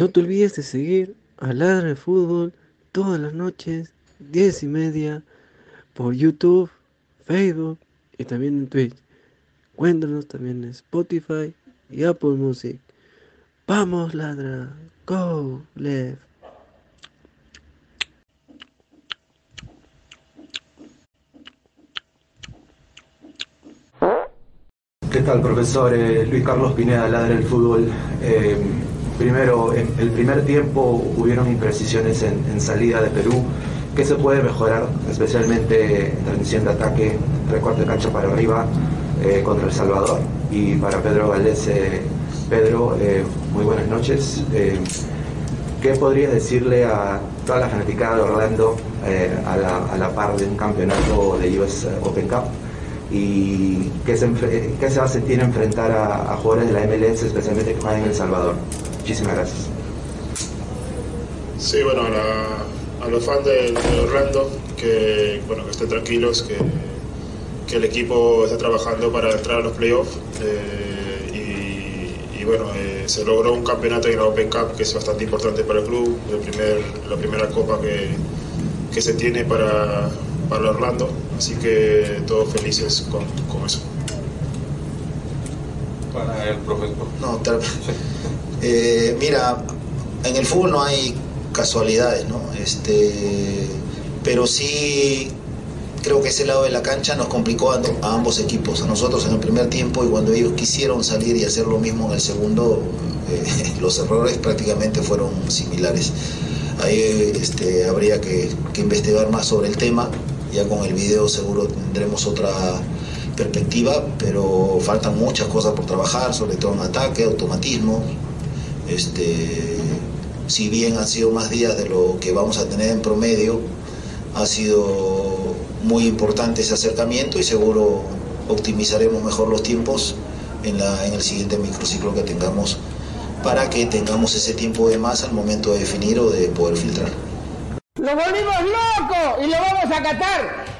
no te olvides de seguir a Ladra de Fútbol todas las noches, 10 y media, por YouTube, Facebook y también en Twitch. Cuéntanos también en Spotify y Apple Music. Vamos, ladra. Go, left. ¿Qué tal, profesor? Eh, Luis Carlos Pineda, Ladra el Fútbol. Eh, primero, en el primer tiempo hubieron imprecisiones en, salida de Perú. ¿Qué se puede mejorar, especialmente en transición de ataque, recorte de cancha para arriba eh, contra El Salvador? Y para Pedro Valdés, Pedro, muy buenas noches. ¿Qué podrías decirle a toda la fanaticada de Orlando a la, a, la, par de un campeonato de US Open Cup? y qué se, qué se va a sentir enfrentar a, jugadores de la MLS, especialmente que juegan en El Salvador. Muchísimas gracias. Sí, bueno, a, los fans de, Orlando, que, bueno, que estén tranquilos, que, que, el equipo está trabajando para entrar a los playoffs. Eh, y, bueno, eh, se logró un campeonato en la Open Cup que es bastante importante para el club, el primer, la primera copa que, que se tiene para, para Orlando, así que todos felices con, con eso. Para el profesor. No, eh, mira, en el fútbol no hay casualidades, ¿no? Este, pero sí creo que ese lado de la cancha nos complicó a, ambos equipos, a nosotros en el primer tiempo y cuando ellos quisieron salir y hacer lo mismo en el segundo, eh, los errores prácticamente fueron similares. Ahí este, habría que, que investigar más sobre el tema ya con el video seguro tendremos otra perspectiva, pero faltan muchas cosas por trabajar, sobre todo en ataque, automatismo. Este, si bien han sido más días de lo que vamos a tener en promedio, ha sido muy importante ese acercamiento y seguro optimizaremos mejor los tiempos en, la, en el siguiente microciclo que tengamos para que tengamos ese tiempo de más al momento de definir o de poder filtrar. ¡Lo volvimos loco y lo vamos a catar!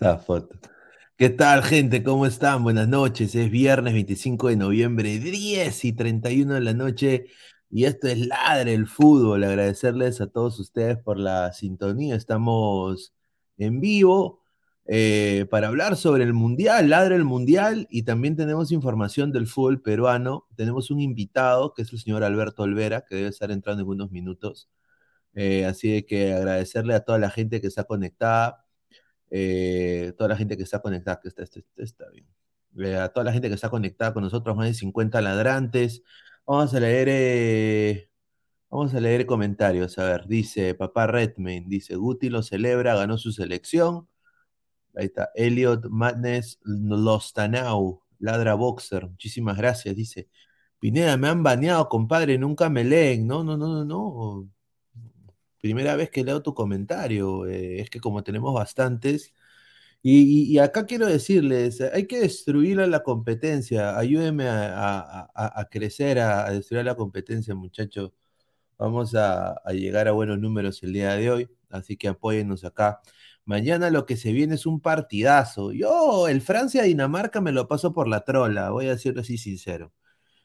Esa foto. ¿Qué tal, gente? ¿Cómo están? Buenas noches. Es viernes 25 de noviembre, 10 y 31 de la noche. Y esto es Ladre el Fútbol. Agradecerles a todos ustedes por la sintonía. Estamos en vivo eh, para hablar sobre el Mundial, Ladre el Mundial. Y también tenemos información del fútbol peruano. Tenemos un invitado, que es el señor Alberto Olvera, que debe estar entrando en unos minutos. Eh, así que agradecerle a toda la gente que está conectada, eh, toda la gente que está conectada, que está, bien. Eh, a toda la gente que está conectada con nosotros, más de 50 ladrantes. Vamos a leer, vamos a leer comentarios. A ver, dice Papá Redmayne, dice Guti lo celebra, ganó su selección. Ahí está, Elliot Madness Lostanau, Ladra Boxer, muchísimas gracias, dice. Pineda, me han baneado, compadre, nunca me leen. No, no, no, no, no primera vez que leo tu comentario. Eh, es que como tenemos bastantes. Y, acá quiero decirles, hay que destruir la competencia. Ayúdenme a, crecer, a, destruir la competencia, muchachos. Vamos a, llegar a buenos números el día de hoy. Así que apóyennos acá. Mañana lo que se viene es un partidazo. Yo, el Francia-Dinamarca me lo paso por la trola, voy a decirlo así sincero.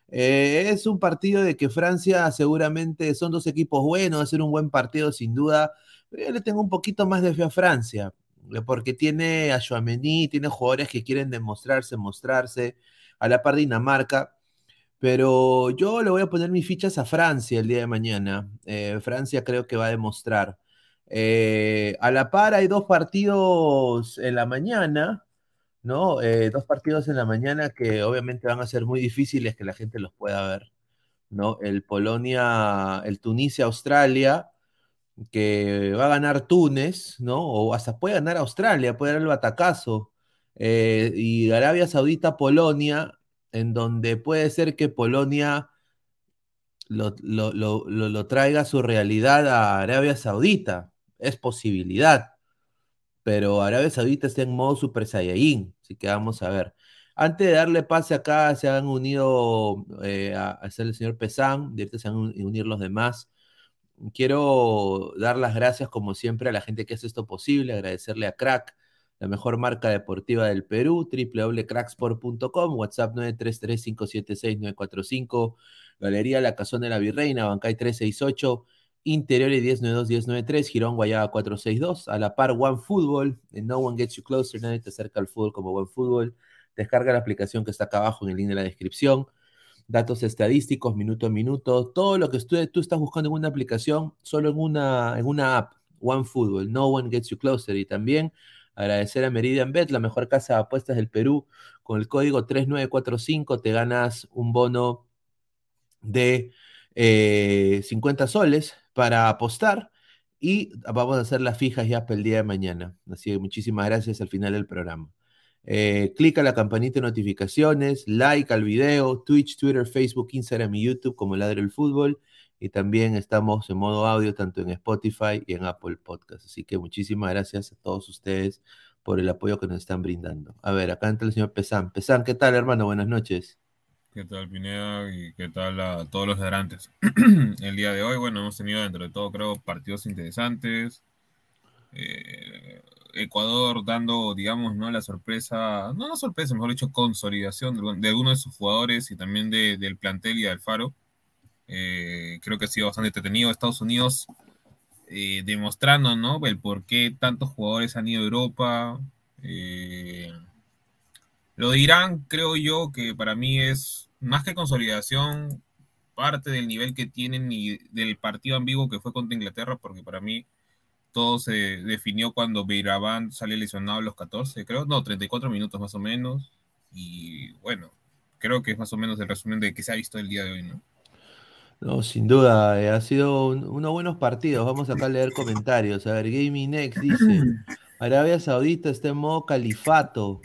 Eh, es un partido de que Francia seguramente son dos equipos buenos, va a ser un buen partido sin duda. Pero yo le tengo un poquito más de fe a Francia, eh, porque tiene a Chouameni, tiene jugadores que quieren demostrarse, mostrarse, a la par Dinamarca. Pero yo le voy a poner mis fichas a Francia el día de mañana. Eh, Francia creo que va a demostrar. a la par hay dos partidos en la mañana. ¿No? Eh, dos partidos en la mañana que obviamente van a ser muy difíciles que la gente los pueda ver, ¿no? El Polonia, el Tunisia-Australia, que va a ganar Túnez, ¿no? O hasta puede ganar Australia, puede dar el batacazo. Eh, y Arabia Saudita-Polonia, en donde puede ser que Polonia lo, lo traiga a su realidad a Arabia Saudita. Es posibilidad pero Arabia Saudita está en modo Super Saiyajin, así que vamos a ver. Antes de darle pase acá, se han unido eh, a, ser el señor Pesán, se unir los demás. Quiero dar las gracias, como siempre, a la gente que hace esto posible, agradecerle a Crack, la mejor marca deportiva del Perú, www.cracksport.com, WhatsApp 933-576-945, Galería La Cazón de la Virreina, Bancay 368, Interiores 1092-1093, Girón Guayaba 462, a la par One Football, No One Gets You Closer, nadie te acerca al fútbol como One Football. Descarga la aplicación que está acá abajo en el link de la descripción. Datos estadísticos, minuto a minuto, todo lo que tú, tú estás buscando en una aplicación, solo en una, en una app, One Football, No One Gets You Closer. Y también agradecer a Meridian Bet, la mejor casa de apuestas del Perú. Con el código 3945 te ganas un bono de 50 eh, soles para apostar y vamos a hacer las fijas ya para el día de mañana. Así que muchísimas gracias al final del programa. Eh, clica la campanita de notificaciones, like al video, Twitch, Twitter, Facebook, Instagram y YouTube como Ladre el Fútbol. Y también estamos en modo audio tanto en Spotify y en Apple Podcast. Así que muchísimas gracias a todos ustedes por el apoyo que nos están brindando. A ver, acá entra el señor Pesán. Pesán, ¿qué tal, hermano? Buenas noches. ¿Qué tal, Pineda? ¿Y qué tal a todos los adelantes? el día de hoy, bueno, hemos tenido dentro de todo, creo, partidos interesantes. Eh, Ecuador dando, digamos, ¿no? La sorpresa, no la sorpresa, mejor dicho, consolidación de, algunos de sus jugadores y también del plantel y del Faro. Eh, creo que ha sido bastante entretenido. Estados Unidos eh, demostrando, ¿no? El por qué tantos jugadores han ido a Europa. Lo de Irán, creo yo que para mí es más que consolidación, parte del nivel que tienen y del partido ambiguo que fue contra Inglaterra, porque para mí todo se definió cuando Beiraban sale lesionado a los 14, creo, no, 34 minutos más o menos. Y bueno, creo que es más o menos el resumen de que se ha visto el día de hoy, ¿no? No, sin duda, eh, ha sido unos buenos partidos. Vamos acá a leer comentarios. A ver, Gaming Next dice: Arabia Saudita está en modo califato.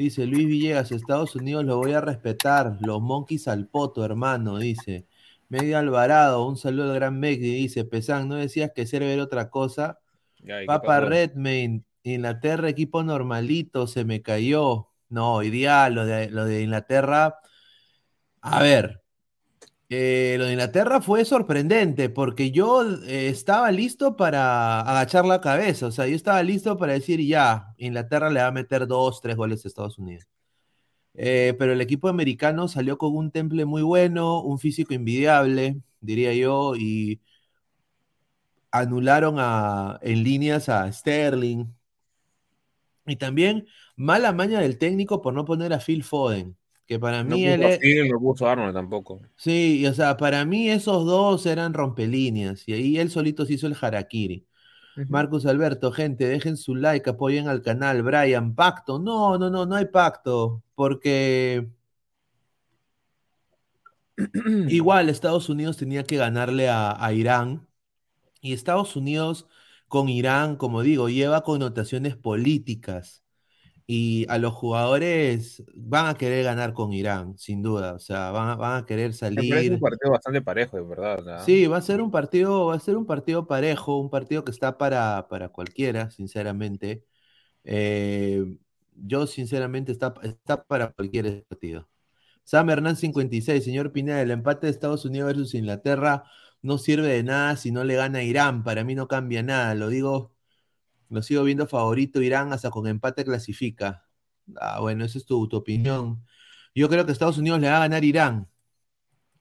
Dice Luis Villegas, Estados Unidos lo voy a respetar. Los monkeys al poto, hermano, dice. Medio Alvarado, un saludo al gran Megdi, dice. Pesán, ¿no decías que ser ver otra cosa? Papa Redmayne, Inglaterra, equipo normalito, se me cayó. No, hoy día lo de, lo de Inglaterra. A ver, eh, lo de Inglaterra fue sorprendente porque yo eh, estaba listo para agachar la cabeza, o sea, yo estaba listo para decir ya, Inglaterra le va a meter dos, tres goles a Estados Unidos. Eh, pero el equipo americano salió con un temple muy bueno, un físico invidiable, diría yo, y anularon a, en líneas a Sterling. Y también mala maña del técnico por no poner a Phil Foden que para mí él no puso Arnold tampoco. Sí, o sea, para mí esos dos eran rompelíneas y ahí él solito se hizo el harakiri. Marcus Alberto, gente, dejen su like, apoyen al canal. Brian, pacto. No, no, no, no hay pacto, porque igual Estados Unidos tenía que ganarle a, a Irán y Estados Unidos con Irán, como digo, lleva connotaciones políticas y a los jugadores van a querer ganar con Irán, sin duda. O sea, van, van a querer salir. Es un partido bastante parejo, de verdad. Sí, va a ser un partido, va a ser un partido parejo, un partido que está para, para cualquiera, sinceramente. Eh, yo, sinceramente, está, está para cualquier partido. Sam Hernán 56, señor Pineda, el empate de Estados Unidos versus Inglaterra no sirve de nada si no le gana Irán. Para mí no cambia nada. Lo digo Lo sigo viendo favorito Irán hasta con empate clasifica. Ah, bueno, esa es tu, tu opinión. Yo creo que Estados Unidos le va a ganar Irán.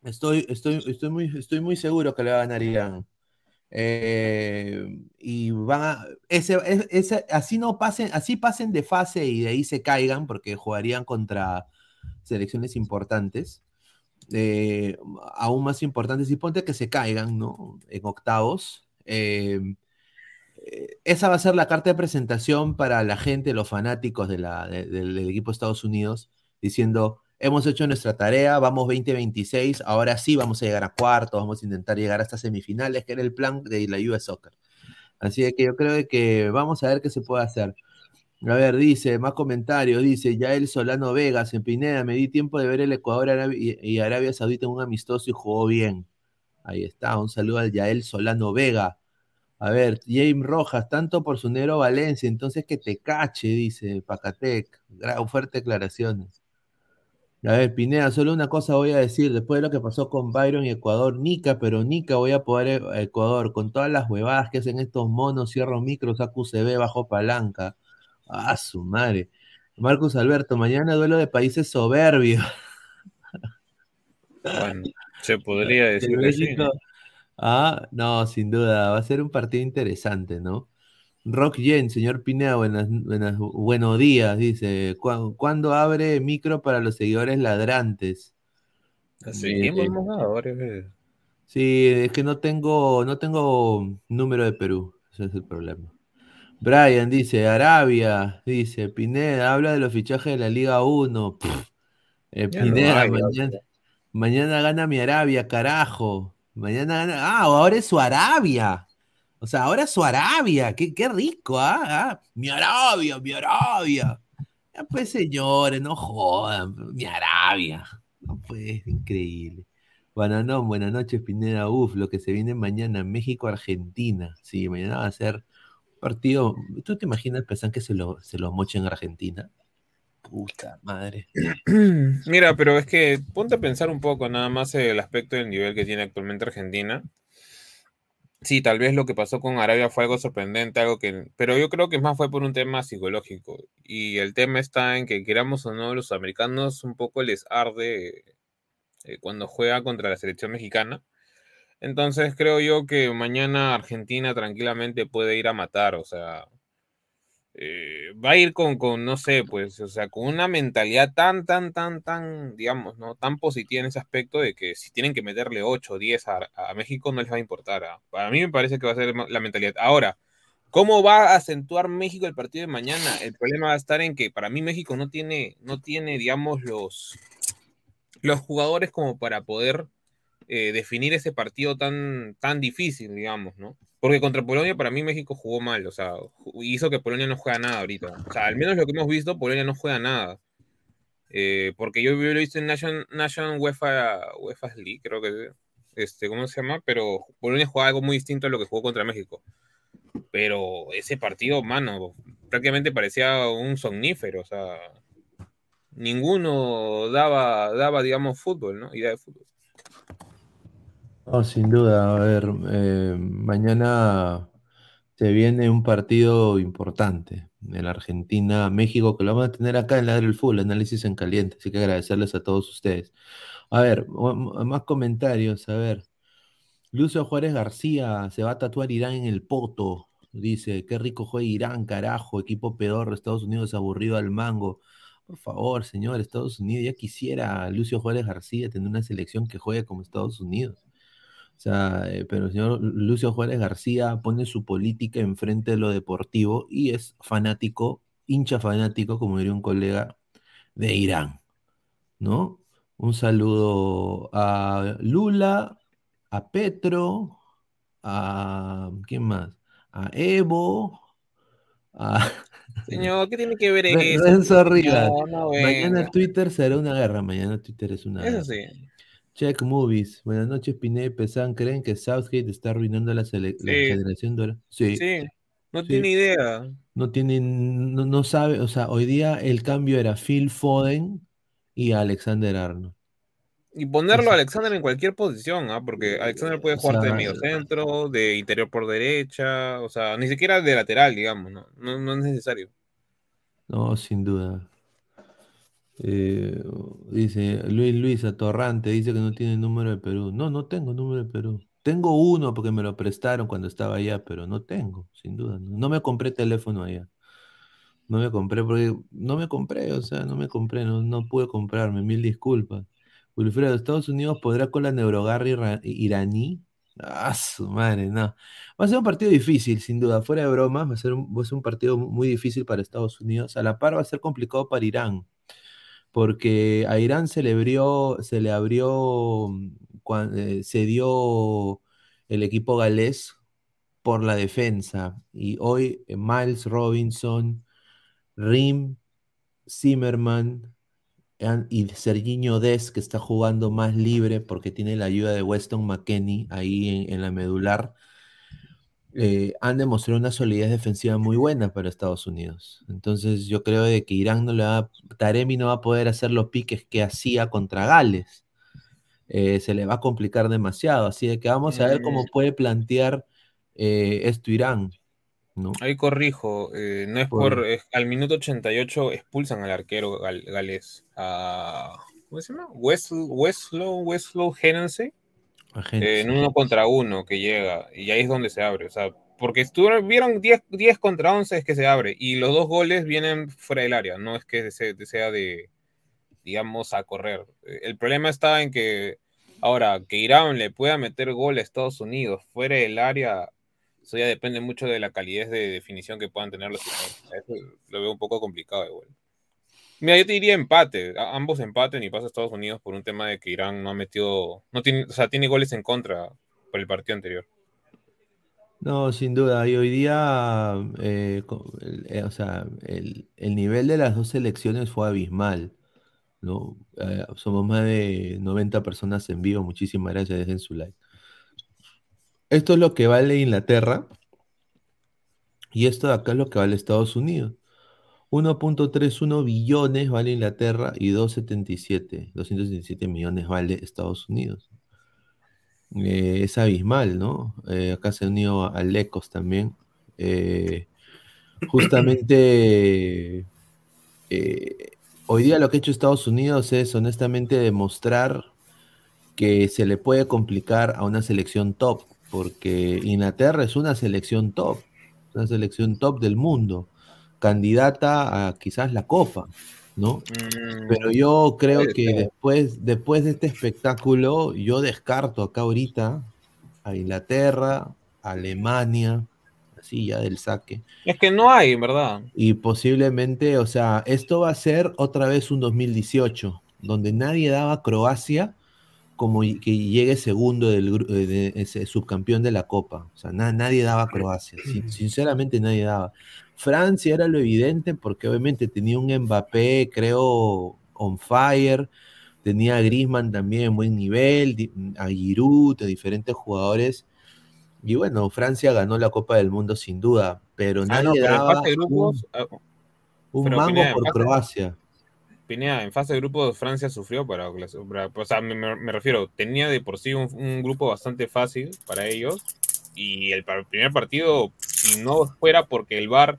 Estoy, estoy, estoy, muy, estoy muy seguro que le va a ganar Irán. Eh, y van a, ese, ese, así no pasen, así pasen de fase y de ahí se caigan porque jugarían contra selecciones importantes, eh, aún más importantes, y ponte que se caigan, ¿no? En octavos. Eh, esa va a ser la carta de presentación para la gente, los fanáticos de la, del equipo de Estados Unidos, diciendo, hemos hecho nuestra tarea, vamos 2026, ahora sí vamos a llegar a cuartos, vamos a intentar llegar hasta semifinales, que era el plan de la US Soccer. Así que yo creo que vamos a ver qué se puede hacer. A ver, dice, más comentarios, dice, ya el Solano Vegas en Pineda, me di tiempo de ver el Ecuador y Arabia Saudita en un amistoso y jugó bien. Ahí está, un saludo al Yael Solano Vega. A ver, James Rojas, tanto por su negro Valencia, entonces que te cache, dice Pacatec. Fuerte declaraciones. A ver, Pineda, solo una cosa voy a decir, después de lo que pasó con Byron y Ecuador, Nica, pero Nica voy a poder a Ecuador, con todas las huevadas que hacen estos monos, cierro micros, saco UCB bajo palanca. Ah, su madre. Marcus Alberto, mañana duelo de países soberbios. Bueno, se podría decir Ah, no, sin duda, va a ser un partido interesante, ¿no? Rock Jen, señor Pineda, buenas, buenos días, dice. ¿Cuándo abre micro para los seguidores ladrantes? Sí, eh, sí, es que no tengo, no tengo número de Perú, ese es el problema. Brian dice, Arabia, dice, Pineda, habla de los fichajes de la Liga 1. Eh, Pineda, mañana, mañana gana mi Arabia, carajo. Mañana. Ah, ahora es su Arabia. O sea, ahora es su Arabia. Qué, qué rico, ¿ah? ¿ah? Mi Arabia, mi Arabia. Pues, señores, no jodan. Mi Arabia. No pues, increíble. Bueno, buenas noches, Pineda. Uf, lo que se viene mañana, México-Argentina. Sí, mañana va a ser partido. ¿Tú te imaginas, Pesan, que se lo, se lo mochen en Argentina? Puta madre. Mira, pero es que ponte a pensar un poco nada más el aspecto del nivel que tiene actualmente Argentina Sí, tal vez lo que pasó con Arabia fue algo sorprendente, algo que, pero yo creo que más fue por un tema psicológico. Y el tema está en que queramos o no, los americanos un poco les arde eh, cuando juega contra la selección mexicana. Entonces creo yo que mañana Argentina tranquilamente puede ir a matar, o sea, eh, va a ir con, con, no sé, pues, o sea, con una mentalidad tan, tan, tan, tan, digamos, ¿no? Tan positiva en ese aspecto de que si tienen que meterle 8 o 10 a, México no les va a importar. ¿ah? Para mí me parece que va a ser la mentalidad. Ahora, ¿cómo va a acentuar México el partido de mañana? El problema va a estar en que para mí México no tiene, no tiene, digamos, los, los jugadores como para poder eh, definir ese partido tan, tan difícil, digamos, ¿no? Porque contra Polonia para mí México jugó mal, o sea, hizo que Polonia no juega nada ahorita. O sea, al menos lo que hemos visto, Polonia no juega nada. Eh, porque yo, lo he visto en National, National UEFA, UEFA League, creo que este, ¿cómo se llama? Pero Polonia juega algo muy distinto a lo que jugó contra México. Pero ese partido, mano, prácticamente parecía un somnífero, o sea, ninguno daba, daba digamos, fútbol, ¿no? Idea de fútbol. Oh, sin duda, a ver, eh, mañana se viene un partido importante en la Argentina, México, que lo vamos a tener acá en la del Fútbol, análisis en caliente, así que agradecerles a todos ustedes. A ver, más comentarios, a ver. Lucio Juárez García se va a tatuar Irán en el poto. Dice, qué rico juega Irán, carajo, equipo peor, Estados Unidos aburrido al mango. Por favor, señor, Estados Unidos, ya quisiera Lucio Juárez García tener una selección que juegue como Estados Unidos. O sea, eh, pero el señor Lucio Juárez García pone su política enfrente de lo deportivo y es fanático, hincha fanático, como diría un colega, de Irán, ¿no? Un saludo a Lula, a Petro, a ¿quién más? A Evo, a Señor, ¿qué tiene que ver eso? mañana Twitter será una guerra, mañana Twitter es una guerra. Eso sí. Check Movies. Buenas noches, Pineda Pesan. ¿Creen que Southgate está arruinando la, generación dorada? Sí. sí. No tiene idea. No tiene, no, sabe, o sea, hoy día el cambio era Phil Foden y Alexander Arnold. Y ponerlo a Alexander en cualquier posición, ¿ah? porque Alexander puede jugar de medio centro, de interior por derecha, o sea, ni siquiera de lateral, digamos, no, no, es necesario. No, sin duda. Eh, dice Luis Luis Atorrante, dice que no tiene número de Perú. No, no tengo número de Perú. Tengo uno porque me lo prestaron cuando estaba allá, pero no tengo, sin duda. No, me compré teléfono allá. No me compré porque no me compré, o sea, no me compré, no, no pude comprarme, mil disculpas. Wilfredo, Estados Unidos podrá con la neurogarra iraní. Ah, su madre, no. Va a ser un partido difícil, sin duda, fuera de broma, va a ser un, va a ser un partido muy difícil para Estados Unidos. A la par va a ser complicado para Irán, porque a Irán se le abrió, se le abrió, mm, eh, se dio el equipo galés por la defensa. Y hoy eh, Miles Robinson, Rim, Zimmerman, y Serginho Des, que está jugando más libre porque tiene la ayuda de Weston McKenney ahí en, la medular, eh, han demostrado una solidez defensiva muy buena para Estados Unidos. Entonces yo creo de que Irán no le va, Taremi no va a poder hacer los piques que hacía contra Gales. Eh, se le va a complicar demasiado. Así de que vamos a ver cómo mm. puede plantear eh, esto Irán. Ahí corrijo, eh, no es por. al minuto 88 expulsan al arquero galés. ¿Cómo se llama? Westlow, Westlow Henense. En uno contra uno que llega. Y ahí es donde se abre. O sea, porque vieron 10, 10 contra 11 es que se abre. Y los dos goles vienen fuera del área. No es que sea de, digamos, a correr. El problema está en que. Ahora, que Irán le pueda meter gol a Estados Unidos fuera del área eso ya depende mucho de la calidez de definición que puedan tener los Eso lo veo un poco complicado igual. Mira, yo te diría empate. ambos empaten y pasa a Estados Unidos por un tema de que Irán no ha metido, no tiene, o sea, tiene goles en contra por el partido anterior. No, sin duda. Y hoy día, eh, eh, o sea, el, nivel de las dos selecciones fue abismal. ¿no? Eh, somos más de 90 personas en vivo. Muchísimas gracias. Dejen su like. Esto es lo que vale Inglaterra y esto de acá es lo que vale Estados Unidos. 1.31 billones vale Inglaterra y 277, 277 millones vale Estados Unidos. Eh, es abismal, ¿no? Eh, acá se unido a Lecos también. Eh, justamente hoy día lo que ha hecho Estados Unidos es honestamente demostrar que se le puede complicar a una selección top porque Inglaterra es una selección top, una selección top del mundo, candidata a quizás la Copa, ¿no? Mm, Pero yo creo que después, después de este espectáculo, yo descarto acá ahorita a Inglaterra, Alemania, así ya del saque. Es que no hay, ¿verdad? Y posiblemente, o sea, esto va a ser otra vez un 2018, donde nadie daba a Croacia como que llegue segundo del eh, de ese subcampeón de la Copa. O sea, nadie daba a Croacia. sinceramente nadie daba. Francia era lo evidente porque obviamente tenía un Mbappé, creo, on fire. Tenía a Griezmann también en buen nivel, a Giroud, a diferentes jugadores. Y bueno, Francia ganó la Copa del Mundo sin duda, pero ah, nadie daba un, ah, mango por Croacia. Pinea, en fase de grupo Francia sufrió para, o sea, me, refiero, tenía de por sí un, grupo bastante fácil para ellos y el, primer partido, si no fuera porque el VAR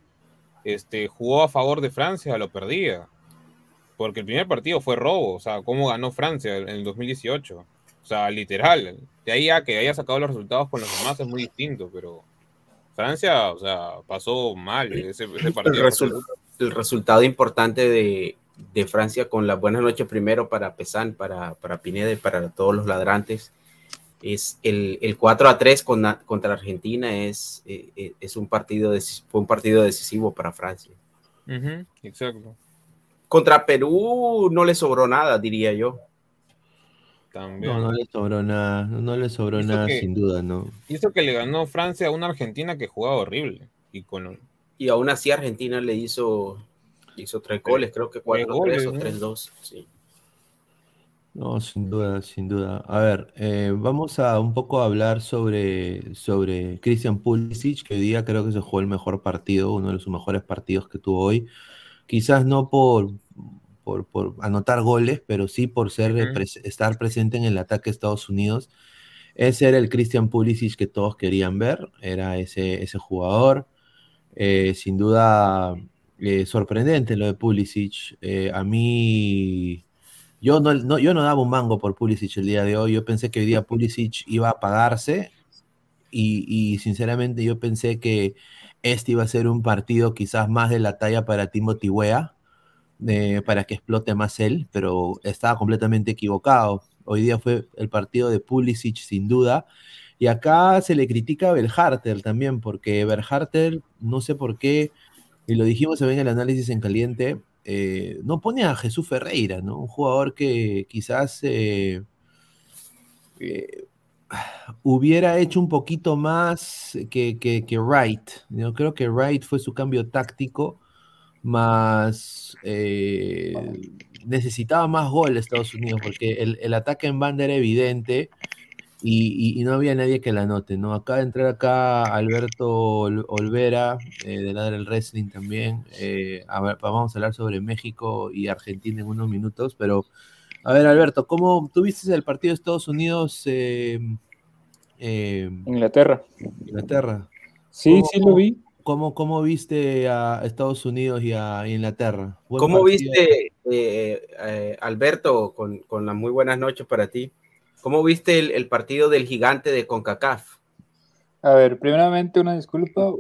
este, jugó a favor de Francia, lo perdía. Porque el primer partido fue robo, o sea, cómo ganó Francia en el 2018. O sea, literal. De ahí a que haya sacado los resultados con los demás es muy distinto, pero Francia, o sea, pasó mal ese, partido. el resultado importante de, de Francia con las buenas noches primero para Pesan, para, para Pineda y para todos los ladrantes. Es el, el 4 a 3 con, contra Argentina es, eh, eh, es un partido fue un partido decisivo para Francia. exacto. Contra Perú no le sobró nada, diría yo. También. No, no le sobró nada, no le sobró nada sin duda, ¿no? Hizo que le ganó Francia a una Argentina que jugaba horrible. Y, con... y aún así Argentina le hizo hizo tres goles, creo que cuatro goles o tres dos, sí. No, sin duda, sin duda. A ver, eh, vamos a un poco hablar sobre, sobre Christian Pulisic, que hoy día creo que se jugó el mejor partido, uno de sus mejores partidos que tuvo hoy. Quizás no por, por, por anotar goles, pero sí por ser, estar presente en el ataque de Estados Unidos. Ese era el Christian Pulisic que todos querían ver, era ese, ese jugador. Eh, sin duda, eh, sorprendente lo de Pulisic. A mí, yo no, no- yo no daba un mango por Pulisic el día de hoy. Yo pensé que hoy día Pulisic iba a apagarse y, y sinceramente yo pensé que este iba a ser un partido quizás más de la talla para Timothy Weah, eh, para que explote más él, pero estaba completamente equivocado. Hoy día fue el partido de Pulisic sin duda. Y acá se le critica a Berharter también, porque Berharter, no sé por qué, y lo dijimos también en el análisis en caliente, eh, no pone a Jesús Ferreira, ¿no? Un jugador que quizás eh, eh, hubiera hecho un poquito más que, que, Wright. Yo creo que Wright fue su cambio táctico, más necesitaba más gol Estados Unidos, porque el, el ataque en banda era evidente y, y- y no había nadie que la note, ¿no? Acaba de entrar acá Alberto Ol- Olvera, eh, de Ladra el Wrestling también. eh, a ver, vamos a hablar sobre México y Argentina en unos minutos, pero a ver, Alberto, ¿cómo tuviste el partido de Estados Unidos? eh, eh, Inglaterra. Inglaterra. Sí, ¿Cómo- sí lo vi. ¿Cómo, cómo viste a Estados Unidos y a Inglaterra? Buen ¿Cómo partido. viste, eh, eh, Alberto, con, con las muy buenas noches para ti? ¿Cómo viste el, el partido del gigante de CONCACAF? A ver, primeramente una disculpa.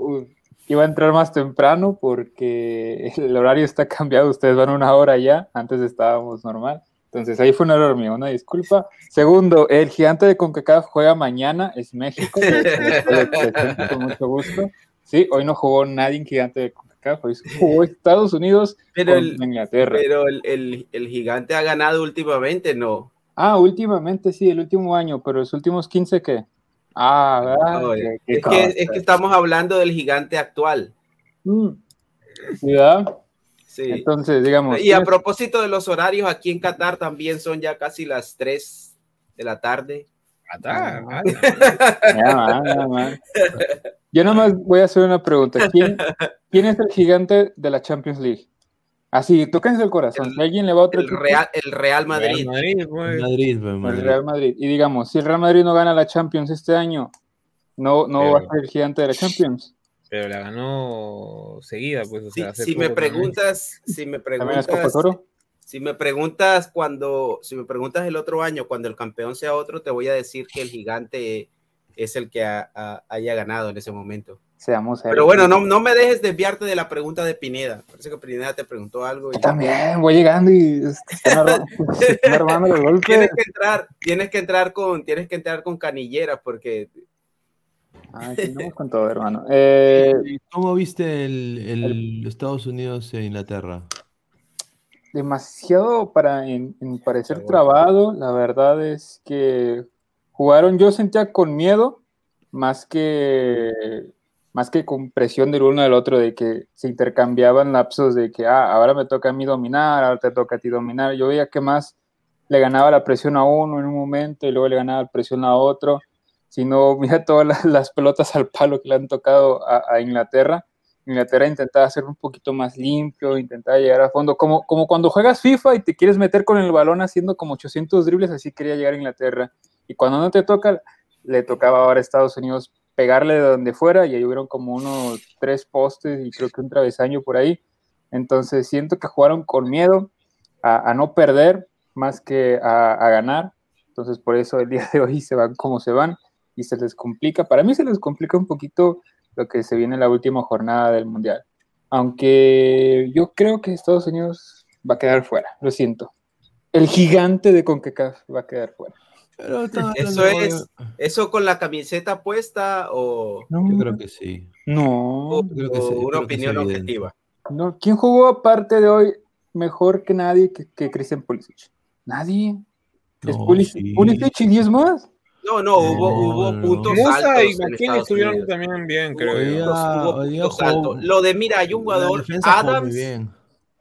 iba a entrar más temprano porque el horario está cambiado. Ustedes van una hora ya. Antes estábamos normal. Entonces ahí fue un error mío, una disculpa. Segundo, el gigante de CONCACAF juega mañana, es México. Con mucho gusto. Sí, hoy no jugó nadie en gigante de CONCACAF, hoy jugó Estados Unidos Pero con el- Inglaterra. Pero el, el- el gigante ha ganado últimamente, ¿no? Ah, últimamente sí, el último año, pero los últimos 15 qué? Ah, ¿verdad? No, Qué- qué es, que, es que estamos hablando del gigante actual. Mm. ¿Verdad? Sí. Entonces, digamos. Y a propósito de los horarios, aquí en Qatar también son ya casi las 3 de la tarde. Man. Yo nomás voy a hacer una pregunta. ¿Quién, quién es el gigante de la Champions League? Así, tóquense el corazón. si alguien le va a otro El equipo, Real, el Real Madrid. Real Madrid, pues. Madrid, pues, el Madrid. Real Madrid. Y digamos, si el Real Madrid no gana la Champions este año, no, no va a ser el gigante de la Champions. Pero la ganó seguida, pues. O Si, sea, hace si me preguntas, si me preguntas, si me preguntas cuando, si me preguntas el otro año, cuando el campeón sea otro, te voy a decir que el gigante es el que ha- ha- haya ganado en ese momento. Seamos Pero bueno, no, no me dejes desviarte de la pregunta de Pineda. Parece que Pineda te preguntó algo. y- Yo también voy llegando y están armando, los golpes. Tienes que entrar, tienes que entrar con, tienes que entrar con canilleras porque Ah, aquí vamos con todo, hermano. Eh, ¿Y ¿Cómo viste el, el Estados Unidos e Inglaterra? demasiado para en, en parecer trabado. La verdad es que jugaron, yo sentía con miedo, más que más que con presión del uno del otro, de que se intercambiaban lapsos de que ah, ahora me toca a mí dominar, ahora te toca a ti dominar. Yo veía que más le ganaba la presión a uno en un momento y luego le ganaba la presión a otro. Si no, mira todas las, pelotas al palo que le han tocado a, a Inglaterra. Inglaterra intentaba hacer un poquito más limpio, intentaba llegar a fondo, como, como cuando juegas FIFA y te quieres meter con el balón haciendo como 800 dribles, así quería llegar a Inglaterra. Y cuando no te toca, le tocaba ahora a Estados Unidos pegarle de donde fuera y ahí hubieron como unos tres postes y creo que un travesaño por ahí. Entonces siento que jugaron con miedo a, no perder más que a, a ganar. Entonces por eso el día de hoy se van como se van y se les complica. Para mí se les complica un poquito lo que se viene en la última jornada del Mundial. Aunque yo creo que Estados Unidos va a quedar fuera, lo siento. El gigante de CONCACAF va a quedar fuera. Pero eso es, eso con la camiseta puesta o, Yo creo que sí. No, o- creo que sí, una creo que opinión es evidente. objetiva. no. ¿Quién jugó aparte de hoy mejor que nadie que, que Christian Pulisic? Nadie. Es No, Pulisic, sí. Pulisic y 10 más. No, no, hubo, No, hubo no. puntos Musa altos y McKinney estuvieron Unidos. también bien, creo yo. hubo puntos altos. Lo de, mira, hay un jugador, Adams.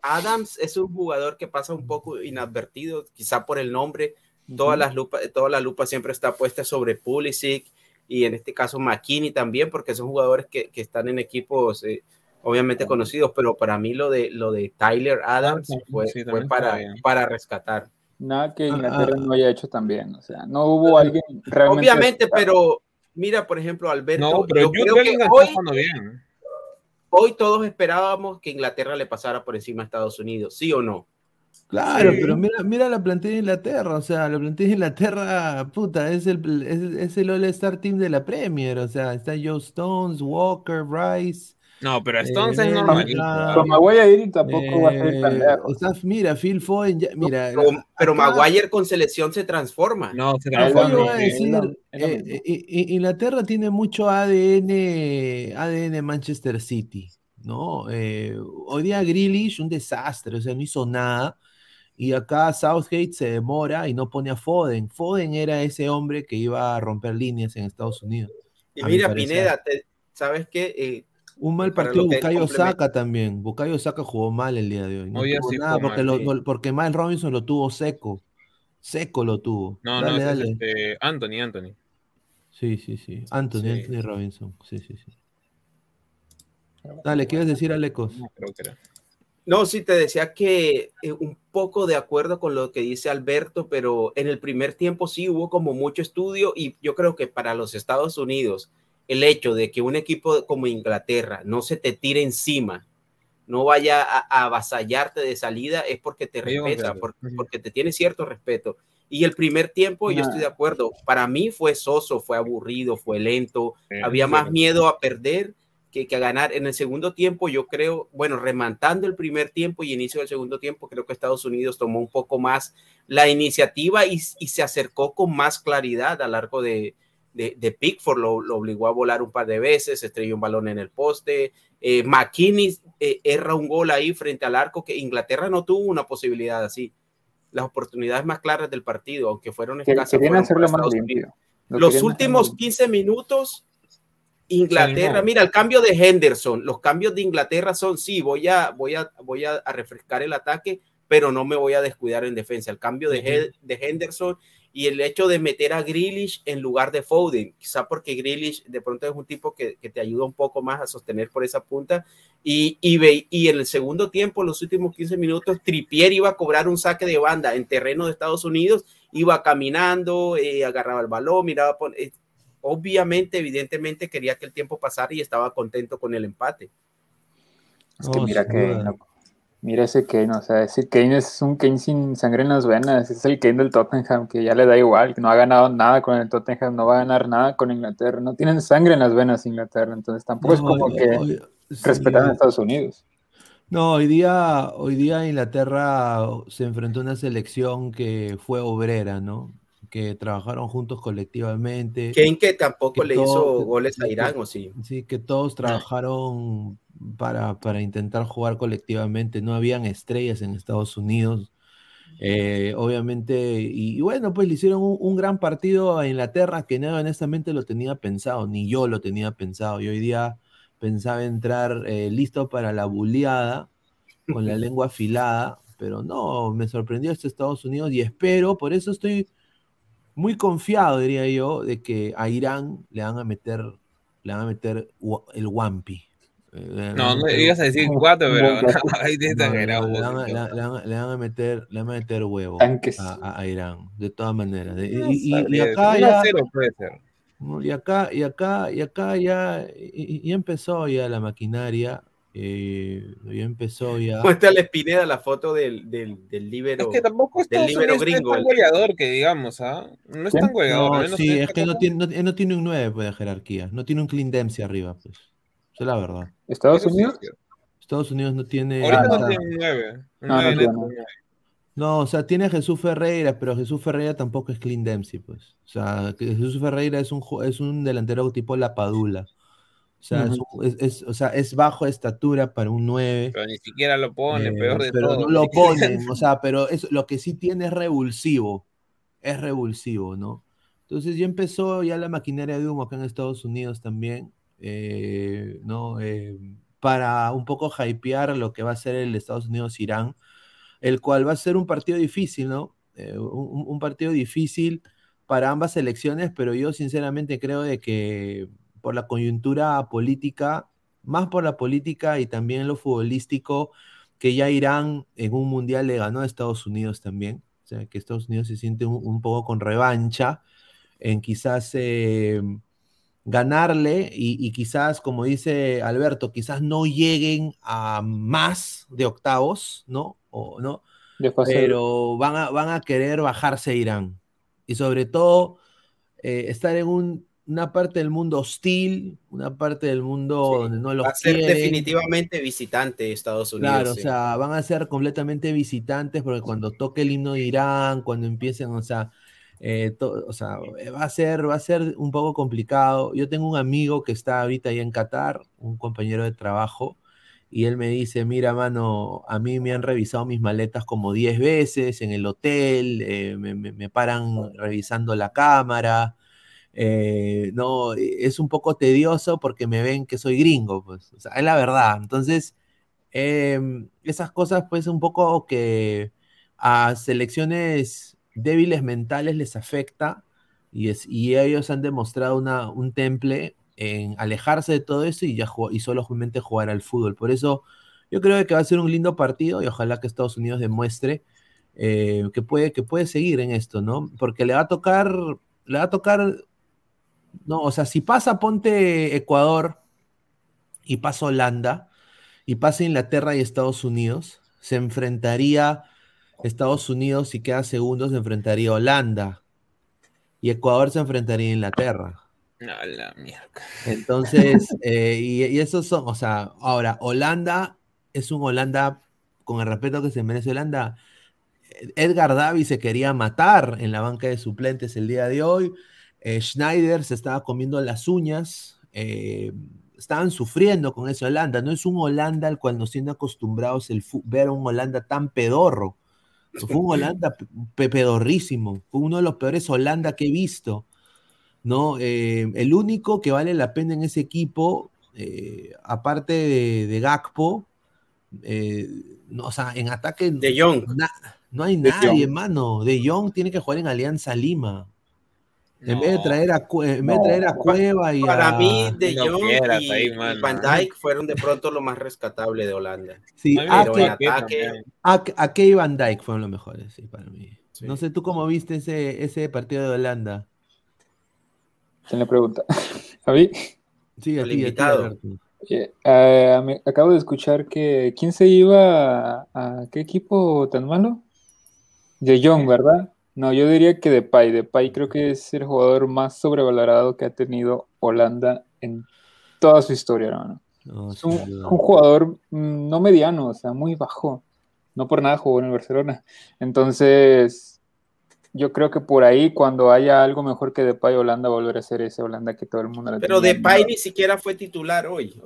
Adams es un jugador que pasa un poco inadvertido, quizá por el nombre. Todas las lupas, toda la lupa siempre está puesta sobre Pulisic y en este caso McKinney también, porque son jugadores que, que están en equipos eh, obviamente conocidos, pero para mí lo de, lo de Tyler Adams fue, sí, fue para, para rescatar. Nada que Ah, Inglaterra ah. no haya hecho también. O sea, no hubo alguien realmente. Obviamente, pero mira, por ejemplo, Alberto, No, pero yo Jude creo que hoy, está jugando bien. hoy todos esperábamos que Inglaterra le pasara por encima a Estados Unidos, ¿sí o no? Claro, Sí. pero mira, mira la plantilla de Inglaterra, o sea, la plantilla de Inglaterra, puta, es el, es, es el All-Star Team de la Premier, o sea, está Joe Stones, Walker, Rice, No, pero Eh, Stones es Bellingham, normalito. ah, Con Maguire tampoco va a ser tan eh, lejos. o sea, mira, Phil Foden, ya- mira, Pero, pero acá- Maguire con selección se transforma. No, se Yo transforma. a decir, es es eh, eh, eh, Inglaterra tiene mucho ADN, ADN Manchester City, ¿no? Eh, hoy día Grealish, un desastre, o sea, no hizo nada. Y acá Southgate se demora y no pone a Foden. Foden era ese hombre que iba a romper líneas en Estados Unidos. Y mira. Pineda, te- ¿sabes qué? Eh, Un mal partido complementa- Saka también. Bukayo Saka jugó mal el día de hoy. No tuvo sí nada porque, mal, lo- sí. lo- porque Miles Robinson lo tuvo seco. Seco lo tuvo. No, dale, no, ese dale. es este, Anthony, Anthony. Sí, sí, sí. Anthony, Sí. Anthony Robinson. Sí, sí, sí. Dale, ¿quieres decir Alecos? No, creo que era. No, sí, te decía que eh, un poco de acuerdo con lo que dice Alberto, pero en el primer tiempo sí hubo como mucho estudio y yo creo que para los Estados Unidos el hecho de que un equipo como Inglaterra no se te tire encima, no vaya a, a avasallarte de salida, es porque te respeta, porque, te tiene cierto respeto. Y el primer tiempo, yo estoy de acuerdo, para mí fue soso, fue aburrido, fue lento, Sí, había sí, más sí. miedo a perder que, que a ganar. En el segundo tiempo, yo creo, bueno, remantando el primer tiempo y inicio del segundo tiempo, creo que Estados Unidos tomó un poco más la iniciativa y, y se acercó con más claridad al arco de, de, de Pickford, lo, lo obligó a volar un par de veces, estrelló un balón en el poste. Eh, McKinney eh, erra un gol ahí frente al arco que Inglaterra no tuvo una posibilidad así. Las oportunidades más claras del partido, aunque fueron escasas, fueron hacerlo más limpio. Los últimos más 15 minutos, Inglaterra, mira, el cambio de Henderson, los cambios de Inglaterra son, sí, voy a, voy a, voy a, refrescar el ataque, pero no me voy a descuidar en defensa. El cambio de, He- de Henderson y el hecho de meter a Grealish en lugar de Foden, quizá porque Grealish de pronto es un tipo que, que te ayuda un poco más a sostener por esa punta. Y, y, ve- y en el segundo tiempo, los últimos 15 minutos, Trippier iba a cobrar un saque de banda en terreno de Estados Unidos, iba caminando, eh, agarraba el balón, miraba, por- eh, obviamente, evidentemente quería que el tiempo pasara y estaba contento con el empate. Es que No, mira loco. Mira ese Kane, o sea, ese Kane es un Kane sin sangre en las venas, es el Kane del Tottenham, que ya le da igual, que no ha ganado nada con el Tottenham, no va a ganar nada con Inglaterra, no tienen sangre en las venas Inglaterra, entonces tampoco es como que sí, respetan a Estados Unidos. No, hoy día, hoy día Inglaterra se enfrentó a una selección que fue obrera, ¿no? Que trabajaron juntos colectivamente. Kane que tampoco Que le todo- hizo goles a que- Irán, ¿o sí? Sí, que todos trabajaron para, para intentar jugar colectivamente. No habían estrellas en Estados Unidos. Eh, obviamente, y, y bueno, pues le hicieron un, un gran partido a Inglaterra que nada honestamente lo tenía pensado, ni yo lo tenía pensado. Y hoy día pensaba entrar eh, listo para la buleada, con la lengua afilada, pero no, me sorprendió este Estados Unidos y espero, por eso estoy muy confiado, diría yo, de que a Irán le van a meter, le van a meter el Wampi. Eh, No, no ibas a decir cuatro, pero ahí te exagerado. le, van a, meter, le van a meter huevo a, a- a Irán, de todas maneras. Y, y- y acá ya, y acá, y acá, y acá ya, y, y- ya empezó ya la maquinaria, eh, ya empezó ya. Muéstrale Pineda la foto del, del, del libero. Es que tampoco del libero Unidos gringo. es tan goleador que digamos, ¿ah? No es tan goleador. No, sí, es que no tiene, no, no tiene un 9 pues, de jerarquía, no tiene un clean Dempsey arriba, pues. Esa es la verdad. ¿Estados Unidos? es. Estados Unidos no tiene. Ahorita no tiene un 9. Un No, no 9 tiene. neto, un nueve. No, o sea, tiene a Jesús Ferreira, pero Jesús Ferreira tampoco es clean Dempsey, pues. O sea, Jesús Ferreira es un, es un delantero tipo La Padula. O sea, es, Ujú. un- es- es- o sea, es bajo estatura para un 9. Pero ni siquiera lo pone, eh, peor de pero todo. no lo ponen, o sea, pero es, lo que sí tiene es revulsivo. Es revulsivo, ¿no? Entonces ya empezó ya la maquinaria de humo acá en Estados Unidos también, eh, ¿no? Eh, para un poco hypear lo que va a ser el Estados Unidos-Irán, el cual va a ser un partido difícil, ¿no? Eh, un, un partido difícil para ambas selecciones, pero yo sinceramente creo de que por la coyuntura política más por la política y también lo futbolístico, que ya Irán en un mundial le ganó a Estados Unidos también. O sea, que Estados Unidos se siente un, poco con revancha en quizás eh, ganarle y, quizás, como dice Alberto, quizás no lleguen a más de octavos, ¿no? O, ¿no? Pero van a, van a querer bajarse a Irán. Y sobre todo, eh, estar en un una parte del mundo hostil, una parte del mundo donde no los Va a ser definitivamente visitante Estados Unidos. Claro, o sea, van a ser completamente visitantes porque cuando toque el himno de Irán, cuando empiecen, o sea, eh, o sea, va a ser, va a ser un poco complicado. Yo tengo un amigo que está ahorita ahí en Qatar, un compañero de trabajo, y él me dice, mira, mano, a mí me han revisado mis maletas como 10 veces en el hotel, eh, me, me paran revisando la cámara, eh, no, es un poco tedioso porque me ven que soy gringo, pues, o sea, es la verdad. Entonces, em, esas cosas, pues, un poco que a selecciones débiles mentales les afecta y, es, y ellos han demostrado una, un temple en alejarse de todo eso y, ya y solamente jugar al fútbol. Por eso yo creo que va a ser un lindo partido y ojalá que Estados Unidos demuestre eh, que, puede, que puede seguir en esto, ¿no? Porque le va a tocar, le va a tocar no, o sea, si pasa, ponte Ecuador y pasa Holanda y pasa Inglaterra y Estados Unidos, se enfrentaría Estados Unidos y queda segundo, se enfrentaría Holanda. Y Ecuador se enfrentaría a Inglaterra. No, la mierda. Entonces, eh, y, y, esos son, o sea, ahora, Holanda es un Holanda, con el respeto que se merece Holanda. Edgar Davi se quería matar en la banca de suplentes el día de hoy. Eh, Schneider se estaba comiendo las uñas, eh, estaban sufriendo con ese Holanda. No es un Holanda al cual nos tienen acostumbrados el ver un Holanda tan pedorro. Fue un Holanda pedorrísimo, fue uno de los peores Holanda que he visto. ¿no? Eh, el único que vale la pena en ese equipo, aparte de, de Gakpo, no, o sea, en ataque. De no hay nadie, hermano. De Young tiene que jugar en Alianza Lima. En vez de traer a, en vez de traer a Cueva y Para mí, De Jong y, Van Dijk fueron de pronto lo más rescatable de Holanda. Sí, a, a, que Van Dijk fueron los mejores, sí, para mí. No sé, ¿tú cómo viste ese, ese partido de Holanda? ¿Quién le pregunta? ¿A mí? Sí, a ti, invitado. Eh, acabo de escuchar que ¿quién se iba a, a qué equipo tan malo? De Jong, ¿verdad? No, yo diría que Depay. Depay creo que es el jugador más sobrevalorado que ha tenido Holanda en toda su historia, hermano. es un, jugador mm, no mediano, o sea, muy bajo. No por nada jugó en el Barcelona. Entonces, yo creo que por ahí, cuando haya algo mejor que Depay, Holanda volverá a ser ese Holanda que todo el mundo le Pero Depay ni siquiera fue titular hoy.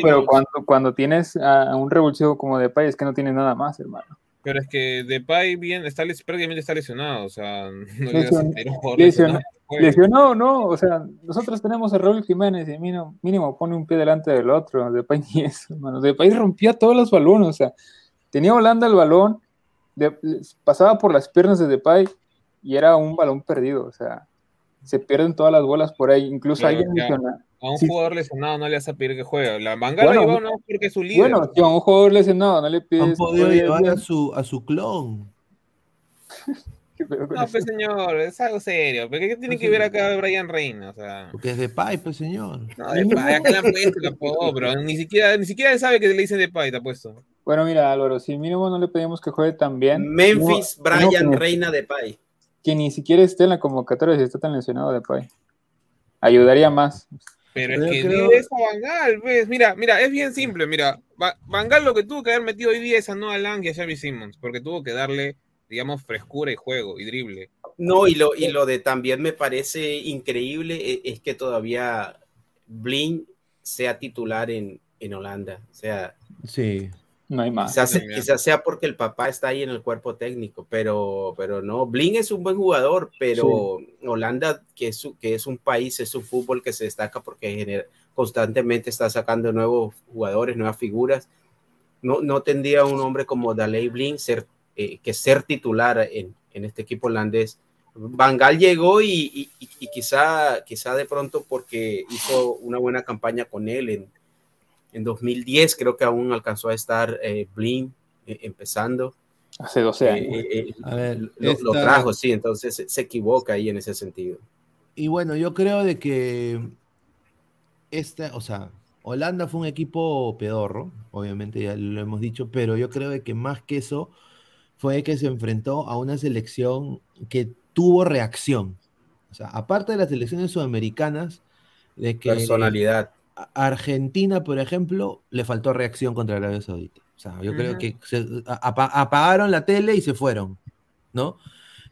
pero cuando, cuando tienes a un revulsivo como Depay, es que no tiene nada más, hermano. Pero es que Depay bien, está, prácticamente está lesionado, o sea, no lesionado, lesionado, no, o sea, nosotros tenemos a Raúl Jiménez y mínimo, mínimo pone un pie delante del otro, Depay ni eso, hermano, Depay rompía todos los balones, o sea, tenía Holanda el balón, pasaba por las piernas de Depay y era un balón perdido, o sea, se pierden todas las bolas por ahí, incluso alguien menciona a un jugador lesionado no le vas a pedir que juegue. La manga bueno, llevó no porque es su líder. Bueno, a un jugador lesionado no le pides. Han podido llevar a su, a su clon. no, pues señor, es algo serio. ¿Pero qué tiene que ver acá Brian Reina? O sea... Porque es de Pai, pues señor. No, de Pai, acá la puesto, la pero ni siquiera, ni siquiera sabe que le dicen de Pai, te ha puesto. Bueno, mira, Álvaro, si mínimo no le pedimos que juegue tan bien. Memphis, Brian Reina de Pai. Que ni siquiera esté en la convocatoria si está tan lesionado de Pai. Ayudaría más. Pero es que creo... esa Bangal, pues. Mira, mira, es bien simple, mira. Bangal lo que tuvo que haber metido hoy día es a Noah Lang y a Xavi Simmons, porque tuvo que darle, digamos, frescura y juego y drible. No, y lo, y lo de también me parece increíble e, es, que todavía Blin sea titular en, en Holanda. O sea, sí. No hay más. Quizás, sea porque el papá está ahí en el cuerpo técnico, pero, pero no. Blin es un buen jugador, pero Holanda, que es, que es un país, es un fútbol que se destaca porque constantemente está sacando nuevos jugadores, nuevas figuras. No, no tendría un hombre como Daley Blin ser, eh, que ser titular en, en, este equipo holandés Bangal llegó y, y, y, quizá, quizá de pronto porque hizo una buena campaña con él en, en 2010, creo que aún alcanzó a estar eh, Blin eh, empezando. Hace 12 Eh, años. eh, eh, A ver, lo, lo esta- trajo, sí, entonces se, se equivoca ahí en ese sentido. Y bueno, yo creo de que esta, o sea, Holanda fue un equipo pedorro, obviamente ya lo hemos dicho, pero yo creo de que más que eso fue que se enfrentó a una selección que tuvo reacción. O sea, aparte de las selecciones sudamericanas, de que Personalidad. Argentina, por ejemplo, le faltó reacción contra Arabia Saudita. O sea, yo creo que se- apagaron la tele y se fueron, ¿no?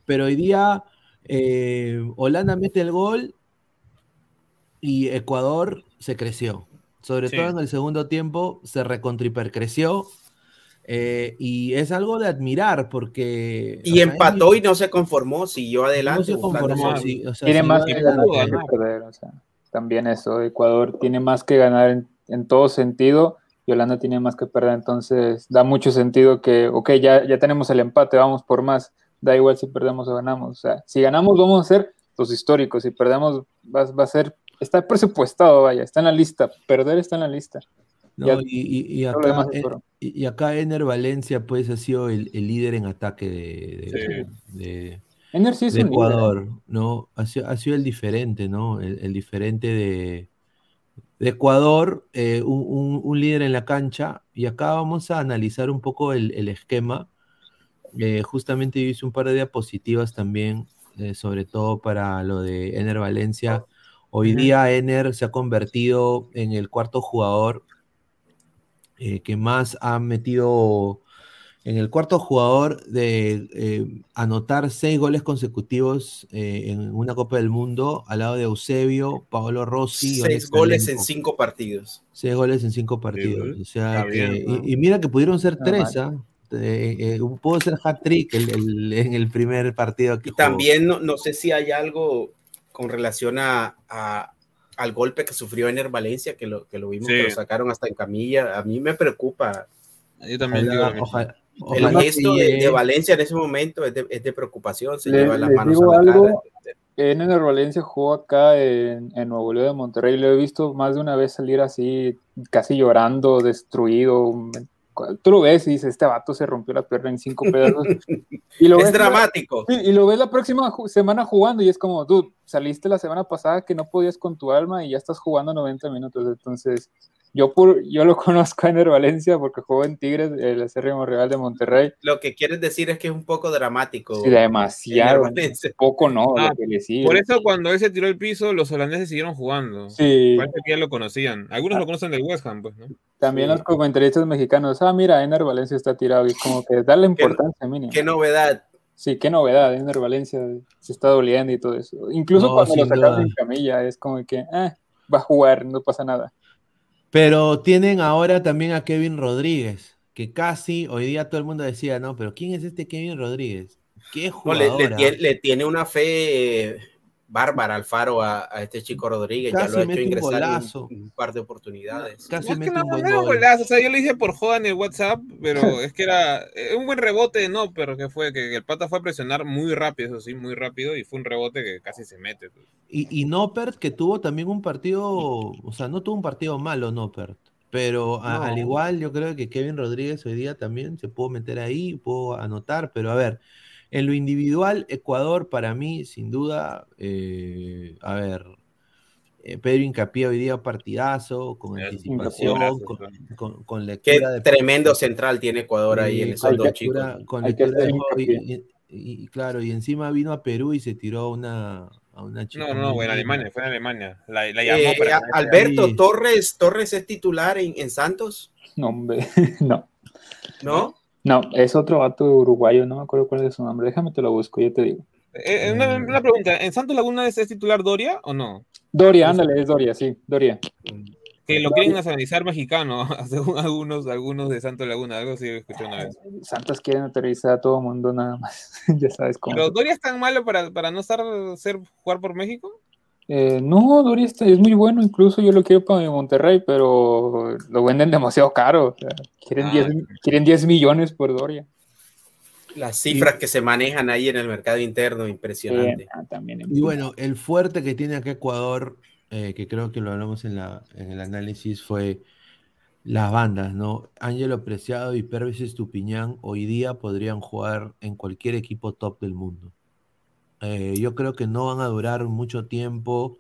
Pero hoy día eh, Holanda mete el gol y Ecuador se creció. Sobre Sí. todo en el segundo tiempo se recontripercreció. eh, y es algo de admirar porque... Y o sea, empató y no se conformó, siguió adelante. no se conformó. sí, o sea, tiene sí, más sí, ganar pudo que ganar. perder. O sea, también eso. Ecuador tiene más que ganar en, en todo sentido y Holanda tiene más que perder. Entonces da mucho sentido que, ok, ya, ya tenemos el empate, vamos por más. Da igual si perdemos o ganamos. O sea, si ganamos, vamos a ser los históricos. Si perdemos, va, va a ser. Está presupuestado, vaya, está en la lista. Perder está en la lista. no, ya- y, y- acá, eh, y, y acá Ener Valencia pues ha sido el, el líder en ataque de, de- Sí. de- Ener sí es de un líder. Ecuador, ¿no? Ha sido, ha sido el diferente, ¿no? El, el diferente de, de Ecuador, eh, un, un- un líder en la cancha. Y acá vamos a analizar un poco el, el esquema. Eh, justamente yo hice un par de diapositivas también, eh, sobre todo para lo de Ener Valencia. Hoy día Ener se ha convertido en el cuarto jugador eh, que más ha metido en el cuarto jugador de eh, anotar seis goles consecutivos eh, en una Copa del Mundo al lado de Eusebio, Paolo Rossi. Seis goles en cinco partidos. Seis goles en cinco partidos. Sí, o sea, está que- bien, ¿no? y, y mira que pudieron ser No tres, ¿ah? Eh, eh, pudo ser hat-trick el- el- en el primer partido que Y jugó. también no, no sé si hay algo con relación a, a- al golpe que sufrió Ener Valencia, que lo, que lo vimos, Sí. que lo sacaron hasta en camilla. A mí me preocupa. Yo también digo Ojalá. Ojalá- El gesto de, de Valencia en ese momento es de, es de preocupación, se Le- lleva las manos digo a la algo, cara. Ener Valencia jugó acá en, en Nuevo León de Monterrey. Lo he visto más de una vez salir así, casi llorando, destruido. Tú lo ves y dices, este vato se rompió la pierna en cinco pedazos. Y lo Es ves- dramático. Sí, y lo ves la próxima semana jugando y es como, tú saliste la semana pasada que no podías con tu alma y ya estás jugando 90 minutos. Entonces, yo, por, yo lo conozco a Ener Valencia porque jugó en Tigres, el acérrimo rival de Monterrey. Lo que quieres decir es que es un poco dramático. Sí, demasiado. Poco no, Ah, lo que le sigue. Por eso cuando él se tiró el piso, los holandeses siguieron jugando. Sí. Parece que ya lo conocían. Algunos lo conocen del West Ham, pues, ¿no? También Sí. los comentaristas mexicanos, ah, mira, Ener Valencia está tirado y es como que darle importancia mínima. Qué novedad. Sí, qué novedad, Ener Valencia se está doliendo y todo eso. Incluso No, cuando lo sacaron en camilla, es como que, ah, va a jugar, no pasa nada. Pero tienen ahora también a Kevin Rodríguez, que casi hoy día todo el mundo decía, no, pero ¿quién es este Kevin Rodríguez? ¿Qué No, le, jugador? le tiene, le tiene una fe bárbara Alfaro a, a este chico Rodríguez. Casi ya lo ha hecho un ingresar en un par de oportunidades. Casi No, es que no, un no buen era un gol. golazo, o sea, yo lo hice por joda en el WhatsApp, pero es que era eh, un buen rebote de no, pero que fue que el pata fue a presionar muy rápido, eso sí, muy rápido, y fue un rebote que casi se mete. pues. Y, y Noppert, que tuvo también un partido, o sea, no tuvo un partido malo Noppert, pero a- No. al igual yo creo que Kevin Rodríguez hoy día también se pudo meter ahí, pudo anotar, pero a ver, en lo individual, Ecuador para mí, sin duda, eh, a ver, eh, Pedro Hincapié hoy día partidazo, con Es anticipación, con, con- con Qué lectura de tremendo central tiene Ecuador ahí en esos dos lectura- chicos. con lectura de y, y- y- claro, y encima vino a Perú y se tiró a una, a una chica. No, no, muy en. Alemania, fue en Alemania. La, la llamó Eh, para Alberto. Torres, Torres es titular en, en Santos, No, hombre, no. ¿no? No, es otro vato uruguayo, no me acuerdo cuál es su nombre. Déjame te lo busco, ya te digo. Eh, eh, una, una pregunta, ¿en Santos Laguna es, es titular Doria o no? Doria, ándale, es Doria, sí, Doria. Que lo quieren nacionalizar mexicano, según algunos, algunos de Santos Laguna, algo sí escuché una vez. Santos quieren aterrizar a todo el mundo nada más. ya sabes cómo. Pero Doria es tan malo para, para no estar ser jugar por México. Eh, no, Doria está- es muy bueno, incluso yo lo quiero para mi Monterrey, pero lo venden demasiado caro. o sea, quieren, Ah. 10, quieren 10 millones por Doria. Las cifras que se manejan ahí en el mercado interno, impresionante. Ah, también Y bueno, el fuerte que tiene acá Ecuador, eh, que creo que lo hablamos en, la, en el análisis, fue las bandas, ¿no? Ángelo Preciado y Pervis Estupiñán hoy día podrían jugar en cualquier equipo top del mundo. Eh, yo creo que no van a durar mucho tiempo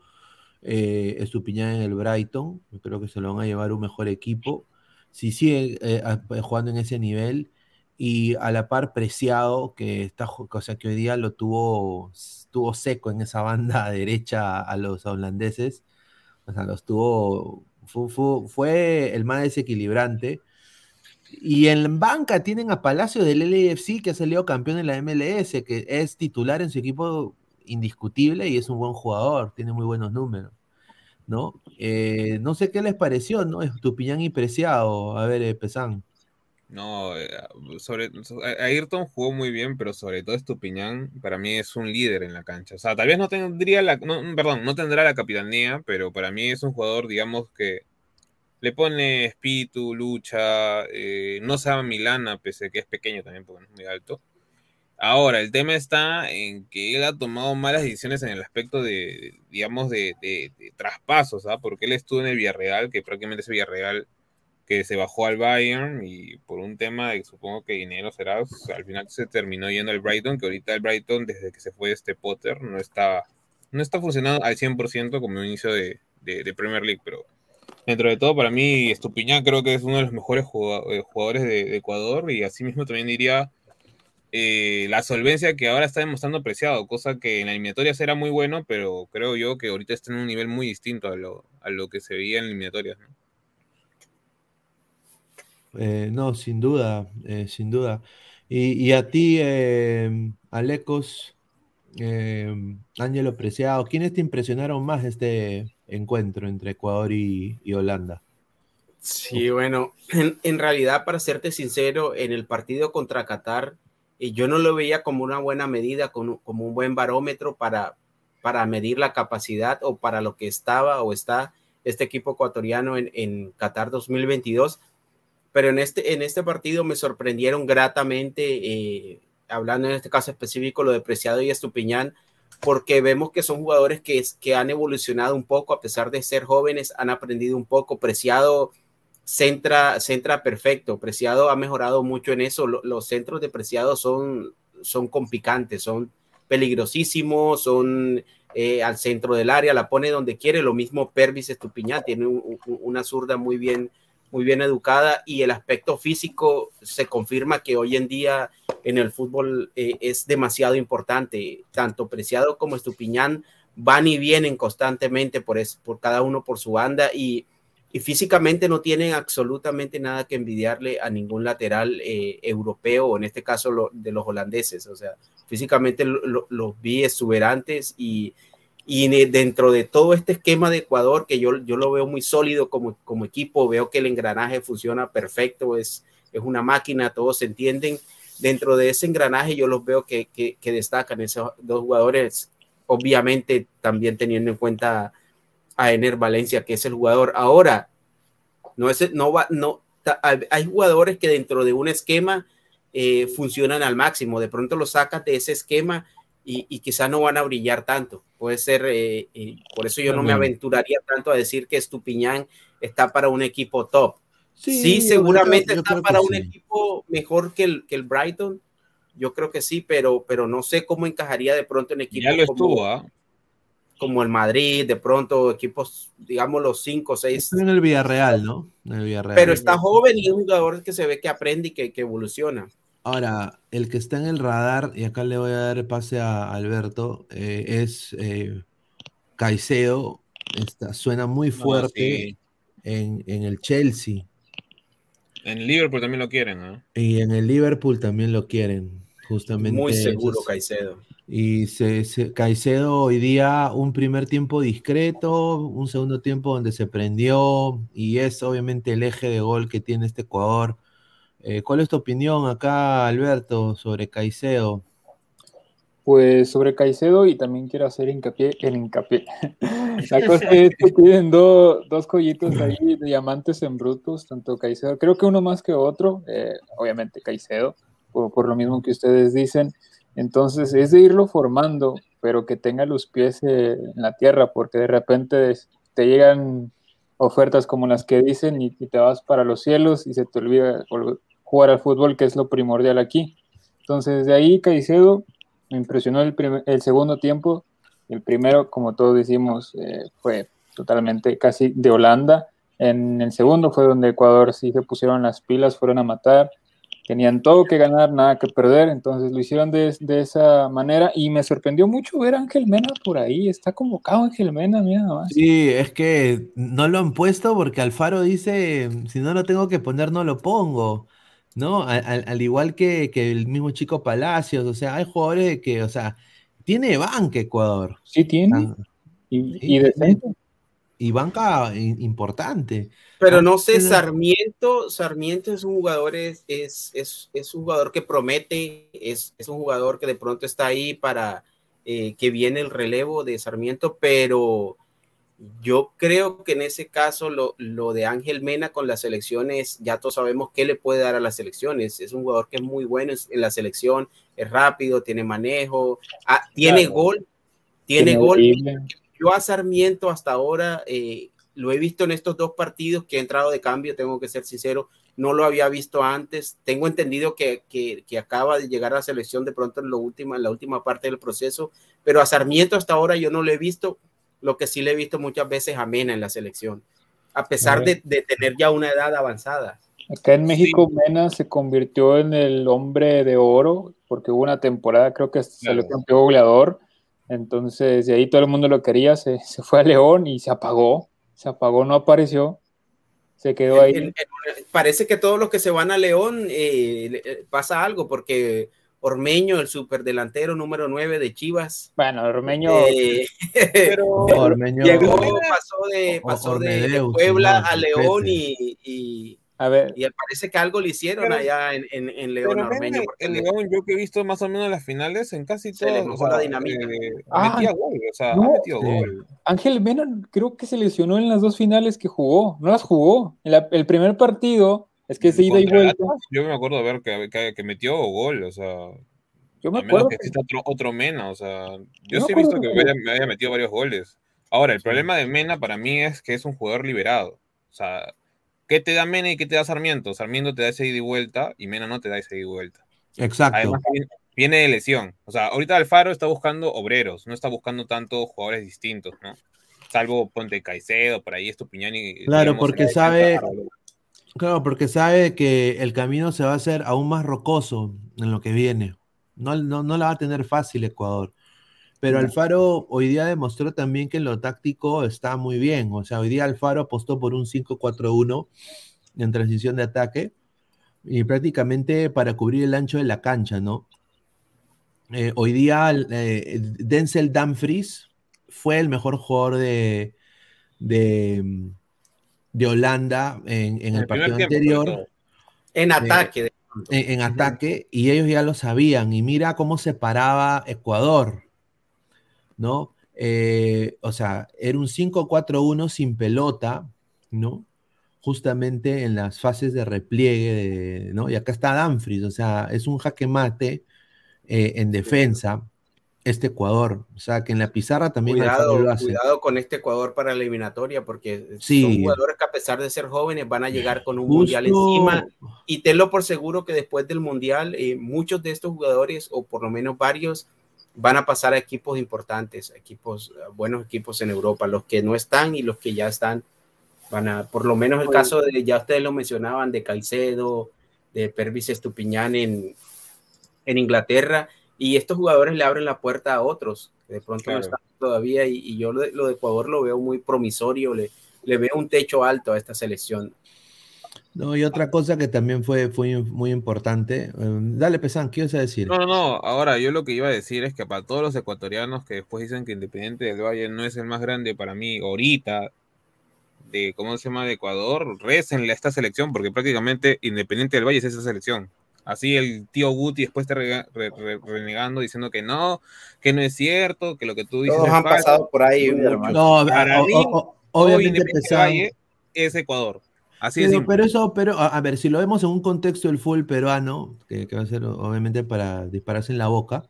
eh, Estupiñán en el Brighton. Yo creo que se lo van a llevar un mejor equipo. Si sigue eh, a- jugando en ese nivel y a la par Preciado, que está, o sea, que hoy día lo tuvo, tuvo seco en esa banda derecha a los holandeses. O sea, los tuvo. Fue, fue- fue el más desequilibrante. Y en banca tienen a Palacio del LAFC, que ha salido campeón en la MLS, que es titular en su equipo indiscutible y es un buen jugador, tiene muy buenos números, ¿no? Eh, no sé qué les pareció, ¿no? Estupiñán y Preciado. A ver, eh, Pesán. No, eh, sobre, Ayrton jugó muy bien, pero sobre todo Estupiñán para mí es un líder en la cancha. O sea, tal vez no tendría la, perdón, no tendrá la capitanía, pero para mí es un jugador, digamos, que le pone espíritu, lucha, eh, no llama Milana, pese a que es pequeño también, porque no es muy alto. Ahora, el tema está en que él ha tomado malas decisiones en el aspecto de, digamos, de, de- de traspasos, ¿ah? Porque él estuvo en el Villarreal, que prácticamente ese Villarreal que se bajó al Bayern y por un tema de supongo que dinero será, pues, al final se terminó yendo al Brighton, que ahorita el Brighton desde que se fue este Potter no está, no está funcionando al 100% como inicio de, de- de Premier League, pero dentro de todo para mí Estupiñán creo que es uno de los mejores eh, jugadores de, Ecuador y asimismo también diría eh, la solvencia que ahora está demostrando Preciado, cosa que en la eliminatorias era muy bueno, pero creo yo que ahorita está en un nivel muy distinto a lo, a lo que se veía en eliminatorias. ¿no? Eh, no, sin duda, sin duda. Y, y a ti, eh, Alecos, eh, Ángelo Preciado, ¿quiénes te impresionaron más este encuentro entre Ecuador y, y Holanda? Sí, bueno, en, en realidad, para serte sincero, en el partido contra Qatar, eh, yo no lo veía como una buena medida, como, como un buen barómetro para, para medir la capacidad o para lo que estaba o está este equipo ecuatoriano en, en Qatar 2022. Pero en este, en este partido me sorprendieron gratamente, eh, hablando en este caso específico, lo de Preciado y Estupiñán, porque vemos que son jugadores que, que han evolucionado un poco, a pesar de ser jóvenes, han aprendido un poco. Preciado centra, centra perfecto. Preciado ha mejorado mucho en eso. Lo- los centros de Preciado son, son con picantes, son peligrosísimos, son eh, al centro del área, la pone donde quiere. Lo mismo Pervis Estupiñán, tiene un- un- una zurda muy bien, muy bien educada y el aspecto físico se confirma que hoy en día en el fútbol eh, es demasiado importante. Tanto Preciado como Estupiñán van y vienen constantemente por, es, por cada uno por su banda y, y físicamente no tienen absolutamente nada que envidiarle a ningún lateral eh, europeo, o en este caso lo, de los holandeses. O sea, físicamente lo- lo- los vi exuberantes y, y dentro de todo este esquema de Ecuador, que yo, yo lo veo muy sólido como, como equipo, veo que el engranaje funciona perfecto, es, es una máquina, todos se entienden. Dentro de ese engranaje yo los veo que, que, que destacan esos dos jugadores, obviamente también teniendo en cuenta a Ener Valencia, que es el jugador. Ahora, no es, no va, no, hay jugadores que dentro de un esquema eh, funcionan al máximo. De pronto los sacas de ese esquema y, y quizás no van a brillar tanto. Puede ser, eh, eh, por eso yo no me aventuraría tanto a decir que Estupiñán está para un equipo top. Sí, seguramente creo- está para un sí. equipo mejor que el, que el Brighton. Yo creo que sí, pero, pero no sé cómo encajaría de pronto en equipos Ya lo como, estuvo, ¿ah? como el Madrid, de pronto equipos, digamos, los cinco o seis Está en el Villarreal, ¿no? En el Villarreal. pero está joven y es un jugador que se ve que aprende y que, que evoluciona. Ahora, el que está en el radar, y acá le voy a dar el pase a Alberto, eh, es eh, Caicedo. Está, suena muy fuerte sí. en, en el Chelsea. En Liverpool también lo quieren, ¿ah? Y en el Liverpool también lo quieren, justamente. Muy seguro, esos- Caicedo. Y se, se- Caicedo hoy día un primer tiempo discreto, un segundo tiempo donde se prendió y es obviamente el eje de gol que tiene este Ecuador. Eh, ¿Cuál es tu opinión acá, Alberto, sobre Caicedo? Pues sobre Caicedo y también quiero hacer hincapié en hincapié. La cosa es que tienen do- dos collitos ahí de diamantes en brutos, tanto Caicedo, creo que uno más que otro, eh, obviamente Caicedo, por, lo mismo que ustedes dicen. Entonces es de irlo formando, pero que tenga los pies eh, en la tierra, porque de repente te llegan ofertas como las que dicen y, te vas para los cielos y se te olvida jugar al fútbol, que es lo primordial aquí. Entonces de ahí Caicedo me impresionó el, el segundo tiempo. El primero, como todos decimos, eh, fue totalmente casi de Holanda. En el segundo fue donde Ecuador sí se pusieron las pilas, fueron a matar tenían todo que ganar, nada que perder, entonces lo hicieron de, esa manera y me sorprendió mucho ver a Ángel Mena por ahí, está convocado Ángel Mena, mira más. Sí, es que no lo han puesto porque Alfaro dice, si no lo tengo que poner, no lo pongo, ¿no? Al, igual que, el mismo chico Palacios, o sea, hay jugadores que, o sea, tiene banca Ecuador. Sí, tiene. y, y y banca importante. Pero no sé, Sarmiento, Sarmiento es un jugador, es, es, es, un jugador que promete, es, es, un jugador que de pronto está ahí para eh, que viene el relevo de Sarmiento, pero yo creo que en ese caso lo, lo, de Ángel Mena con las selecciones, ya todos sabemos qué le puede dar a las selecciones. Es un jugador que es muy bueno en la selección, es rápido, tiene manejo, ah, tiene gol, tiene, gol yo a Sarmiento hasta ahora eh, lo he visto en estos dos partidos que he entrado de cambio, tengo que ser sincero, no lo había visto antes. Tengo entendido que, que, acaba de llegar a la selección de pronto en, lo última, en la última parte del proceso, pero a Sarmiento hasta ahora yo no lo he visto, lo que sí le he visto muchas veces a Mena en la selección, a pesar de, de, tener ya una edad avanzada. Acá en México Mena se convirtió en el hombre de oro, porque hubo una temporada, creo que salió campeón goleador. Entonces, de ahí todo el mundo lo quería, se, se, fue a León y se apagó, se apagó, no apareció, se quedó ahí. parece que todos los que se van a León eh, eh, pasa algo, porque Ormeño, el superdelantero número 9 de Chivas. Bueno, Ormeño. Eh, llegó, pasó de, pasó de, Puebla a León y, a ver. Y parece que algo le hicieron allá en, en, León Armeño. En León, yo que he visto más o menos las finales, en casi todas. O sea, la dinámica. Eh, ah, metía gol, o sea, no, ha metido gol. Ángel Mena creo que se lesionó en las dos finales que jugó. No las jugó. el primer partido es que se ida y vuelta. Yo me acuerdo de ver que, que, metió gol, o sea. Yo me acuerdo. que exista otro, otro, Mena, o sea. Yo sí he visto que, me había metido varios goles. Ahora, el problema de Mena para mí es que es un jugador liberado. O sea, ¿Qué te da Mena y qué te da Sarmiento? Sarmiento te da ese ida y vuelta y Mena no te da ese ida y vuelta. Exacto. Además, viene de lesión. O sea, ahorita Alfaro está buscando obreros, no está buscando tanto jugadores distintos, ¿no? Salvo Ponte Caicedo, por ahí Estupiñán y. Claro, porque sabe. Claro, porque sabe que el camino se va a hacer aún más rocoso en lo que viene. No, no, no la va a tener fácil Ecuador. Pero Alfaro hoy día demostró también que en lo táctico está muy bien. O sea, hoy día Alfaro apostó por un 5-4-1 en transición de ataque y prácticamente para cubrir el ancho de la cancha, ¿no? Eh, hoy día eh, Denzel Dumfries fue el mejor jugador de, de, Holanda en, el, partido anterior. En ataque. en, ataque, y ellos ya lo sabían. Y mira cómo se paraba Ecuador. ¿no? Eh, o sea, era un 5-4-1 sin pelota, ¿no? Justamente en las fases de repliegue, ¿no? Y acá está Danfries, o sea, es un jaque mate eh, en defensa este Ecuador. O sea, que en la pizarra también cuidado, lo hace. Cuidado con este Ecuador para la eliminatoria, porque son jugadores que a pesar de ser jóvenes van a llegar con un mundial encima. Y tenlo por seguro que después del mundial, eh, muchos de estos jugadores, o por lo menos varios, van a pasar a equipos importantes, equipos, buenos equipos en Europa, los que no están y los que ya están, van a, por lo menos el caso de, ya ustedes lo mencionaban, de Caicedo, de Pervis Estupiñán en, en Inglaterra, y estos jugadores le abren la puerta a otros, que de pronto no están todavía, y, yo lo de, lo de, Ecuador lo veo muy promisorio, le, le veo un techo alto a esta selección. No, y otra cosa que también fue, fue muy importante. Em, dale, Pesan, ¿qué ibas a decir? No, no, no. Ahora, yo lo que iba a decir es que para todos los ecuatorianos que después dicen que Independiente del Valle no es el más grande para mí ahorita, de cómo se llama de Ecuador, recenle a esta selección, porque prácticamente Independiente del Valle es esa selección. Así el tío Guti después está renegando diciendo que no, que no es cierto, que lo que tú dices. Todos han pasado por ahí. No, para mí, obviamente es Ecuador. Así Pero, simple. pero eso, pero a, a ver, si lo vemos en un contexto del fútbol peruano, que, que va a ser obviamente para dispararse en la boca.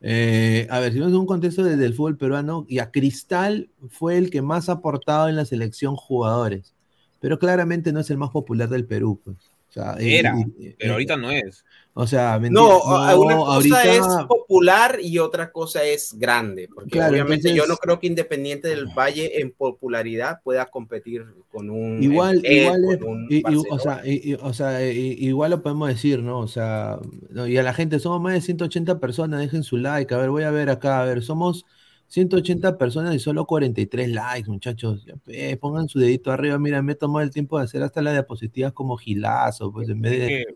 eh, a ver, si vemos en un contexto desde el fútbol peruano, y a Cristal fue el que más ha aportado en la selección jugadores, pero claramente no es el más popular del Perú. Pues. O sea, Era, y- y- pero ahorita no es. O sea, ¿me No, a- una cosa ahorita- es popular y otra cosa es grande, porque Claro, obviamente yo entonces- no creo que Independiente del Valle en popularidad pueda competir con un Igual, igual, es- un y- o sea, y- y- o sea, igual lo podemos decir, ¿no? O sea, no, y a la gente, somos más de 180 personas, dejen su like, a ver, voy a ver acá, a ver, somos 180 personas y solo 43 likes, muchachos, pues, pongan su dedito arriba, mira, me he tomado el tiempo de hacer hasta las diapositivas como gilazo, pues en vez de...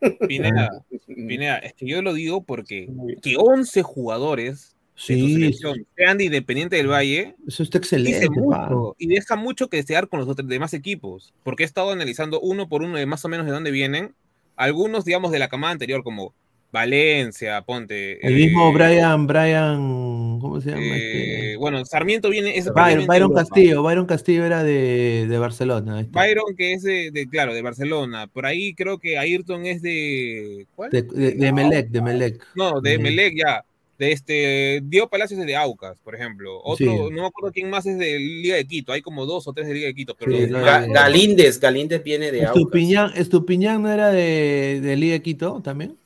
Pineda, Pineda, es que yo lo digo porque que 11 jugadores de tu Sí, selección sean de Independiente del Valle eso está excelente, mucho y deja mucho que desear con los otros demás equipos, porque he estado analizando uno por uno de más o menos de dónde vienen, algunos digamos de la camada anterior como Valencia, ponte. El mismo eh, Brian, Brian, ¿cómo se llama? eh, este? bueno, Sarmiento viene es Byron. Castillo, Byron Castillo era de, de Barcelona. está. Byron, que es de, de- claro, de Barcelona. Por ahí creo que Ayrton es de. ¿Cuál? De, de, de Melec, de Melec. No, de. Melec ya. De este. Diego Palacios es de Aucas, por ejemplo. Otro, Sí. no me acuerdo quién más es de Liga de Quito. Hay como dos o tres de Liga de Quito. Pero Sí, no, Ga- Galíndez, Galíndez viene de Aucas. Estupiñán, Estupiñán no era de, de Liga de Quito también.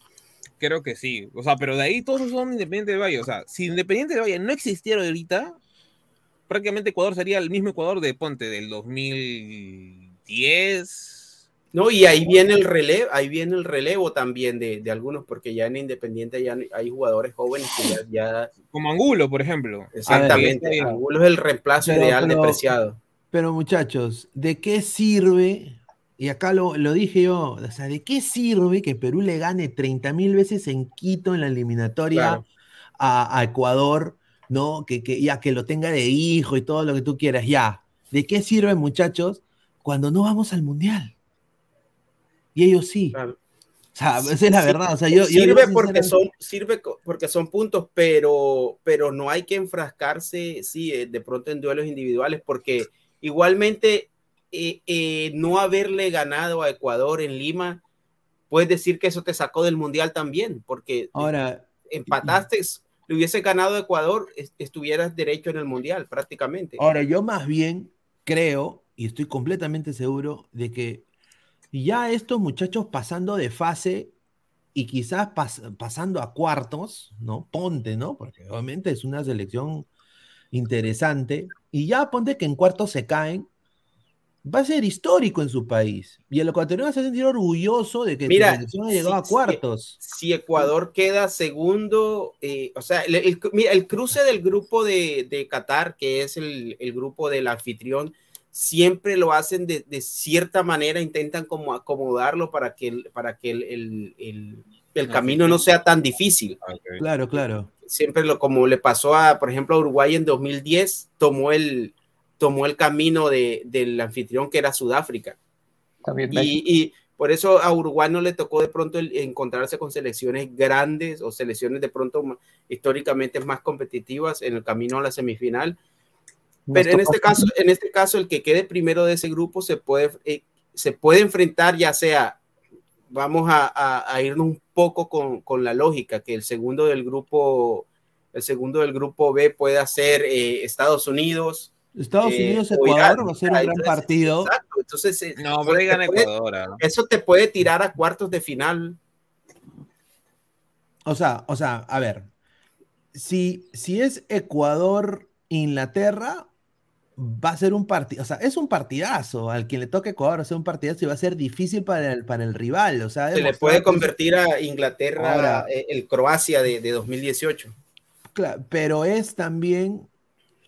Creo que sí. O sea, pero de ahí todos son Independiente del Valle. O sea, si Independiente del Valle no existiera ahorita, prácticamente Ecuador sería el mismo Ecuador de Ponte del 2010. No, y ahí viene el relevo, ahí viene el relevo también de, de algunos, porque ya en Independiente ya hay jugadores jóvenes que ya, ya- Como Angulo, por ejemplo. exactamente, Ah. Angulo es el reemplazo Pero- ideal pero- de Preciado. Pero muchachos, ¿de qué sirve? Y acá lo, lo dije yo, o sea, ¿de qué sirve que Perú le gane 30 mil veces en Quito en la eliminatoria Claro. a, a Ecuador, ¿no? Que, que ya que lo tenga de hijo y todo lo que tú quieras, ya. ¿De qué sirve, muchachos, cuando no vamos al Mundial? Y ellos sí. Claro. O sea, esa es la verdad. O sea, yo, sirve yo porque son sirve porque son puntos, pero pero no hay que enfrascarse sí eh, de pronto en duelos individuales porque igualmente eh, eh, no haberle ganado a Ecuador en Lima puedes decir que eso te sacó del mundial también porque Ahora, empataste le hubiese ganado a Ecuador es- estuvieras derecho en el mundial prácticamente Ahora, yo más bien creo, y estoy completamente seguro, de que ya estos muchachos pasando de fase y quizás pas- pasando a cuartos, ¿no? Ponte, ¿no? Porque obviamente es una selección interesante, y ya ponte que en cuartos se caen, va a ser histórico en su país. Y el ecuatoriano se va a sentir orgulloso de que Mira, selección ha llegado sí, a cuartos. si Ecuador queda segundo, eh, o sea, el, el- mira, el cruce del grupo de, de Qatar, que es el, el grupo del anfitrión, siempre lo hacen de, de cierta manera, intentan como acomodarlo para que, el- para que el, el- el- el camino no sea tan difícil. Claro, claro. Siempre lo como le pasó a, por ejemplo, a Uruguay en 2010, tomó el, tomó el camino de, del anfitrión que era Sudáfrica. También. Y, y por eso a Uruguay no le tocó de pronto encontrarse con selecciones grandes o selecciones de pronto históricamente más competitivas en el camino a la semifinal. Pero en este caso, en este caso, el que quede primero de ese grupo se puede, eh, se puede enfrentar, ya sea, vamos a, a- a irnos un poco con, con la lógica, que el segundo del grupo, el segundo del grupo B pueda ser eh, Estados Unidos. Estados eh, Unidos, o Ecuador Irán. va a ser un gran Entonces, partido. Exacto, entonces eh, No, gana puede- Ecuador. ah. eso te puede tirar a cuartos de final. O sea, o sea, a ver, si, si es Ecuador-Inglaterra, va a ser un partido, o sea, es un partidazo. Al quien le toque Ecuador va a ser un partidazo y va a ser difícil para el, para el rival. O sea, Se le puede convertir a Inglaterra Ahora- eh, el Croacia de, de 2018. Cla- pero es también,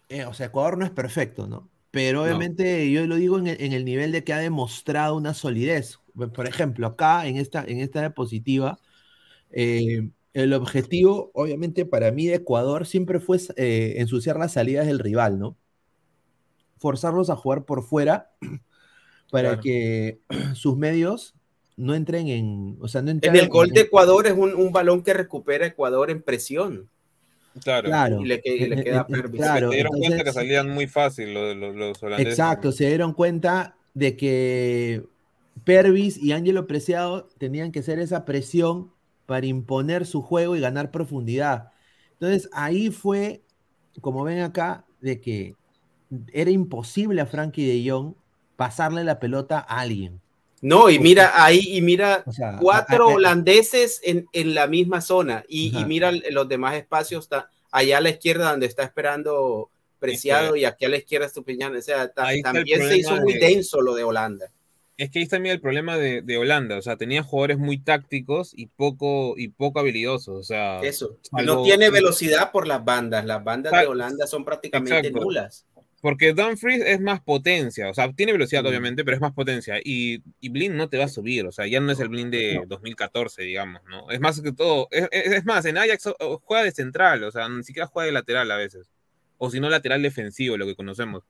eh, o sea, Ecuador no es perfecto, ¿no? Pero obviamente yo lo digo en el, en el nivel de que ha demostrado una solidez. Por ejemplo, acá en esta, en esta diapositiva, eh, el objetivo, obviamente, para mí de Ecuador siempre fue eh, ensuciar las salidas del rival, ¿no? Forzarlos a jugar por fuera para Claro. que sus medios no entren en, o sea, no En entren el gol en- de Ecuador es un, un balón que recupera Ecuador en presión. Claro. Claro. Y le, que- y le Eh, queda eh, eh, Pervis. claro, se dieron cuenta que salían muy fácil los, los, los holandeses. Exacto, se dieron cuenta de que Pervis y Ángelo Preciado tenían que hacer esa presión para imponer su juego y ganar profundidad. Entonces ahí fue, como ven acá, de que era imposible a Frankie de Jong pasarle la pelota a alguien. No, y mira ahí, y mira cuatro holandeses en, la misma zona, y, mira los demás espacios, está allá a la izquierda donde está esperando Preciado, y aquí a la izquierda Estupiñán. O sea, también se hizo muy denso lo de Holanda. Es que ahí está también el problema de, Holanda, o sea, tenía jugadores muy tácticos y poco, y poco habilidosos, o sea... Eso, no tiene velocidad por las bandas, las bandas de Holanda son prácticamente nulas. Porque Dumfries es más potencia, o sea, tiene velocidad obviamente, pero es más potencia. Y, y Blind no te va a subir, o sea, ya no es el Blind de 2014, digamos, ¿no? Es más que todo, es, más, en Ajax juega de central, o sea, ni siquiera juega de lateral a veces. O si no, lateral defensivo, lo que conocemos.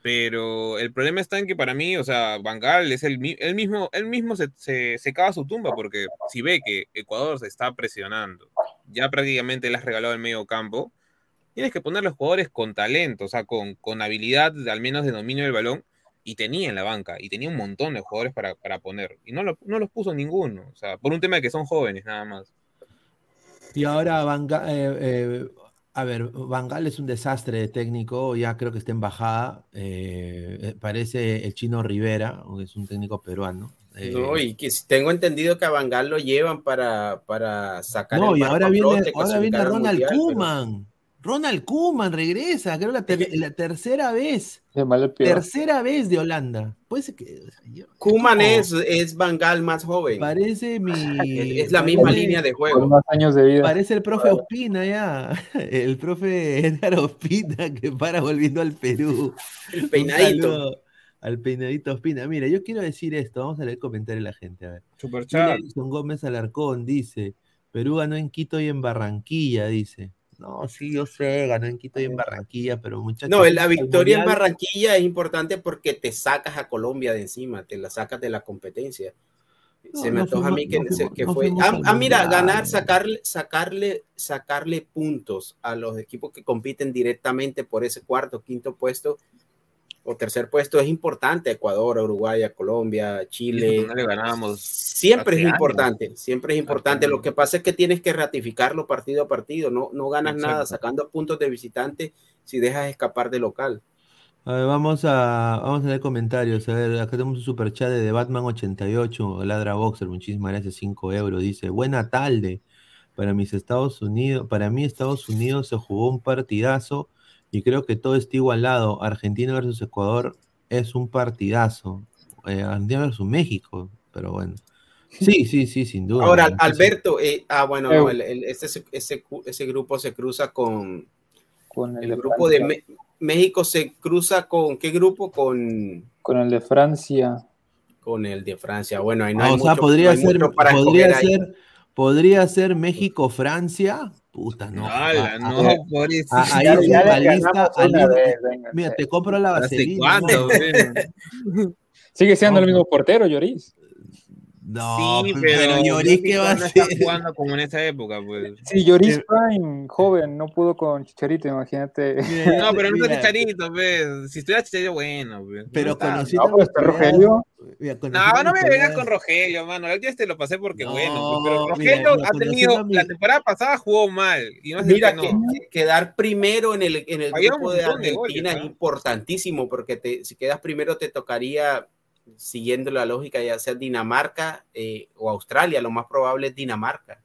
Pero el problema está en que para mí, o sea, Bangal es el, mismo, él mismo se, se, se, cava su tumba, porque si ve que Ecuador se está presionando, ya prácticamente le has regalado el medio campo, tienes que poner los jugadores con talento, o sea, con, con habilidad, al menos de dominio del balón, y tenía en la banca, y tenía un montón de jugadores para, para poner, y no, lo, no los puso ninguno, o sea, por un tema de que son jóvenes nada más. Y ahora Bangal, eh, eh, a ver, Bangal es un desastre de técnico, ya creo que está en bajada, eh, parece el chino Rivera, es un técnico peruano. no, y que tengo entendido que a Bangal lo llevan para, para sacar No, y ahora viene, ahora viene Ronald Koeman. Ronald Koeman regresa, creo la, la tercera vez. Tercera vez de Holanda. Puede que. Koeman es, es Bangal más joven. Parece mi. Es la misma línea de juego. más años de vida. Parece el profe Ospina ya. El profe Edgar Ospina que para volviendo al Perú. El peinadito. Al peinadito Ospina. Mira, yo quiero decir esto. Vamos a leer comentario de la gente. A ver. Superchat. Gómez Alarcón dice: Perú ganó en Quito y en Barranquilla, dice. No, sí, yo sé, ganó en Quito y en Barranquilla, pero muchachos. No, la victoria en Barranquilla es importante porque te sacas a Colombia de encima, te la sacas de la competencia. Se me antoja a mí que, fue. Ah, ah, mira, ganar, sacarle, sacarle, sacarle puntos a los equipos que compiten directamente por ese cuarto, quinto puesto o tercer puesto es importante. Ecuador, Uruguay, Colombia, Chile. Siempre es importante, siempre es importante. Lo que pasa es que tienes que ratificarlo partido a partido. No, no ganas nada sacando puntos de visitante si dejas escapar de local. A ver, vamos a, vamos a leer comentarios. A ver, acá tenemos un super chat de Batman88, Ladra Boxer, muchísimas gracias, 5 euros. Dice, buena tarde. Para mis Estados Unidos, para mí Estados Unidos se jugó un partidazo y creo que todo está igualado. Argentina versus Ecuador es un partidazo. Eh, Argentina versus México, pero bueno. Sí, sí, sí, sin duda. Ahora, Alberto, eh, ah, bueno, ese, ese, grupo se cruza con, con el, grupo de México, se cruza con qué grupo? Con, con el de Francia. Con el de Francia. Bueno, ahí no ah, hay o sea, podría ser, podría ser, podría ser México-Francia Puta, no. Ala, no, por eso. Ahí es la lista. Mira, te compro la vaselina. Sigue siendo el mismo portero, Lloris. No, sí, pero, Lloris que va a ser. Está jugando como en esa época, pues. Sí, Lloris Prime, joven, no pudo con Chicharito, imagínate. no, pero no es Chicharito, pues. Si estuviera Chicharito, bueno, pues. Pero no conocido. No, pues Rogelio. No, no me vengas con Rogelio, mano. El día este lo pasé porque bueno, pues, pero Rogelio ha tenido, la temporada pasada jugó mal. Y no mira, que, quedar primero en el, en el grupo de Argentina es importantísimo porque te, si quedas primero te tocaría siguiendo la lógica, ya sea Dinamarca eh, o Australia, lo más probable es Dinamarca.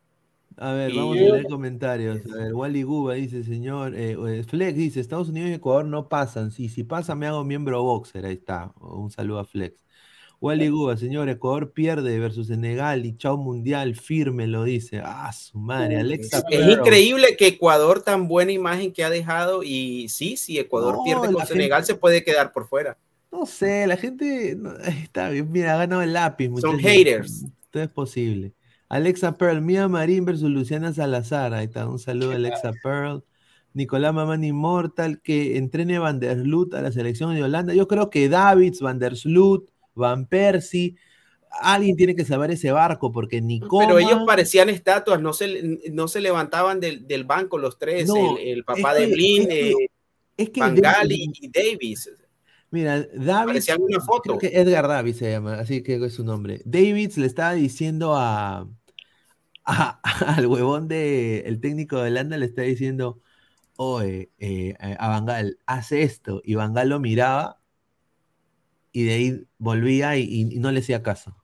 A ver, vamos a leer comentarios. A ver, Wally Guba dice, señor, eh, eh, Flex dice, Estados Unidos y Ecuador no pasan. Sí, si pasa me hago miembro boxer, ahí está. Un saludo a Flex. Wally Guba, señor, Ecuador pierde versus Senegal y chao mundial, firme lo dice. Ah, su madre, Alexa. Es, increíble que Ecuador tan buena imagen que ha dejado y sí, si Ecuador pierde con Senegal se puede quedar por fuera. No sé, la gente está bien. Mira, ha ganado el lápiz. Son haters. Todo es posible. Alexa Pearl, Mia Marín versus Luciana Salazar. Ahí está, un saludo a Alexa Pearl. Nicolás Mamán Immortal, que entrene Van der Sloot a la selección de Holanda. Yo creo que Davids, Van der Sloot, Van Persie, alguien tiene que saber ese barco, porque ni Pero ellos parecían estatuas, no se, no se levantaban del, banco los tres, el, papá de Blin, es que, Van Gaal y Davis. Mira, David. Parecía una foto. Creo que Edgar David se llama, así que es su nombre. Davids le estaba diciendo a, a- al huevón de el técnico de Holanda le está diciendo, oye, eh, a Bangal, hace esto. Y Bangal lo miraba y de ahí volvía y, y- y no le hacía caso.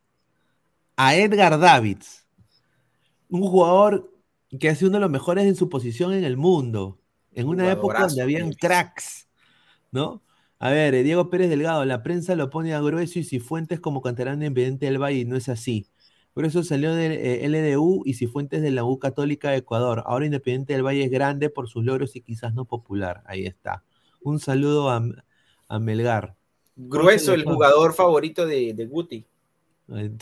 A Edgar Davids, un jugador que ha sido uno de los mejores en su posición en el mundo, en una época donde habían cracks, ¿no? A ver, eh, Diego Pérez Delgado, la prensa lo pone a grueso y Cifuentes como canterano independiente del Valle y no es así. Por eso salió del eh, LDU y Cifuentes de la U Católica de Ecuador. Ahora Independiente del Valle es grande por sus logros y quizás no popular. Ahí está. Un saludo a, a Melgar. Grueso, el jugador favorito de, de Guti.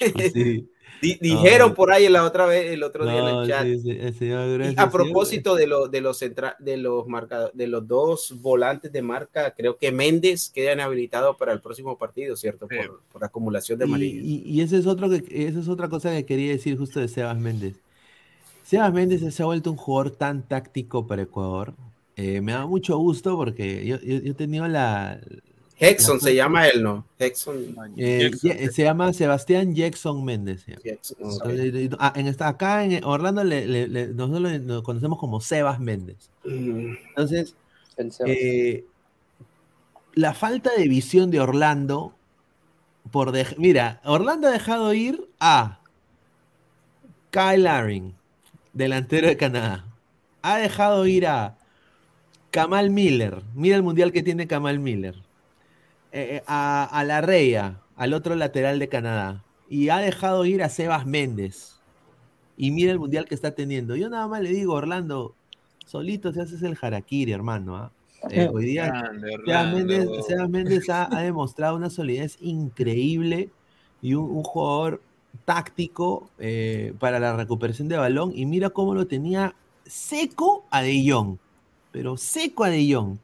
Sí. Di- dijeron No. por ahí la otra vez, el otro día en el chat. sí, sí, el señor Y Grueso, a propósito de, lo- de los centra- de los marca- de los dos volantes de marca, creo que Méndez queda inhabilitado para el próximo partido, ¿cierto? Sí. Por, por acumulación de Y, amarillos. y, y ese es otro que, esa es otra cosa que quería decir justo de Sebas Méndez. Sebas Méndez se ha vuelto un jugador tan táctico para Ecuador. Eh, me da mucho gusto porque yo, yo, yo he tenido la. Hexon se llama él, ¿no? Hexon. eh, Jackson. Ye- se llama Sebastián Jackson Méndez. Jackson, ah, en esta, acá en Orlando le- le- le- nosotros lo- conocemos como Sebas Méndez. Mm, Entonces, eh, la falta de visión de Orlando por mira, Orlando ha dejado ir a Kyle Laring, delantero de Canadá. Ha dejado ir a Kamal Miller. Mira el mundial que tiene Kamal Miller. Eh, eh, a, a La Reya, al otro lateral de Canadá. Y ha dejado ir a Sebas Méndez. Y mira el mundial que está teniendo. Yo nada más le digo, Orlando, solito se haces el harakiri, hermano. ¿ah? Eh, hoy día Grande, Sebas Méndez, Orlando. Sebas Méndez ha, ha demostrado una solidez increíble y un, un jugador táctico eh, para la recuperación de balón. Y mira cómo lo tenía seco a De Jong, pero seco a De Jong.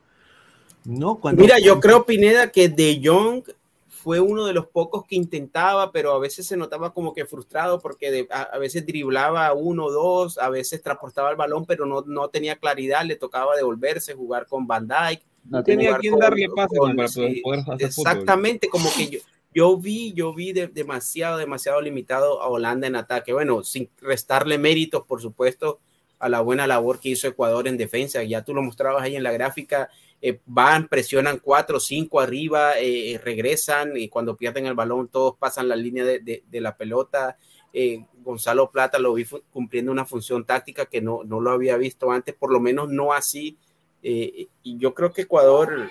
¿No? Cuando, Mira, yo creo, Pineda, que De Jong fue uno de los pocos que intentaba, pero a veces se notaba como que frustrado porque de- a, a veces driblaba uno o dos, a veces transportaba el balón, pero no, no tenía claridad, le tocaba devolverse, jugar con Van Dyke. No tenía quien con- darle pase con- para poder- sí, poder hacer fútbol. Exactamente, como que yo, yo vi, yo vi de- demasiado, demasiado limitado a Holanda en ataque. Bueno, sin restarle méritos, por supuesto, a la buena labor que hizo Ecuador en defensa. Ya tú lo mostrabas ahí en la gráfica. Eh, van, presionan cuatro, cinco arriba, eh, eh, regresan y cuando pierden el balón todos pasan la línea de, de- de la pelota. Eh, Gonzalo Plata lo vi cumpliendo una función táctica que no, no lo había visto antes, por lo menos no así. Y yo creo que Ecuador,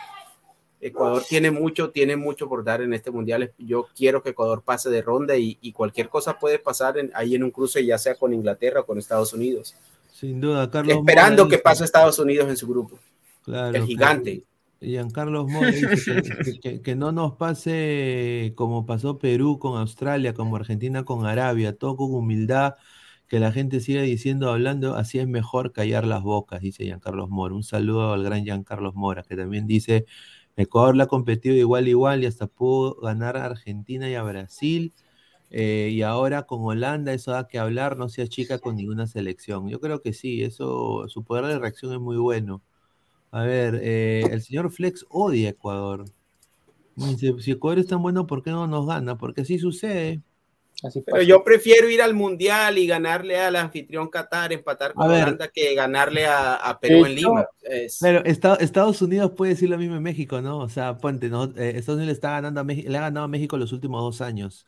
Ecuador tiene mucho, tiene mucho por dar en este mundial. Yo quiero que Ecuador pase de ronda y, y cualquier cosa puede pasar en- ahí en un cruce, ya sea con Inglaterra o con Estados Unidos. sin duda, Carlos Esperando Mora que dice- pase Estados Unidos en su grupo. Claro, el gigante. Giancarlo Mora dice que, que- no nos pase como pasó Perú con Australia, como Argentina con Arabia, todo con humildad, que la gente siga diciendo, hablando, así es mejor callar las bocas, dice Giancarlos Mora. Un saludo al gran Giancarlos Mora, que también dice, Ecuador le ha competido igual igual y hasta pudo ganar a Argentina y a Brasil. eh, y ahora con Holanda eso da que hablar, no se achica con ninguna selección. Yo creo que sí, eso, su poder de reacción es muy bueno. A ver, eh, el señor Flex odia a Ecuador. Dice, si Ecuador es tan bueno, ¿por qué no nos gana? Porque así sucede. Así Pero yo prefiero ir al mundial y ganarle al anfitrión Qatar, empatar con A ver. Holanda, que ganarle a, a Perú en Lima. Es- Pero Esta- Estados Unidos puede decir lo mismo en México, ¿no? O sea, ponte, ¿no? Eh, Estados Unidos le, está ganando a México, le ha ganado a México los últimos dos años.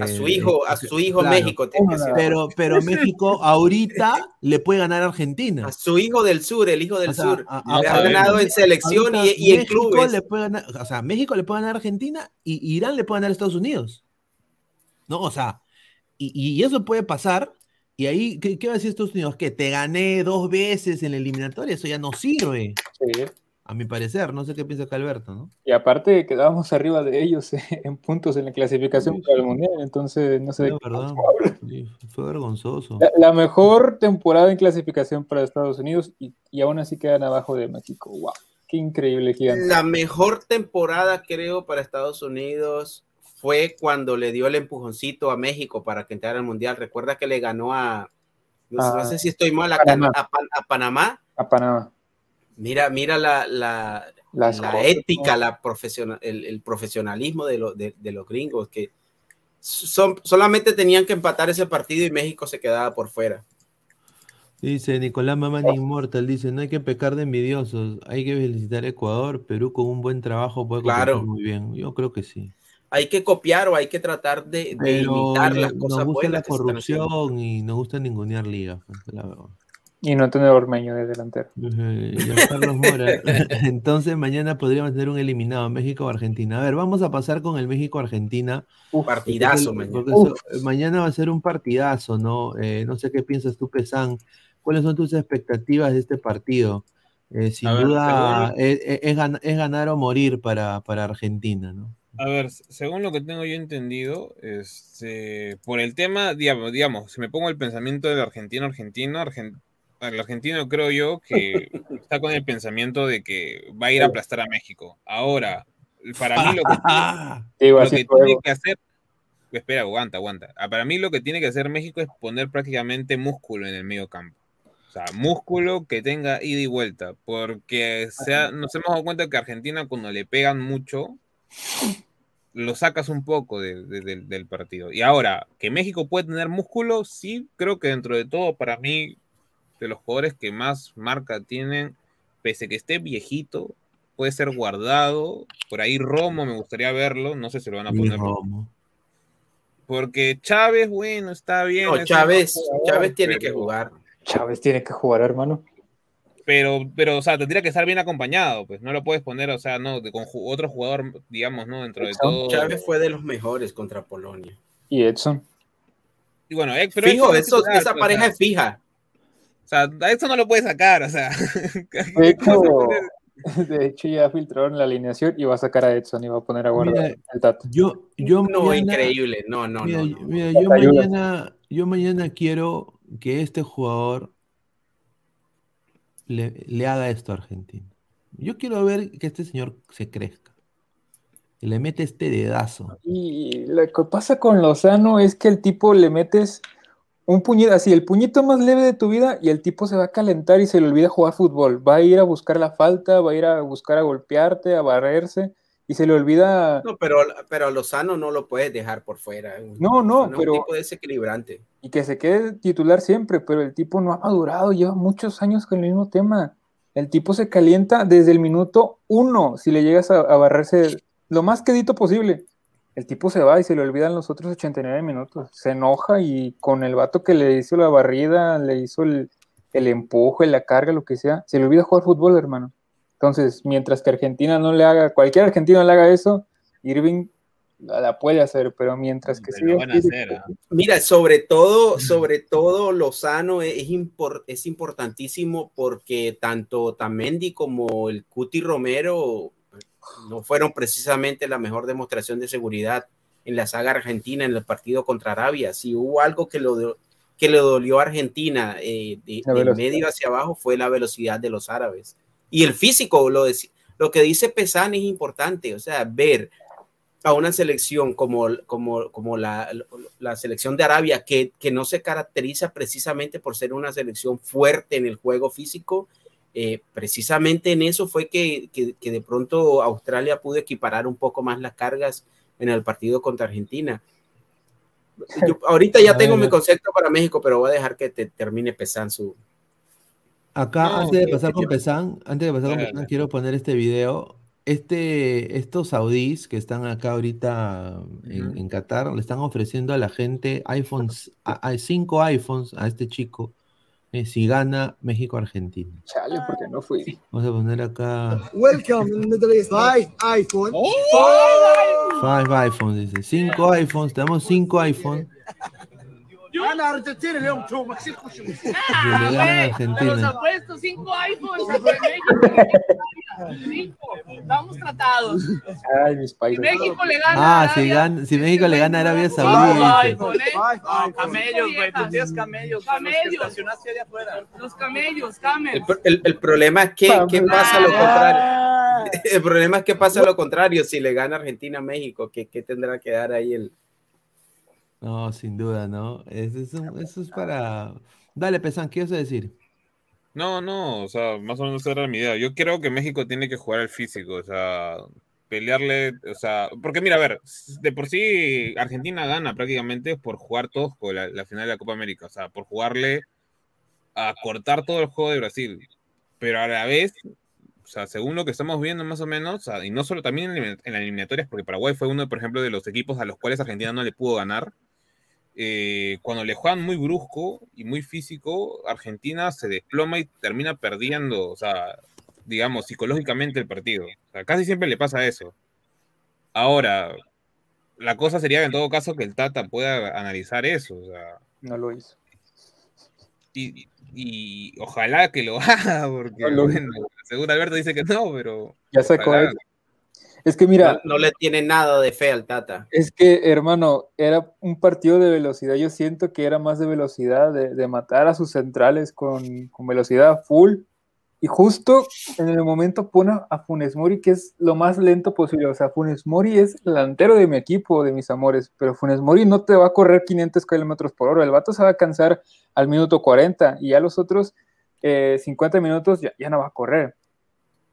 A su Eh, hijo, a eh, su hijo claro. México. tiene que ser. Pero, pero México ahorita le puede ganar a Argentina. A su hijo del sur, el hijo del O sea, sur. a- le a- ha ganado en selección y, y en clubes. le puede ganar, o sea, México le puede ganar a Argentina y Irán le puede ganar a Estados Unidos. ¿No? O sea, y, y eso puede pasar. Y ahí, ¿qué, qué va a decir Estados Unidos? Que te gané dos veces en la eliminatoria, eso ya no sirve, Sí. A mi parecer. No sé qué piensa acá Alberto, ¿no? Y aparte quedábamos arriba de ellos eh, en puntos en la clasificación para el mundial, entonces no sé. De qué. Sí, fue vergonzoso. La, la mejor temporada en clasificación para Estados Unidos y, y aún así quedan abajo de México. ¡Wow! ¡Qué increíble, gigante! La mejor temporada, creo, para Estados Unidos fue cuando le dio el empujoncito a México para que entrara al Mundial. Recuerda que le ganó a, no, sé- no A sé si estoy mal, a, Panamá. Can- a Pan- a Panamá. A Panamá. Mira, mira la, la, la ética, la profesional, el, profesionalismo de, de, los gringos, que son, solamente tenían que empatar ese partido y México se quedaba por fuera. Dice Nicolás Mamán Inmortal, dice, no hay que pecar de envidiosos, hay que felicitar a Ecuador, Perú con un buen trabajo puede claro. muy bien, yo creo que sí. Hay que copiar o hay que tratar de, imitar las cosas Nos gusta la corrupción y nos gusta ningunear ligas, pues, la verdad. Y no tener Ormeño de delantero. Carlos Mora. Entonces mañana podríamos tener un eliminado México o Argentina. A ver, vamos a pasar con el México-Argentina. Partidazo mañana. mañana va a ser un partidazo, ¿no? Eh, no sé qué piensas tú, Pesan. ¿Cuáles son tus expectativas de este partido? Eh, sin duda es, ganar o morir para, para Argentina, ¿no? A ver, según lo que tengo yo entendido, este, por el tema, digamos, digamos, si me pongo el pensamiento del argentino argentino, argentino el argentino creo yo que está con el pensamiento de que va a ir a aplastar a México. Ahora, para mí lo que, tiene, que hacer, espera, aguanta, aguanta. Ah, para mí lo que tiene que hacer México es poner prácticamente músculo en el medio campo. O sea, músculo que tenga ida y vuelta, porque sea, nos hemos dado cuenta que Argentina cuando le pegan mucho, lo sacas un poco del partido. Y ahora, que México puede tener músculo, sí, creo que dentro de todo, para mí, de los jugadores que más marca tienen, pese que esté viejito, puede ser guardado. Por ahí Romo me gustaría verlo, no sé si lo van a poner. Porque Chávez, bueno, está bien. No, Chávez, Chávez tiene que jugar. Chávez tiene que jugar, hermano. Pero, pero, o sea, tendría que estar bien acompañado, pues no lo puedes poner, o sea, no, con otro jugador, digamos, ¿no? Dentro de todo. Chávez fue de los mejores contra Polonia. Y Edson. Y bueno, pero Fijo, eso, esa pareja es fija. O sea, a esto no lo puede sacar, o sea. De hecho, ya filtraron la alineación y va a sacar a Edson y va a poner a guardar el tato. Yo, yo no, increíble, no, no, no, Mira, yo mañana, yo mañana quiero que este jugador le, le, haga esto a Argentina. Yo quiero ver que este señor se crezca. Que le mete este dedazo. Y lo que pasa con Lozano es que el tipo le metes un puñito, así, el puñito más leve de tu vida y el tipo se va a calentar y se le olvida jugar fútbol. Va a ir a buscar la falta, va a ir a buscar a golpearte, a barrerse y se le olvida. No, pero, pero a Lozano no lo puedes dejar por fuera. No, no, pero. Un tipo desequilibrante. Y que se quede titular siempre, pero el tipo no ha madurado, lleva muchos años con el mismo tema. El tipo se calienta desde el minuto uno si le llegas a, a barrerse lo más quedito posible el tipo se va y se le olvidan los otros 89 minutos. Se enoja y con el vato que le hizo la barrida, le hizo el, el empuje, la carga, lo que sea, se le olvida jugar fútbol, hermano. Entonces, mientras que Argentina no le haga, cualquier argentino le haga eso, Irving la, puede hacer, pero mientras que sí. ¿ah? Mira, sobre todo, sobre todo Lozano es, es importantísimo porque tanto Tamendi como el Cuti Romero no fueron precisamente la mejor demostración de seguridad en la saga argentina en el partido contra Arabia. Si hubo algo que, lo, que le dolió a Argentina eh, de, medio hacia abajo fue la velocidad de los árabes. Y el físico, lo, lo que dice Pesan es importante, o sea, ver a una selección como, como, como la, la, selección de Arabia, que, que no se caracteriza precisamente por ser una selección fuerte en el juego físico, eh, precisamente en eso fue que, de pronto Australia pudo equiparar un poco más las cargas en el partido contra Argentina. ahorita ya tengo mi concepto para México, pero voy a dejar que te termine Pesan su. Acá, antes de pasar con Pesan, antes de pasar con Pesan, quiero poner este video. Este, estos saudíes que están acá ahorita en, en Qatar le están ofreciendo a la gente iPhones, hay cinco iPhones a este chico eh, si gana México-Argentina. Chale, porque no fui. Vamos a poner acá. Welcome Middle East. Five iPhone. Oh. Five iPhones, dice. Cinco iPhones. Tenemos cinco iPhones. Argentina León cinco Si México le gana. Ah, si, México le gana Arabia Saudí. Ay, no, camellos, camellos. Los camellos, camellos. El, el, problema es que, ¿qué pasa lo contrario? El problema es que pasa lo contrario. Si le gana Argentina a México, ¿qué, qué tendrá que dar ahí el no, sin duda, ¿no? Eso es, eso es para... Dale, Pesan, ¿qué vas a decir? No, no, o sea, más o menos esa era mi idea. Yo creo que México tiene que jugar al físico, o sea, pelearle, o sea, porque mira, a ver, de por sí Argentina gana prácticamente por jugar todos con la, la final de la Copa América, o sea, por jugarle a cortar todo el juego de Brasil, pero a la vez, o sea, según lo que estamos viendo más o menos, o sea, y no solo también en, en las eliminatorias, porque Paraguay fue uno, por ejemplo, de los equipos a los cuales Argentina no le pudo ganar, eh, cuando le juegan muy brusco y muy físico, Argentina se desploma y termina perdiendo, o sea, digamos, psicológicamente el partido. O sea, casi siempre le pasa eso. Ahora, la cosa sería en todo caso que el Tata pueda analizar eso. O sea, No lo hizo. y, y ojalá que lo haga, porque No lo bueno, según Alberto dice que no, pero Ya sacó ojalá. Es que mira, No, no le tiene nada de fe al Tata. Es que, hermano, era un partido de velocidad. Yo siento que era más de velocidad, de, de matar a sus centrales con, con velocidad full. Y justo en el momento pone a Funes Mori, que es lo más lento posible. O sea, Funes Mori es el delantero de mi equipo, de mis amores. Pero Funes Mori no te va a correr 500 kilómetros por hora. El vato se va a cansar al minuto 40 y ya los otros eh, 50 minutos ya, ya no va a correr.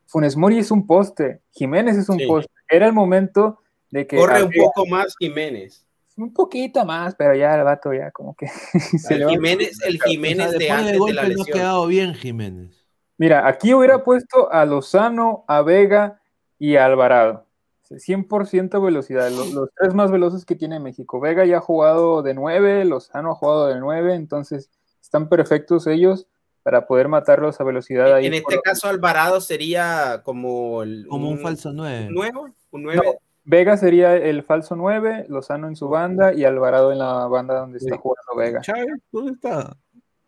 Funes Mori es un poste, Jiménez es un Sí. poste. Era el momento de que Corre un poco más Jiménez. un poquito más, pero ya el vato ya como que se El Jiménez, el Jiménez de después del antes de golpe la no ha quedado bien Jiménez. Mira, aquí hubiera puesto a Lozano, a Vega y a Alvarado. 100% velocidad, los, los tres más veloces que tiene México. Vega ya ha jugado de 9, Lozano ha jugado de 9, entonces están perfectos ellos para poder matarlos a velocidad ahí. En este caso, Alvarado sería como, el- Como un falso 9. un nuevo, un No, nueve. Vega sería el falso 9, Lozano en su banda y Alvarado en la banda donde está jugando Vega. Chávez, ¿dónde está?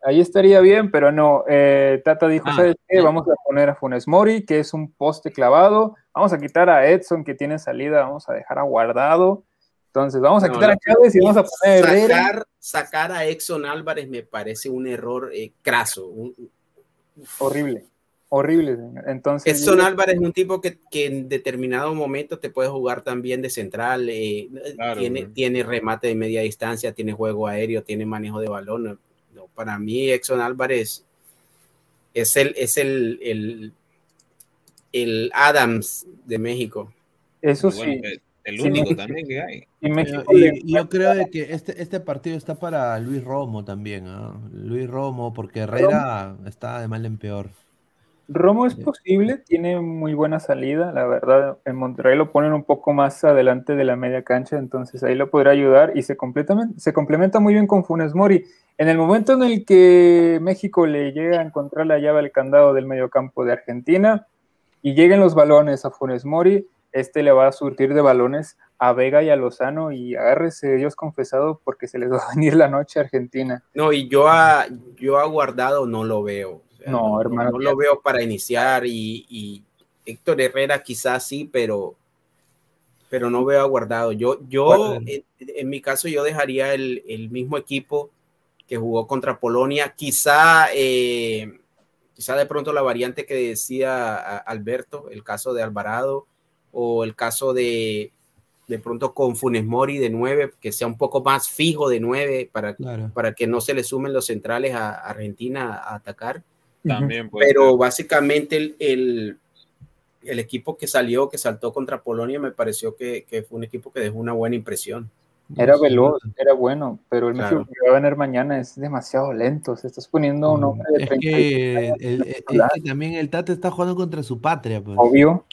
Ahí estaría bien, pero no. eh, Tata dijo, Ah, ¿sabes qué? Vamos a poner a Funes Mori, que es un poste clavado. Vamos a quitar a Edson, que tiene salida. Vamos a dejar a Guardado. Entonces, vamos a No, quitar a Chávez y vamos a poner a Herrera. sacar, sacar a Exxon Álvarez me parece un error eh, craso. Un- Horrible. Horrible, señor. Entonces, yo- Álvarez es un tipo que, que en determinado momento te puede jugar también de central, eh, Claro, tiene, remate de media distancia, tiene juego aéreo, tiene manejo de balón. No, para mí, Exxon Álvarez es el, es el, el, el Adams de México. eso bueno, sí. El- Sí, único también que hay. y México Y, le- y yo creo de que este, este partido está para Luis Romo también. ¿ah? Luis Romo, porque Herrera está de mal en peor. Romo es posible, tiene muy buena salida, la verdad. En Monterrey lo ponen un poco más adelante de la media cancha, entonces ahí lo podrá ayudar y se, completamente, se complementa muy bien con Funes Mori. En el momento en el que México le llega a encontrar la llave al candado del mediocampo de Argentina y lleguen los balones a Funes Mori, este le va a surtir de balones a Vega y a Lozano y agárrese Dios confesado porque se les va a venir la noche a Argentina. No, y yo a, yo a Guardado no lo veo. O sea, No, hermano, No, lo veo para iniciar y, y Héctor Herrera quizás sí, pero, pero no veo a Guardado. Yo, yo en, en mi caso, yo dejaría el, el mismo equipo que jugó contra Polonia. Quizá, eh, quizá de pronto la variante que decía Alberto, el caso de Alvarado o el caso de de pronto con Funes Mori de 9, que sea un poco más fijo de 9 para, Claro. para que no se le sumen los centrales a Argentina a atacar. También puede Pero ser. básicamente el, el, el equipo que salió, que saltó contra Polonia, me pareció que, que fue un equipo que dejó una buena impresión. Era veloz, era bueno, pero el Claro. México que va a venir mañana es demasiado lento. Se estás poniendo un hombre de Es 30 que, el- el- es que también el Tata está jugando contra su patria. Pues. obvio.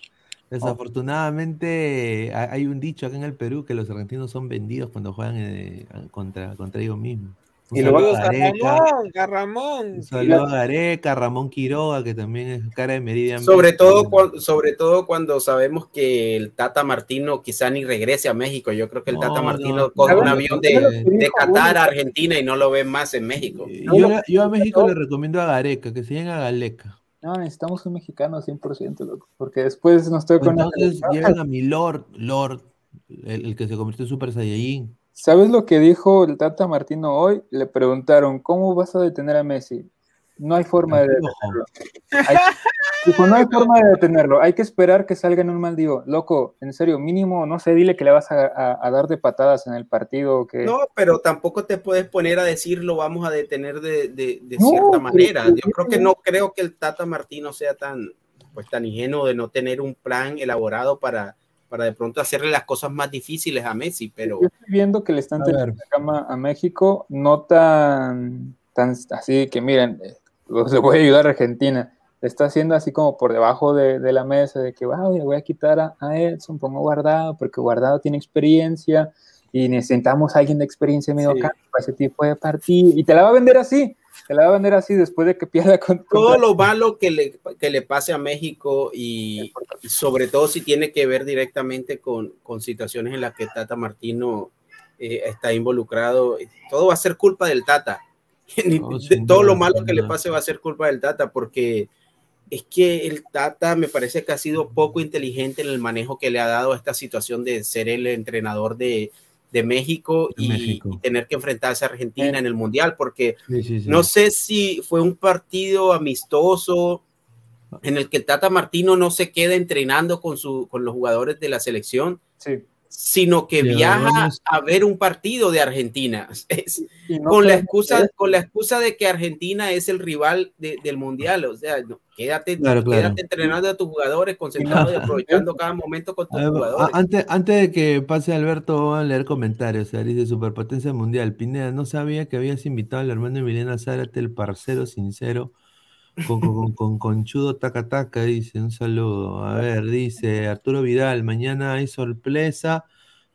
Desafortunadamente hay hay un dicho acá en el Perú que los argentinos son vendidos cuando juegan eh, contra, contra ellos mismos. Un Y luego a a Gareca, Ramón, a Ramón. un saludo a Gareca, Ramón Quiroga, que también es cara de Meridian. Sobre todo, cuando, sobre todo cuando sabemos que el Tata Martino quizá ni regrese a México. Yo creo que el No, Tata no, Martino coge no, un no, avión de, de Qatar a Argentina y no lo ve más en México. Yo, yo a México le recomiendo a Gareca, que se llama Galeca. No, necesitamos un mexicano 100%, loco, porque después nos toca una... Entonces llegan a mi Lord, Lord, el, el que se convirtió en Super Saiyajin. ¿Sabes lo que dijo el Tata Martino hoy? Le preguntaron, ¿cómo vas a detener a Messi? No hay forma de detenerlo. Hay, dijo, no hay forma de detenerlo, hay que esperar que salga en un mal digo, loco, en serio, mínimo, no sé, dile que le vas a, a- a dar de patadas en el partido, que No, pero tampoco te puedes poner a decir lo vamos a detener de, de- de No, cierta manera. Yo creo que no creo que el Tata Martino sea tan, pues, tan ingenuo de no tener un plan elaborado para, para de pronto hacerle las cosas más difíciles a Messi, pero yo estoy viendo que le están teniendo la cama a México, no tan, tan así que miren, se puede ayudar a Argentina. Le está haciendo así como por debajo de, de la mesa, de que "Ah, oye, voy a quitar a, a Edson, pongo guardado, porque guardado tiene experiencia y necesitamos a alguien de experiencia en medio Sí. campo para ese tipo de partido. Y te la va a vender así, te la va a vender así después de que pierda con, todo lo malo que le, que le pase a México y, y sobre todo si tiene que ver directamente con, con situaciones en las que Tata Martino eh, está involucrado, todo va a ser culpa del Tata. No, todo lo malo que le pase va a ser culpa del Tata porque es que el Tata me parece que ha sido poco inteligente en el manejo que le ha dado a esta situación de ser el entrenador de, de México, De y, México. y tener que enfrentarse a Argentina Eh. en el Mundial, porque Sí, sí, sí. no sé si fue un partido amistoso en el que el Tata Martino no se queda entrenando con, su, con los jugadores de la selección, Sí. Sino que viaja a ver un partido de Argentina. Es- Y no con, la excusa, con la excusa de que Argentina es el rival de- del Mundial. O sea, no, quédate, Claro, claro. quédate entrenando a tus jugadores, concentrado y aprovechando cada momento con tus ver, jugadores. antes, antes de que pase Alberto, vamos a leer comentarios. O dice Superpotencia Mundial. Pineda, no sabía que habías invitado al hermano de Milena Zárate, el parcero sincero, con, con, con, con conchudo taca taca, dice. Un saludo. A ver, dice Arturo Vidal, mañana hay sorpresa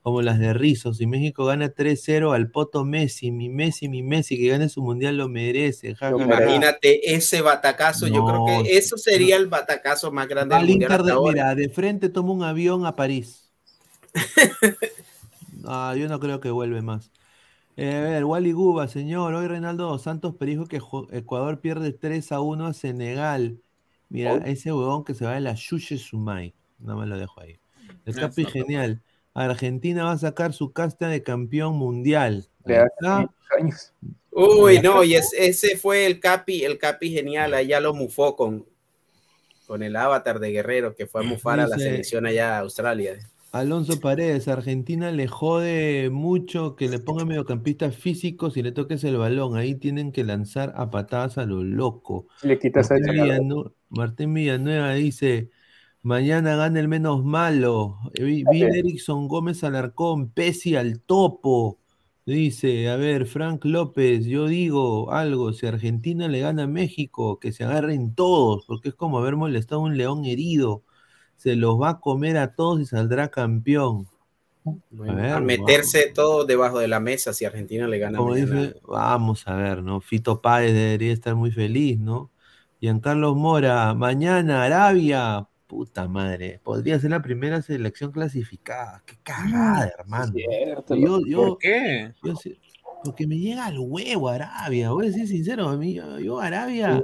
como las de Rizos. Si México gana 3-0 al Poto Messi, mi Messi, mi Messi, que gane su mundial lo merece. ja, ja. Imagínate ese batacazo. Yo creo que eso sería el batacazo más grande Al del Mundial de, ahora. mira, de frente toma un avión a París. Ah, yo no creo que vuelve más. Eh, a ver, Wally Guba, señor. Hoy Reinaldo dos Santos predijo que Ecuador pierde 3 a 1 a Senegal. Mira, ese huevón que se va de la Yuye Sumay. No me lo dejo ahí. El Capi genial. Argentina va a sacar su casta de campeón mundial. de hace años. Uy, no, y es- ese fue el Capi, el Capi genial, allá lo mufó con, con el avatar de Guerrero, que fue a mufar a la selección allá a Australia. Alonso Paredes, Argentina le jode mucho que le pongan mediocampistas físicos y le toques el balón. Ahí tienen que lanzar a patadas a lo loco. Le quitas a Martín, ese Villanu- Martín Villanueva dice: Mañana gana el menos malo. Eh, Vi- Erickson Gómez Alarcón, Pesi al topo. Dice, a ver, Frank López, yo digo algo, si Argentina le gana a México, que se agarren todos, porque es como haber molestado a un león herido. Se los va a comer a todos y saldrá campeón. Bueno, ver, a meterse todo debajo de la mesa si Argentina le gana. Como dice, vamos a ver, ¿no? Fito Páez debería estar muy feliz, ¿no? Giancarlo Mora, mañana Arabia, puta madre, podría ser la primera selección clasificada. Qué cagada, hermano. cierto, yo, yo, ¿Por qué? yo porque me llega al huevo Arabia, voy a decir sincero, a mí, yo, Arabia,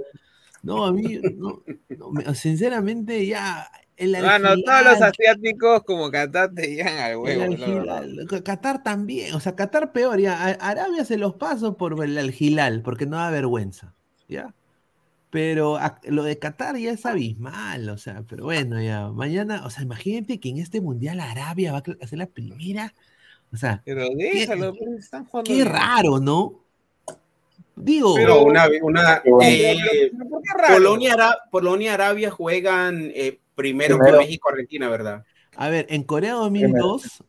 no, a mí, no, no, me- sinceramente ya, Bueno, Al todos los asiáticos como Qatar te llegan al el huevo. Al la Qatar también, o sea, Qatar peor, ya. Arabia se los paso por el Al Hilal, porque no da vergüenza, ¿ya? Pero a- lo de Qatar ya es abismal, o sea, pero bueno, ya. Mañana, o sea, imagínate que en este mundial Arabia va a hacer la primera, o sea, Pero déjalo, pues, están jugando qué bien. raro, ¿no? Digo, Pero una, una eh, Pero ¿por qué raro? Polonia, Ara- Polonia, Arabia juegan eh, primero, Primero. que México, Argentina, ¿verdad? A ver, en Corea 2002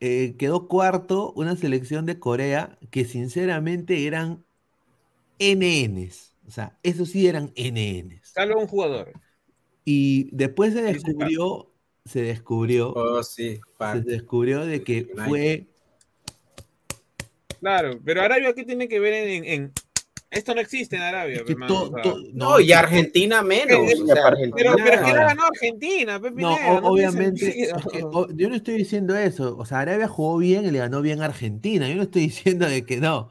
eh, quedó cuarto una selección de Corea que sinceramente eran NNs. O sea, esos sí eran NNs. Salvo un jugador. Y después se descubrió, se descubrió, Oh, sí, se descubrió de que fue, Claro, pero Arabia, ¿qué tiene que ver en. en- Esto no existe en Arabia, es que hermano, to- o sea. to- No, y Argentina menos. O sea, pero- Argentina- Pero, pero es que Ahora. no ganó Argentina, Pepe No, Pineda, o- no obviamente, sentido. es que, o- yo no estoy diciendo eso. O sea, Arabia jugó bien y le ganó bien a Argentina. Yo no estoy diciendo de que no.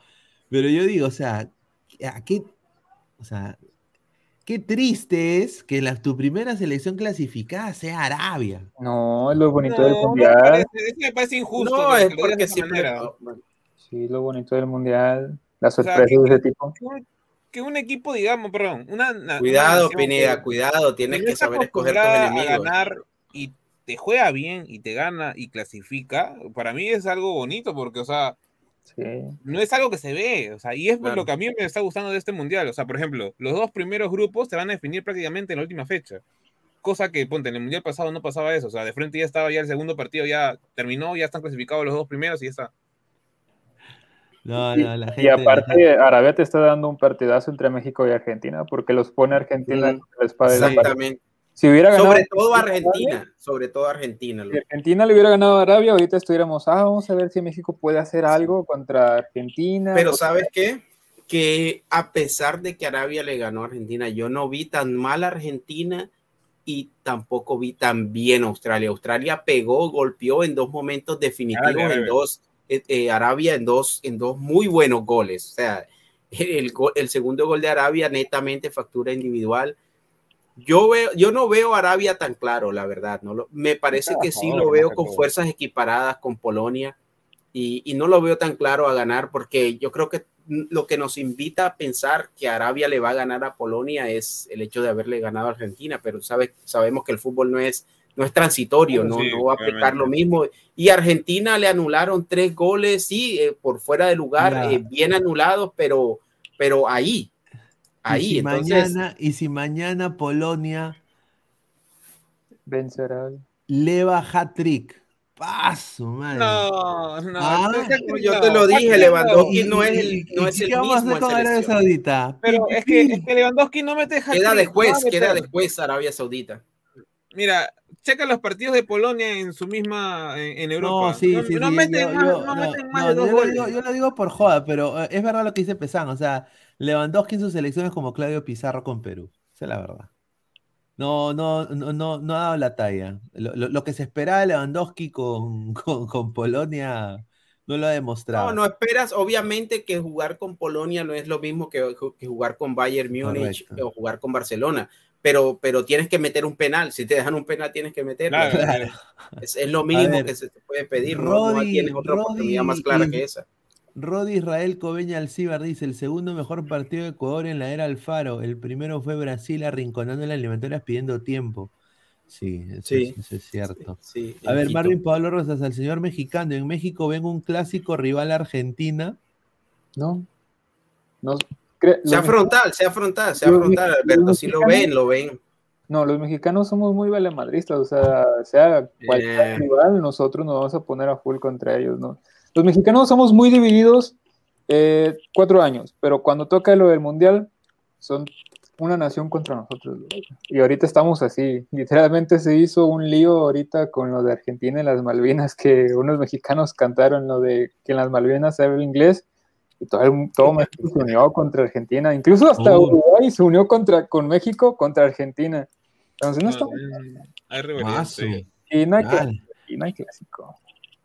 Pero yo digo, o sea, ¿a qué, o sea, qué triste es que la, tu primera selección clasificada sea Arabia. No, es lo bonito No, del no me mundial. parece, eso me parece injusto. No, es porque siempre. manera. Sí, lo bonito del mundial. Las sea, sorpresas de ese tipo. ¿Qué, que un equipo, digamos, perdón, una. una Cuidado, nación Pineda, que- cuidado, tienes que saber escoger tus a enemigos. ganar y te juega bien y te gana y clasifica, para mí es algo bonito porque, o sea, no es algo que se ve, o sea, y es Claro. lo que a mí me está gustando de este mundial. O sea, por ejemplo, los dos primeros grupos te van a definir prácticamente en la última fecha. Cosa que, ponte, en el mundial pasado no pasaba eso. O sea, de frente ya estaba ya el segundo partido, ya terminó, ya están clasificados los dos primeros y ya está. No, Y, no, la gente. y aparte, Arabia te está dando un partidazo entre México y Argentina porque los pone Argentina en la espada. Exactamente. Si hubiera ganado Sobre todo Argentina, sobre todo Argentina. Si Argentina le hubiera ganado a Arabia, ahorita estuviéramos, ah, vamos a ver si México puede hacer algo contra Argentina. Pero ¿sabes qué? Que a pesar de que Arabia le ganó a Argentina, yo no vi tan mal a Argentina y tampoco vi tan bien a Australia. Australia pegó, golpeó en dos momentos definitivos, Arabia, en dos, eh, eh, Arabia en dos, en dos muy buenos goles. O sea, el, el segundo gol de Arabia netamente factura individual. Yo, veo, yo no veo a Arabia tan claro, la verdad. No lo, me parece que sí lo veo con fuerzas equiparadas con Polonia y, y no lo veo tan claro a ganar porque yo creo que lo que nos invita a pensar que Arabia le va a ganar a Polonia es el hecho de haberle ganado a Argentina, pero sabe, sabemos que el fútbol no es, no es transitorio, Bueno, no, sí, no va a aplicar obviamente. lo mismo. Y Argentina le anularon tres goles, sí, eh, por fuera de lugar, eh, bien anulados, pero, pero ahí, ahí. y, si Entonces, mañana, y si mañana Polonia Vence a Arabia. leva hat-trick. Paso, madre. No, no. Ah, no, yo te lo dije, no. Lewandowski ¿Y- no es el, no es el qué vamos a mismo hacer con Arabia. Saudita? Pero es que, es que Lewandowski no mete Queda hat-trick, después, queda después Arabia Saudita. Mira, checa los partidos de Polonia en su misma, en, en Europa. No, sí, no, sí, no sí, meten yo- más, yo- no meten más de dos yo lo goles. digo- yo lo digo por joda, pero eh, es verdad lo que dice Pesán. O sea, Lewandowski en sus selecciones como Claudio Pizarro con Perú. Esa es la verdad. No, no, no, no, no ha dado la talla. Lo, lo- lo que se esperaba de Lewandowski con, con, con Polonia no lo ha demostrado. No, no esperas, obviamente, que jugar con Polonia no es lo mismo que, que jugar con Bayern Múnich Correcto. o jugar con Barcelona, pero, pero tienes que meter un penal. Si te dejan un penal, tienes que meterlo. Claro, Claro. Es, es lo A mínimo ver, que se te puede pedir. No, no Rodi- tienes otra oportunidad más clara y- que esa. Rodi Israel Cobeña Alcibar dice, el segundo mejor partido de Ecuador en la era Alfaro. El primero fue Brasil arrinconando en las eliminatorias pidiendo tiempo. Sí, eso, Sí. es, eso es cierto. Sí, A ver, Quito. Marvin Pablo Rosas, al señor mexicano. En México ven un clásico rival Argentina. No. No, Sea frontal, sea frontal, sea frontal, Alberto. Si lo ven, lo ven. No, los mexicanos somos muy valemadristas, o sea, sea cualquier Eh. rival, nosotros nos vamos a poner a full contra ellos, ¿no? Los mexicanos somos muy divididos eh, cuatro años, pero cuando toca lo del mundial, son una nación contra nosotros. ¿no? Y ahorita estamos así, literalmente se hizo un lío ahorita con lo de Argentina y las Malvinas, que unos mexicanos cantaron lo de que en las Malvinas se habla inglés, y todo, el- todo México se unió contra Argentina, incluso hasta Uh. Uruguay se unió contra, con México contra Argentina. Entonces no No, estamos hay Mazo. sí. y no hay, y no hay clásico.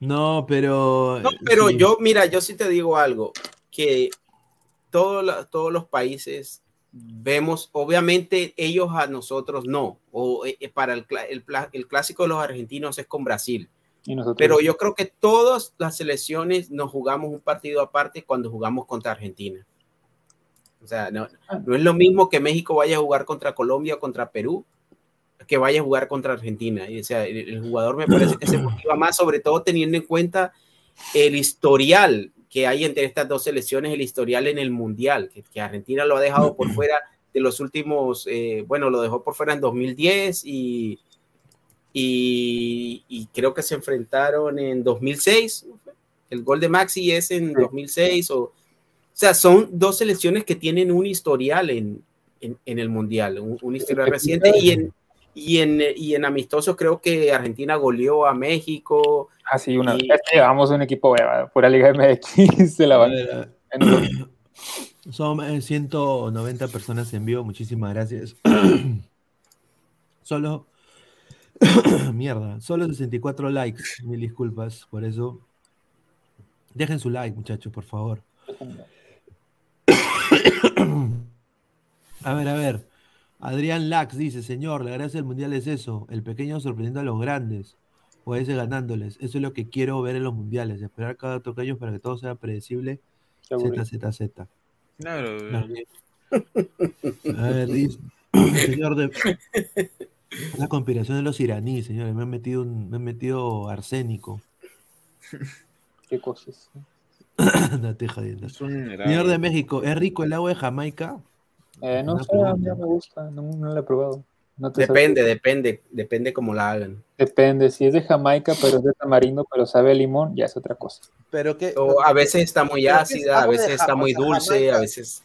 No, pero. No, pero sí. yo, mira, yo sí te digo algo, que todos la- todos los países vemos, obviamente ellos a nosotros no, o eh, para el, el el clásico de los argentinos es con Brasil, Y nosotros pero yo creo que todas las selecciones nos jugamos un partido aparte cuando jugamos contra Argentina. O sea, no, no es lo mismo que México vaya a jugar contra Colombia o contra Perú que vaya a jugar contra Argentina. Y, o sea, el, el jugador me parece que se motiva más, sobre todo teniendo en cuenta el historial que hay entre estas dos selecciones, el historial en el Mundial, que, que Argentina lo ha dejado por fuera de los últimos, eh, bueno, lo dejó por fuera en 2010 y, y, y creo que se enfrentaron en 2006. El gol de Maxi es en 2006. O, o sea, son dos selecciones que tienen un historial en, en, en el Mundial, un, un historial reciente. Y en, y, en, y en amistosos creo que Argentina goleó a México. así una y- vez que llevamos un equipo beba, pura Liga MX, se la A van. Son eh, 190 personas en vivo, muchísimas gracias. Solo. Mierda, solo 64 likes. Mil disculpas por eso. Dejen su like, muchachos, por favor. A ver, a ver. Adrián Lax dice, señor, la gracia del mundial es eso, el pequeño sorprendiendo a los grandes, o a ese ganándoles. Eso es lo que quiero ver en los mundiales, esperar cada tocayo para que todo sea predecible. Z, Z, Z. Claro. A ver, dice, señor de... La conspiración de los iraníes, señores. Me han metido, un- me han metido arsénico. ¿Qué cosas? no estoy jodiendo. Es un Señor de México, ¿es rico el agua de Jamaica? Eh, no sé, a mí no me gusta, no, no la he probado. No te Depende, depende, depende cómo la hagan. Depende, si es de Jamaica, pero es de tamarindo, pero sabe a limón, ya es otra cosa. Pero que O a veces está muy Pero ¿qué es ácida, a veces está muy dulce, Jamaica? a veces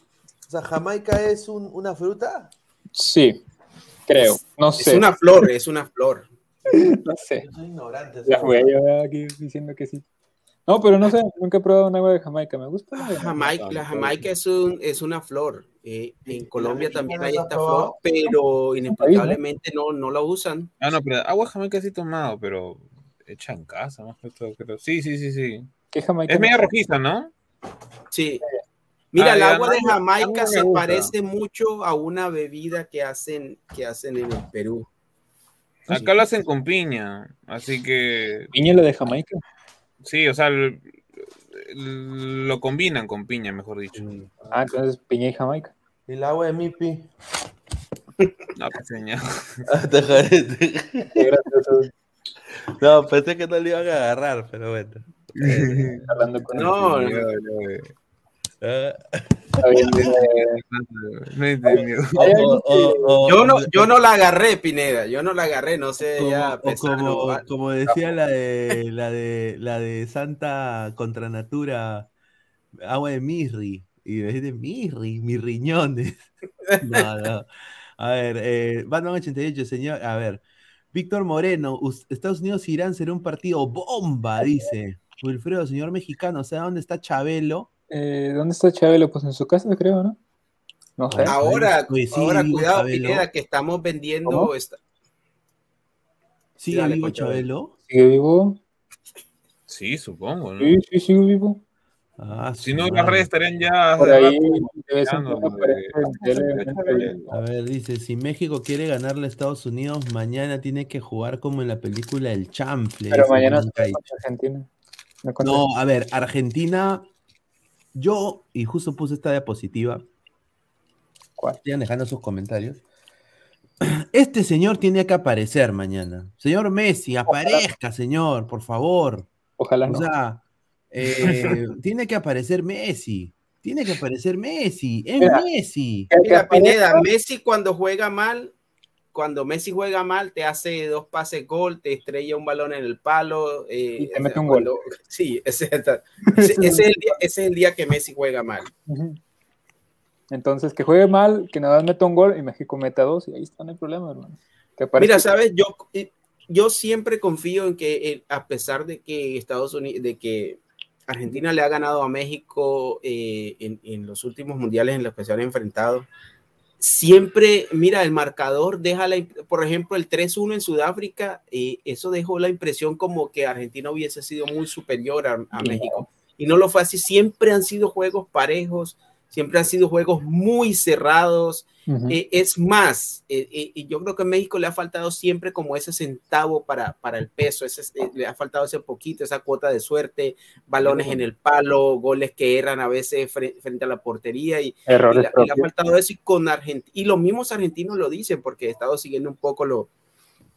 O sea, Jamaica es un- una fruta. Sí, creo, no es una flor, es una flor. No sé. Yo soy ignorante. Fue yo aquí diciendo que sí. No, pero no sé, nunca he probado un agua de Jamaica, me gusta. la de Jamaica, la Jamaica es, un, es una flor. Eh, en Colombia también hay esta flor, pero inexplicablemente no, no la usan. Ah, no, pero agua jamaica sí he tomado, pero hecha en casa, más que todo, creo. Sí, sí, sí, sí. ¿Qué Jamaica? Es media rojiza, ¿no? Sí. Mira, Ah, el agua de Jamaica se parece mucho a una bebida que hacen, que hacen en el Perú. Acá lo hacen con piña, así que ¿Piña la de Jamaica? sí, o sea, el- el- lo combinan con piña, mejor dicho. Ah, entonces piña y Jamaica. El agua de Mipi. No, pues, señor. Ah. No, pensé que no le iban a agarrar, pero bueno. Hablando con No, No, no. eh, no Yo no, o- yo no la agarré, Pineda. Yo no la agarré, no sé como, ya o pesar como, o- como decía la de la de la de Santa contra Natura, agua de Mirri. Y me dice Mirri, mis riñones. No, no. A ver, eh, Batman 88, señor. A ver, Víctor Moreno, Estados Unidos Irán será un partido bomba, dice. Wilfredo, señor mexicano, ¿sabe dónde está Chabelo? Eh, ¿Dónde está Chabelo? Pues en su casa, creo, ¿no? No sé. Ah, Ahora, sí, ahora cuidado. Pineda, que estamos vendiendo. ¿Cómo? esta- ¿Sigue Dale, vivo con Chabelo. ¿Sigue vivo? Sí, supongo, ¿no? Sí, sí, sigue vivo. Ah, Si no, las redes estarían ya. Por ahí. A ver, dice, si México quiere ganarle a Estados Unidos, mañana tiene que jugar como en la película El Chanfle. Pero mañana Argentina. No, a ver, Argentina, yo, y justo puse esta diapositiva, sigan dejando sus comentarios. Este señor tiene que aparecer mañana. Señor Messi, aparezca, señor, por favor. Ojalá O no. sea, eh, tiene que aparecer Messi. Tiene que aparecer Messi. Es Mira, Messi. Que Pineda, Messi cuando juega mal, cuando Messi juega mal, te hace dos pases gol, te estrella un balón en el palo. eh, Y te mete un gol. Sí, ese, ese- ese es el día, ese es el día que Messi juega mal. Entonces, que juegue mal, que nada más meta un gol y México meta dos, y ahí está, no hay problema, hermano. Que Mira, sabes, yo, yo siempre confío en que eh, a pesar de que Estados Unidos, de que Argentina le ha ganado a México eh, en, en los últimos mundiales en los que se han enfrentado, siempre, mira, el marcador deja la, por ejemplo, el 3-1 en Sudáfrica, eh, eso dejó la impresión como que Argentina hubiese sido muy superior a, a Y. México. Y no lo fue así, siempre han sido juegos parejos, siempre han sido juegos muy cerrados. Eh, es más, eh, eh, yo creo que a México le ha faltado siempre como ese centavo para, para el peso, ese, le ha faltado ese poquito, esa cuota de suerte, balones en el palo, goles que erran a veces fre- frente a la portería y, y y le ha faltado eso y con Argentina, y los mismos argentinos lo dicen porque he estado siguiendo un poco lo,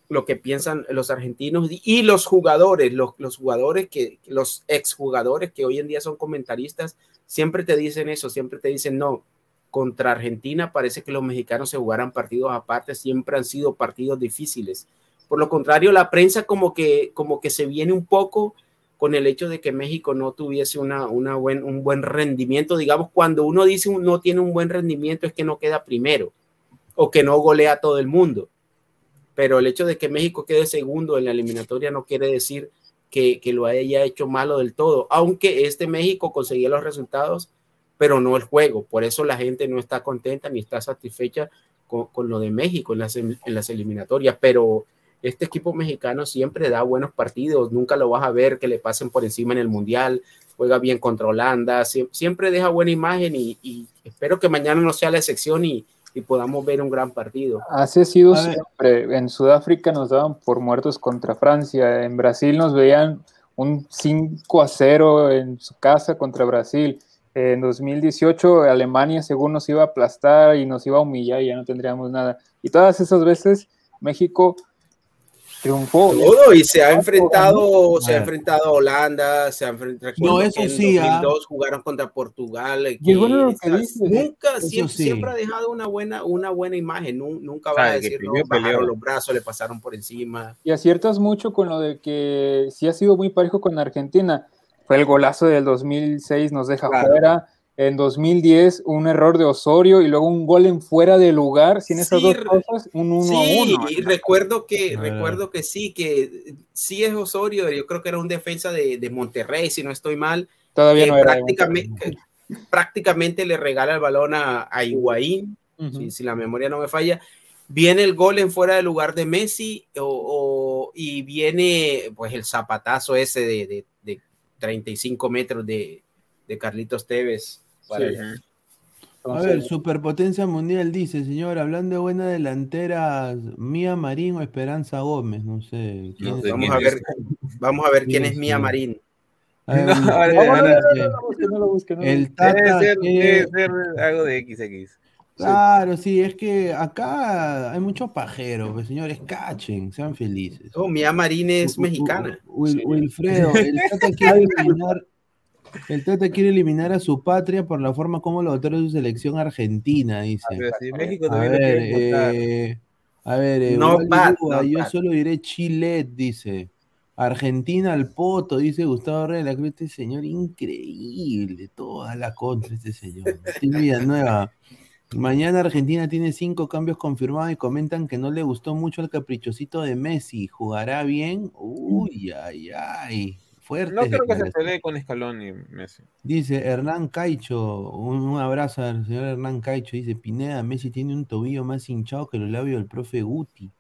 lo que piensan los argentinos y, y los jugadores, los, los jugadores que, los exjugadores que hoy en día son comentaristas, siempre te dicen eso, siempre te dicen no, contra Argentina parece que los mexicanos se jugaran partidos aparte, siempre han sido partidos difíciles. Por lo contrario, la prensa como que, como que se viene un poco con el hecho de que México no tuviese una, una buen, un buen rendimiento. Digamos, cuando uno dice no tiene un buen rendimiento es que no queda primero o que no golea a todo el mundo. Pero el hecho de que México quede segundo en la eliminatoria no quiere decir que, que lo haya hecho malo del todo, aunque este México conseguía los resultados pero no el juego. Por eso la gente no está contenta ni está satisfecha con, con lo de México en las, en las eliminatorias. Pero este equipo mexicano siempre da buenos partidos. Nunca lo vas a ver que le pasen por encima en el Mundial. Juega bien contra Holanda. sie- siempre deja buena imagen y, y espero que mañana no sea la excepción y, y podamos ver un gran partido. Así ha sido siempre. En Sudáfrica nos daban por muertos contra Francia. En Brasil nos veían un 5 a 0 en su casa contra Brasil. En 2018 Alemania según nos iba a aplastar y nos iba a humillar y ya no tendríamos nada. Y todas esas veces México triunfó. Todo, y se ha enfrentado, se ha enfrentado a Holanda, se ha enfrentado No, eso en sí, ah. 2002 jugaron contra Portugal. eh, bueno que dices, nunca, Eso siempre, sí. siempre ha dejado una buena, una buena imagen. nu- Nunca va a decir, no, bajaron peleó. los brazos, le pasaron por encima. Y aciertas mucho con lo de que sí ha sido muy parejo con Argentina. Fue el golazo del 2006, nos deja Claro. fuera. En 2010, un error de Osorio y luego un gol en fuera de lugar. Sin esas Sí, dos cosas, un 1 Sí, a 1. y recuerdo que, Ah. recuerdo que sí, que sí es Osorio, yo creo que era un defensa de, de Monterrey, si no estoy mal, Todavía no era. prácticamente, prácticamente le regala el balón a, a Higuaín, Ujú. si, si la memoria no me falla. Viene el gol en fuera de lugar de Messi o, o- y viene pues el zapatazo ese de, de- de 35 metros de, de Carlitos Tevez. Para Sí. allá. A Entonces, ver, Superpotencia Mundial dice, señor, hablando de buena delantera, Mía Marín o Esperanza Gómez, no sé. ¿quién No sé Vamos quién a ver, vamos a ver quién es Mía. Marín. El. Tata Debe ser, algo de XX. Claro, sí, es que acá hay muchos pajeros, pues, señores, cachen, sean felices. Oh, Mía Marín es mexicana. Wil- Wilfredo, el Tata quiere eliminar, el Tata quiere eliminar a su patria por la forma como lo votó su selección argentina, dice. Si México A también ver, eh, a ver, eh, No Lua, no yo solo diré Chile, dice. Argentina al poto, dice Gustavo Reyes. La Cruz, este señor increíble, toda la contra este señor. Martín Villanueva. Mañana Argentina tiene cinco cambios confirmados y comentan que no le gustó mucho el caprichosito de Messi. ¿Jugará bien? Uy, ay, ay. No creo que se pelee con Escalón y Messi. Dice Hernán Caicho, un, un abrazo al señor Hernán Caicho. Dice Pineda, Messi tiene un tobillo más hinchado que los labios del profe Guti.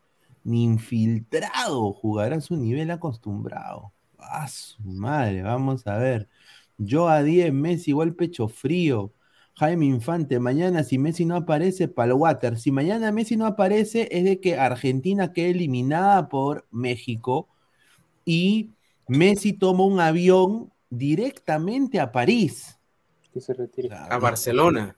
Ni infiltrado, jugará a su nivel acostumbrado. A su madre, vamos a ver. Yo a 10, Messi igual pecho frío. Jaime Infante, mañana si Messi no aparece, pal water. Si mañana Messi no aparece, es de que Argentina quede eliminada por México y Messi toma un avión directamente a París. que se retire. A Barcelona.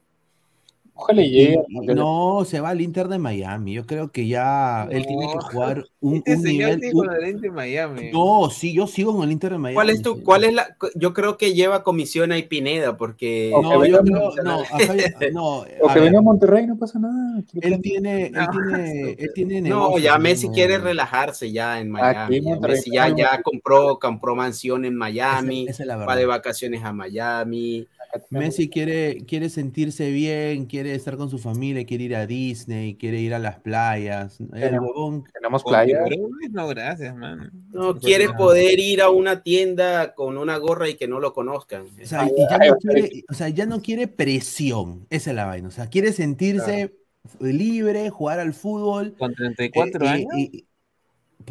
Ojalá llegue. no, se va al Inter de Miami. Yo creo que ya él tiene que No. jugar un, Este un señor nivel. tiene un- con el lente en Miami. No, sí, yo sigo con el Inter de Miami. ¿Cuál es tu, cuál es la, yo creo que lleva comisión ahí Pineda, porque No, venga, yo creo, no, acá no, O a que venga a Monterrey, no pasa nada. él tiene, él No, tiene, él tiene no, negocio, ya Messi no. quiere relajarse ya en Miami. Aquí Messi ya, ya compró, compró mansión en Miami, Esa- esa es la va de verdad. vacaciones a Miami. Messi quiere, quiere sentirse bien, quiere estar con su familia, quiere ir a Disney, quiere ir a las playas. El Tenemos- huevón, Tenemos Con playa. tiburones, No, gracias, man. No quiere poder ir a una tienda con una gorra y que no lo conozcan. o sea, y ya no quiere, o sea, ya no quiere presión, esa es la vaina. O sea, quiere sentirse libre, jugar al fútbol. Con 34 eh, y- años. y-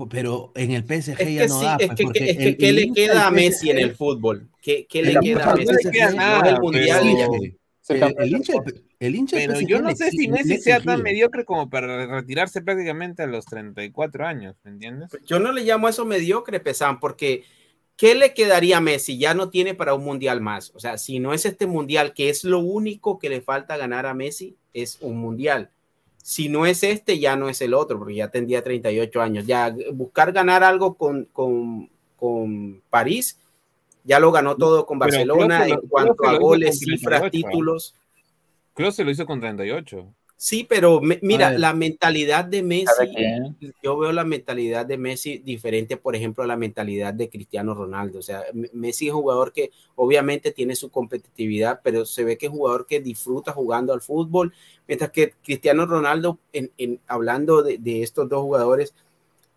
pero en el PSG Es ya que no sí, da, es pues, que, porque es que el- ¿qué le hincha queda a Messi en el fútbol? ¿Qué, le queda a Messi? no le queda PSG, nada, el mundial hincha- el- hincha Pero yo no sé si Messi sea tan mediocre como para retirarse prácticamente a los 34 años, ¿me entiendes? Yo no le llamo eso mediocre, Pesan, porque ¿qué le quedaría a Messi? Ya no tiene para un mundial más. O sea, si no es este mundial, que es lo único que le falta ganar a Messi, es un mundial. Si no es este, ya no es el otro, porque ya tendría 38 años. Ya buscar ganar algo con, con, con París, ya lo ganó todo con Barcelona lo- en cuanto a goles, cifras, 38, ¿ah? títulos. Creo se lo hizo con 38. Sí, pero me- mira, la mentalidad de Messi, yo veo la mentalidad de Messi diferente, por ejemplo, a la mentalidad de Cristiano Ronaldo. O sea, Messi es un jugador que obviamente tiene su competitividad, pero se ve que es un jugador que disfruta jugando al fútbol, mientras que Cristiano Ronaldo, en, en- hablando de, de estos dos jugadores,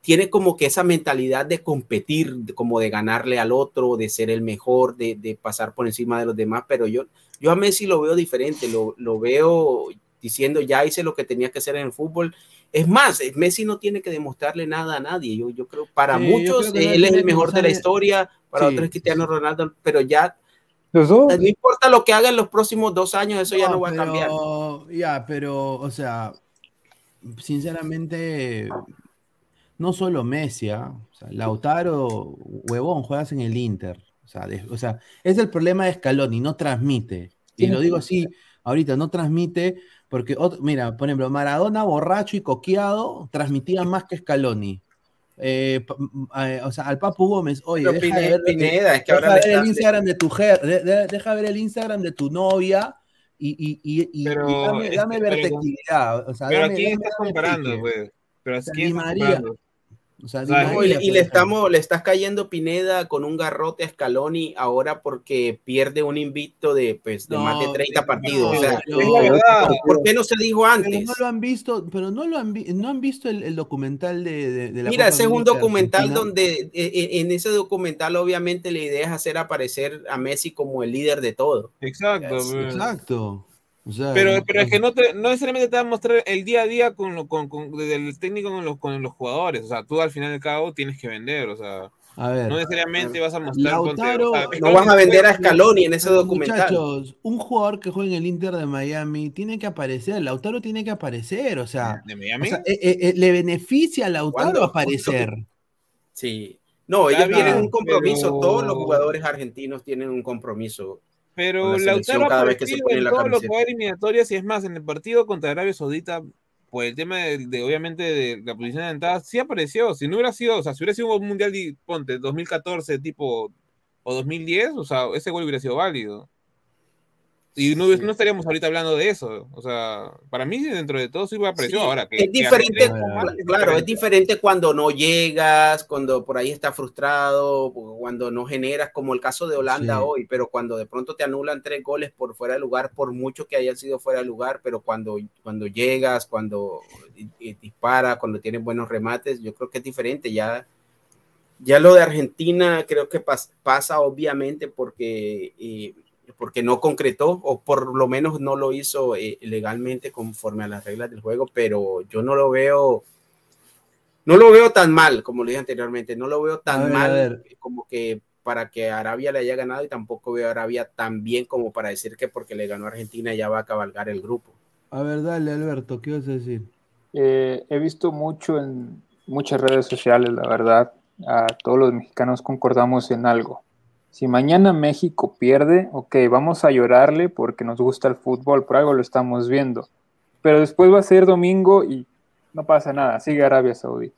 tiene como que esa mentalidad de competir, de- como de ganarle al otro, de ser el mejor, de, de pasar por encima de los demás, pero yo, yo a Messi lo veo diferente, lo, lo veo diciendo ya hice lo que tenía que hacer en el fútbol. Es más, eh, Messi no tiene que demostrarle nada a nadie. Yo, yo creo, para Sí, yo muchos, creo no él es el mejor de la historia, para Sí, otros es Cristiano. Ronaldo, pero ya no importa lo que haga en los próximos dos años, eso ya no va a cambiar. Ya, pero, o sea, sinceramente, no solo Messi. O sea, Lautaro, huevón, juegas en el Inter. O sea, de- o sea, es el problema de Scaloni, no transmite. Y lo digo así, ahorita no transmite, porque, mira, por ejemplo, Maradona borracho y coqueado transmitía más que Scaloni. Eh, eh, o sea, al Papu Gómez, oye, Pero deja ver, Pineda, es que deja ahora le ver el Instagram de tu jer- de- de- deja ver el Instagram de tu novia y, y, y, y- Pero, dame, dame pero- versatilidad. O sea, Pero dame- estás comparando, pique. pues. Pero Di estás comparando. Y, le, y estamos, le estás cayendo Pineda con un garrote a Scaloni ahora porque pierde un invicto de, pues, de más de No, 30 partidos. no, o sea, no, es la verdad. pero- ¿Por qué no se dijo Pero antes? no lo han visto, pero no lo han, vi- no han visto el, el documental de, de- de la Mira, Copa ese es un documental Argentina. donde eh, eh, en ese documental obviamente la idea es hacer aparecer a Messi como el líder de todo. Exacto. pues. Exacto. O sea, Pero, no- pero es que no, te, no necesariamente te va a mostrar el día a día con, lo, con, con del técnico con los, con los jugadores. O sea, tú al final al cabo tienes que vender. O sea, A ver. no necesariamente vas a mostrar. Lautaro- o sea, No vas a vender a Scaloni en ese documental. Muchachos, un jugador que juega en el Inter de Miami tiene que aparecer. Lautaro tiene que aparecer. O sea, ¿De o Miami? sea, eh, eh, eh, le beneficia a Lautaro ¿Cuándo? aparecer. Sí. No, ellos tienen un compromiso. pero- Todos los jugadores argentinos tienen un compromiso. Pero la Lautaro ha vez que se partido pone en la todos los juegos eliminatorias y es más, en el partido contra Arabia Saudita, por el tema de, de, obviamente de la posición de entrada, sí apareció. Si no hubiera sido, o sea, si hubiera sido un mundial, de, ponte, 2014 tipo o 2010, o sea, ese gol hubiera sido válido. Y no, no estaríamos ahorita hablando de eso. O sea, para mí, dentro de todo, sí apareció Sí, ahora. Que, es que diferente, es claro, es diferente. cuando no llegas, cuando por ahí estás frustrado, cuando no generas, como el caso de Holanda Sí. hoy, pero cuando de pronto te anulan tres goles por fuera de lugar, por mucho que hayan sido fuera de lugar, pero cuando, cuando llegas, cuando y- y dispara, cuando tienes buenos remates, yo creo que es diferente. Ya, ya lo de Argentina creo que pas- pasa obviamente porque... eh, porque no concretó o por lo menos no lo hizo eh, legalmente conforme a las reglas del juego, pero yo no lo veo, no lo veo tan mal como le dije anteriormente, no lo veo tan ver, mal como que para que Arabia le haya ganado y tampoco veo a Arabia tan bien como para decir que porque le ganó a Argentina ya va a cabalgar el grupo. A ver, dale, Alberto, ¿qué vas a decir? Eh, he visto mucho en muchas redes sociales, la verdad, a todos los mexicanos concordamos en algo. Si mañana México pierde, ok, vamos a llorarle porque nos gusta el fútbol, por algo lo estamos viendo. Pero después va a ser domingo y no pasa nada, sigue Arabia Saudí.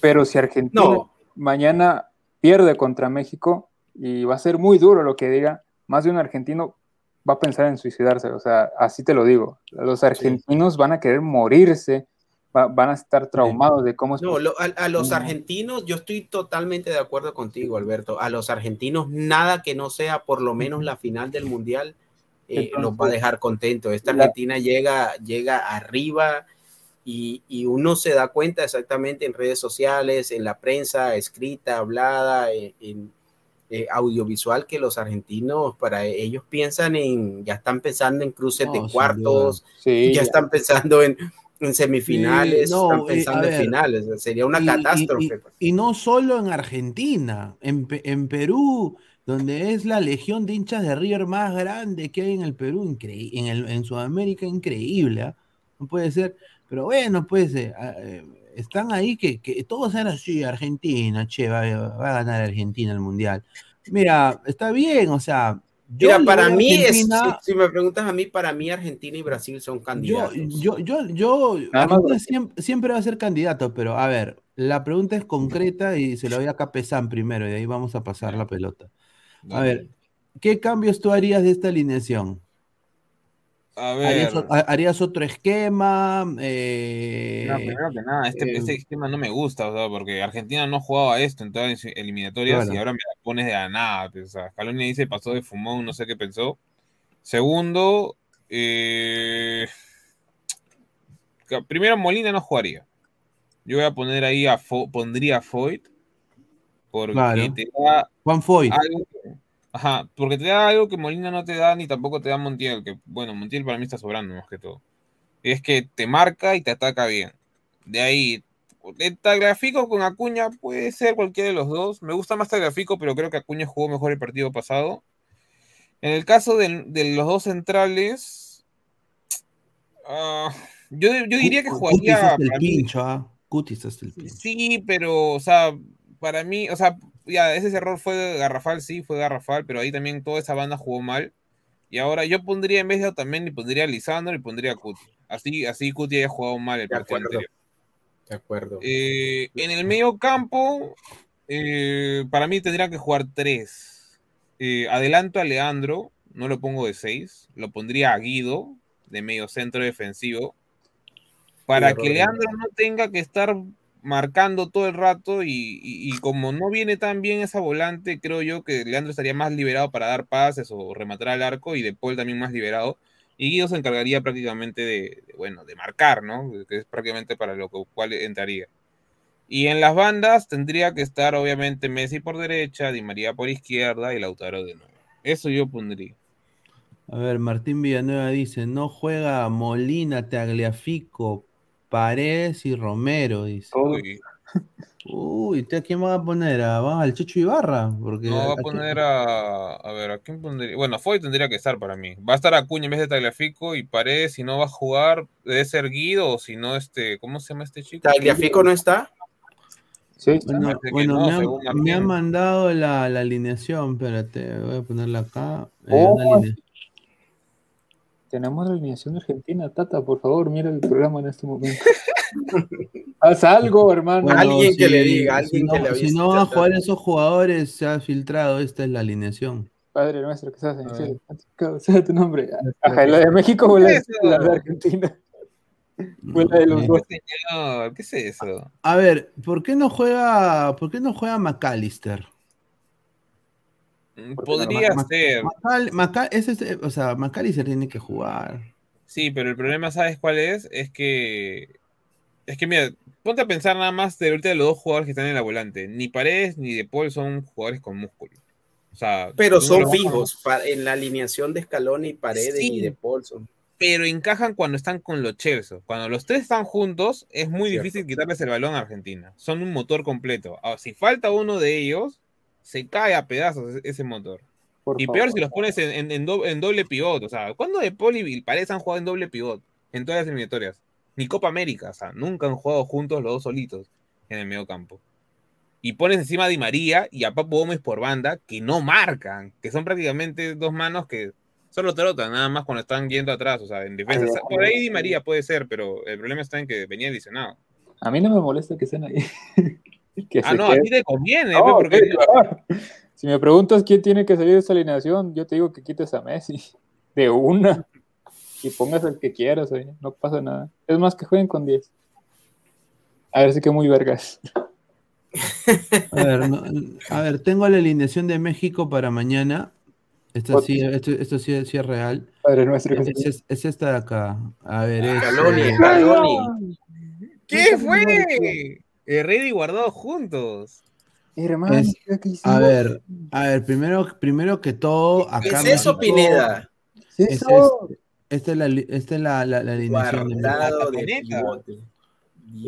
Pero si Argentina No. mañana pierde contra México y va a ser muy duro lo que diga, más de un argentino va a pensar en suicidarse, o sea, así te lo digo. Los argentinos van a querer morirse, van a estar traumados de cómo es No, lo- a, a los No. argentinos, yo estoy totalmente de acuerdo contigo, Alberto. A los argentinos, nada que no sea por lo menos la final del mundial eh, los va a dejar contentos. Esta La- Argentina llega, llega arriba y, y uno se da cuenta exactamente en redes sociales, en la prensa escrita, hablada, en, en, eh, audiovisual, que los argentinos, para ellos piensan en, ya están pensando en cruces No, de cuartos, Sí, ya ya. están pensando en, en semifinales, Sí, no, están eh, pensando a en ver, finales. Sería una Y- y- catástrofe. pues. Y, y no solo en Argentina, en, en Perú, donde es la legión de hinchas de River más grande que hay en el Perú, en, el, en Sudamérica, increíble, ¿ah? No puede ser, pero bueno, pues eh, eh, están ahí que, que todos eran así, Argentina, che, va, va a ganar Argentina el Mundial. Mira, está bien, o sea, yo Mira, para mí, es, si, me preguntas a mí, para mí Argentina y Brasil son Yo, candidatos. yo, yo, yo, Argentina Brasil. siempre, siempre va a ser candidato, pero a ver, la pregunta es concreta y se la voy a Capesán primero y de ahí vamos a pasar la pelota. A ver, ¿qué cambios tú harías de esta alineación? A ¿Harías, ver. otro esquema? Eh, No, primero que nada, este, eh, este esquema no me gusta, o sea, porque Argentina no jugaba esto en todas las eliminatorias Claro. y ahora me la pones de la nada. pues, o sea, Scaloni se pasó de fumón, no sé qué pensó. Segundo, eh, primero Molina no jugaría. Yo voy a poner ahí a Fo- pondría a Foyt porque Claro. te da Juan Foy. algo que- ajá, porque te da algo que Molina no te da ni tampoco te da Montiel, que bueno, Montiel para mí está sobrando más que todo. Es que te marca y te ataca bien. De ahí, el Tagliafico con Acuña puede ser cualquiera de los dos. Me gusta más Tagliafico, pero creo que Acuña jugó mejor el partido pasado. En el caso de, de los dos centrales, ah, yo, yo diría que jugaría. Cutis hasta el pincho, ¿ah? Cutis hasta el pincho. Sí, pero, o sea, para mí, o sea, ya, ese error fue garrafal, sí, fue garrafal, pero ahí también toda esa banda jugó mal. Y ahora yo pondría en vez de Otamendi, pondría a Lisandro y pondría a Cuti. Así, así Cuti haya jugado mal el De partido acuerdo. anterior. De acuerdo. Eh, en el medio campo, eh, para mí tendría que jugar tres. Eh, adelanto a Leandro, no lo pongo de seis, lo pondría a Guido, de medio centro defensivo, para que. Leandro no tenga que estar marcando todo el rato y, como no viene tan bien esa volante, creo yo que Leandro estaría más liberado para dar pases o rematar al arco y De Paul también más liberado. Y Guido se encargaría prácticamente de, de, bueno, de marcar, ¿no? Que es prácticamente para lo que- cual entraría. Y en las bandas tendría que estar obviamente Messi por derecha, Di María por izquierda y Lautaro de nuevo. Eso yo pondría. A ver, Martín Villanueva dice, no juega Molina, Tagliafico, Paredes y Romero, dice. Uy, Uy, ¿usted a quién va a poner? ¿A, va al Chucho Ibarra? Porque no va a poner a. A ver, ¿a quién pondría? Bueno, Foy tendría que estar para mí. Va a estar Acuña en vez de Tagliafico y Paredes, si no va a jugar, debe ser Guido o si no, este. ¿Cómo se llama este chico? ¿Tagliafico no está? Sí, Bueno, bueno, no, me, han, me han mandado la, la alineación, espérate, voy a ponerla acá. eh, Oh. Tenemos la alineación de Argentina, Tata, por favor, mira el programa en este momento. Haz algo, hermano. Bueno, Alguien que si- le diga, si alguien no, que le Si avise, no van a jugar esos jugadores, se ha filtrado, esta es la alineación. Padre nuestro, que estás en el cielo, sea tu nombre. Ajá, ¿la de México o la, de- Eso. la de Argentina? Fue la de los Eh, dos. ¿Qué señor? ¿Qué es eso? A ver, ¿por qué no juega, por qué no juega McAllister? Mm, Podría ser. Macal- o sea, McAllister tiene que jugar. Sí, pero el problema, ¿sabes cuál es? Es que. Es que, mira, ponte a pensar nada más de ahorita de los dos jugadores que están en la volante. Ni Paredes ni De Paul son jugadores con músculo. O sea, Pero son fijos. En la alineación de Scaloni, Paredes Sí. y de Paul son. Pero encajan cuando están con los Chelsea. Cuando los tres están juntos, es muy Cierto. difícil quitarles el balón a Argentina. Son un motor completo. Ahora, si falta uno de ellos, se cae a pedazos ese- motor. Por Y favor. peor si los pones en, en- en do- en doble pivot. O sea, ¿cuándo De Paul y Paredes han jugado en doble pivot? En todas las eliminatorias. Ni Copa América. O sea, nunca han jugado juntos los dos solitos en el medio campo. Y pones encima a Di María y a Papo Gómez por banda que no marcan. Que son prácticamente dos manos que solo trotan, nada más cuando están yendo atrás. O sea, en defensa. Ay, Por ahí Di María puede ser, pero el problema está en que venía lesionado. A mí no me molesta que estén ahí. Que Ah, no, a queden. ti te conviene, No, porque sí, claro. Si me preguntas quién tiene que salir de esta alineación, yo te digo que quites a Messi. De una. Y pongas el que quieras, oye, no pasa nada. Es más que jueguen con 10. A ver si que muy vergas. A ver, no- a ver, tengo la alineación de México para mañana. Esta sí, esto, esto sí, sí es real. Padre nuestro que Es, es- es esta de acá. A ver, es, Scaloni, eh. ¿Qué fue? Herrera y Guardado juntos. Hermano, Es- ¿qué hicimos? a ver, a ver, primero, primero que todo, ¿Qué acá es eso, México- Pineda? ¿Qué es- es eso? es- esta es la, esta es la, la- alineación de de.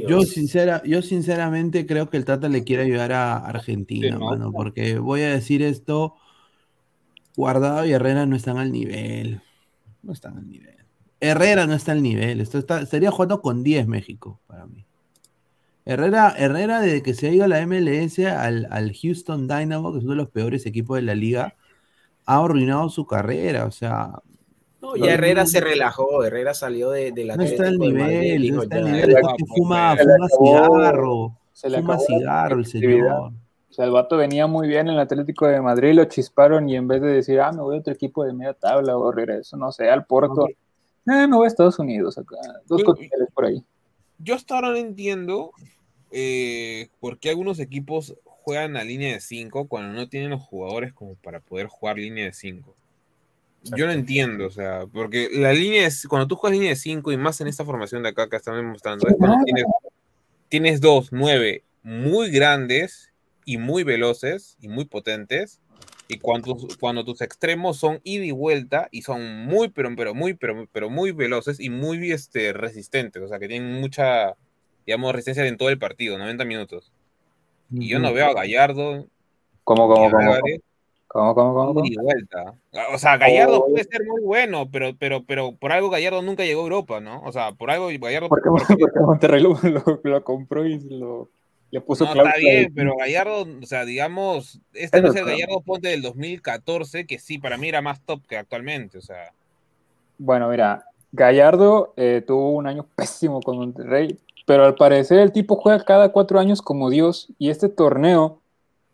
Yo, sincera, yo sinceramente creo que el Tata le quiere ayudar a Argentina, mano, porque voy a decir esto, Guardado y Herrera no están al nivel. No están al nivel. Herrera no está al nivel. Esto está, estaría jugando con 10 México para mí. Herrera, Herrera, desde que se ha ido a la MLS al, al Houston Dynamo, que es uno de los peores equipos de la liga, ha arruinado su carrera. O sea, No, ya Herrera se relajó. Herrera salió de, del no está de Madrid, nivel, no está al ya, nivel. Está que fuma, se le fuma acabó- cigarro. se le Fuma la cigarro el señor. O sea, el vato venía muy bien en el Atlético de Madrid, lo chisparon y en vez de decir, ah, me voy a otro equipo de media tabla o regreso, no sé, al Porto, eh, me voy a Estados Unidos acá, dos cócteles por ahí. Yo hasta ahora no entiendo eh, por qué algunos equipos juegan a línea de 5 cuando no tienen los jugadores como para poder jugar línea de 5. Yo no entiendo, o sea, porque la línea es, cuando tú juegas línea de 5 y más en esta formación de acá que estamos mostrando, es cuando tienes, tienes dos, nueve muy grandes y muy veloces y muy potentes. Y cuando, tus- cuando tus extremos son ida y vuelta y son muy, pero, pero muy, pero, pero muy veloces y muy este, resistentes, o sea, que tienen mucha, digamos, resistencia en todo el partido, 90 minutos. Y yo no veo a Gallardo, ¿Cómo, cómo, cómo? ¿Cómo, cómo, cómo? cómo? ida y vuelta. O sea, Gallardo Oh. puede ser muy bueno, pero, pero, pero por algo Gallardo nunca llegó a Europa, ¿no? O sea, por algo Gallardo. ¿Por qué, porque- porque Monterrey lo, lo- lo compró y lo le puso No, está de- bien, pero Gallardo, o sea, digamos, este no Eso es el. Gallardo Ponte del 2014, que sí, para mí era más top que actualmente, o sea. Bueno, mira, Gallardo eh, tuvo un año pésimo con Monterrey, pero al parecer el tipo juega cada cuatro años como Dios y este torneo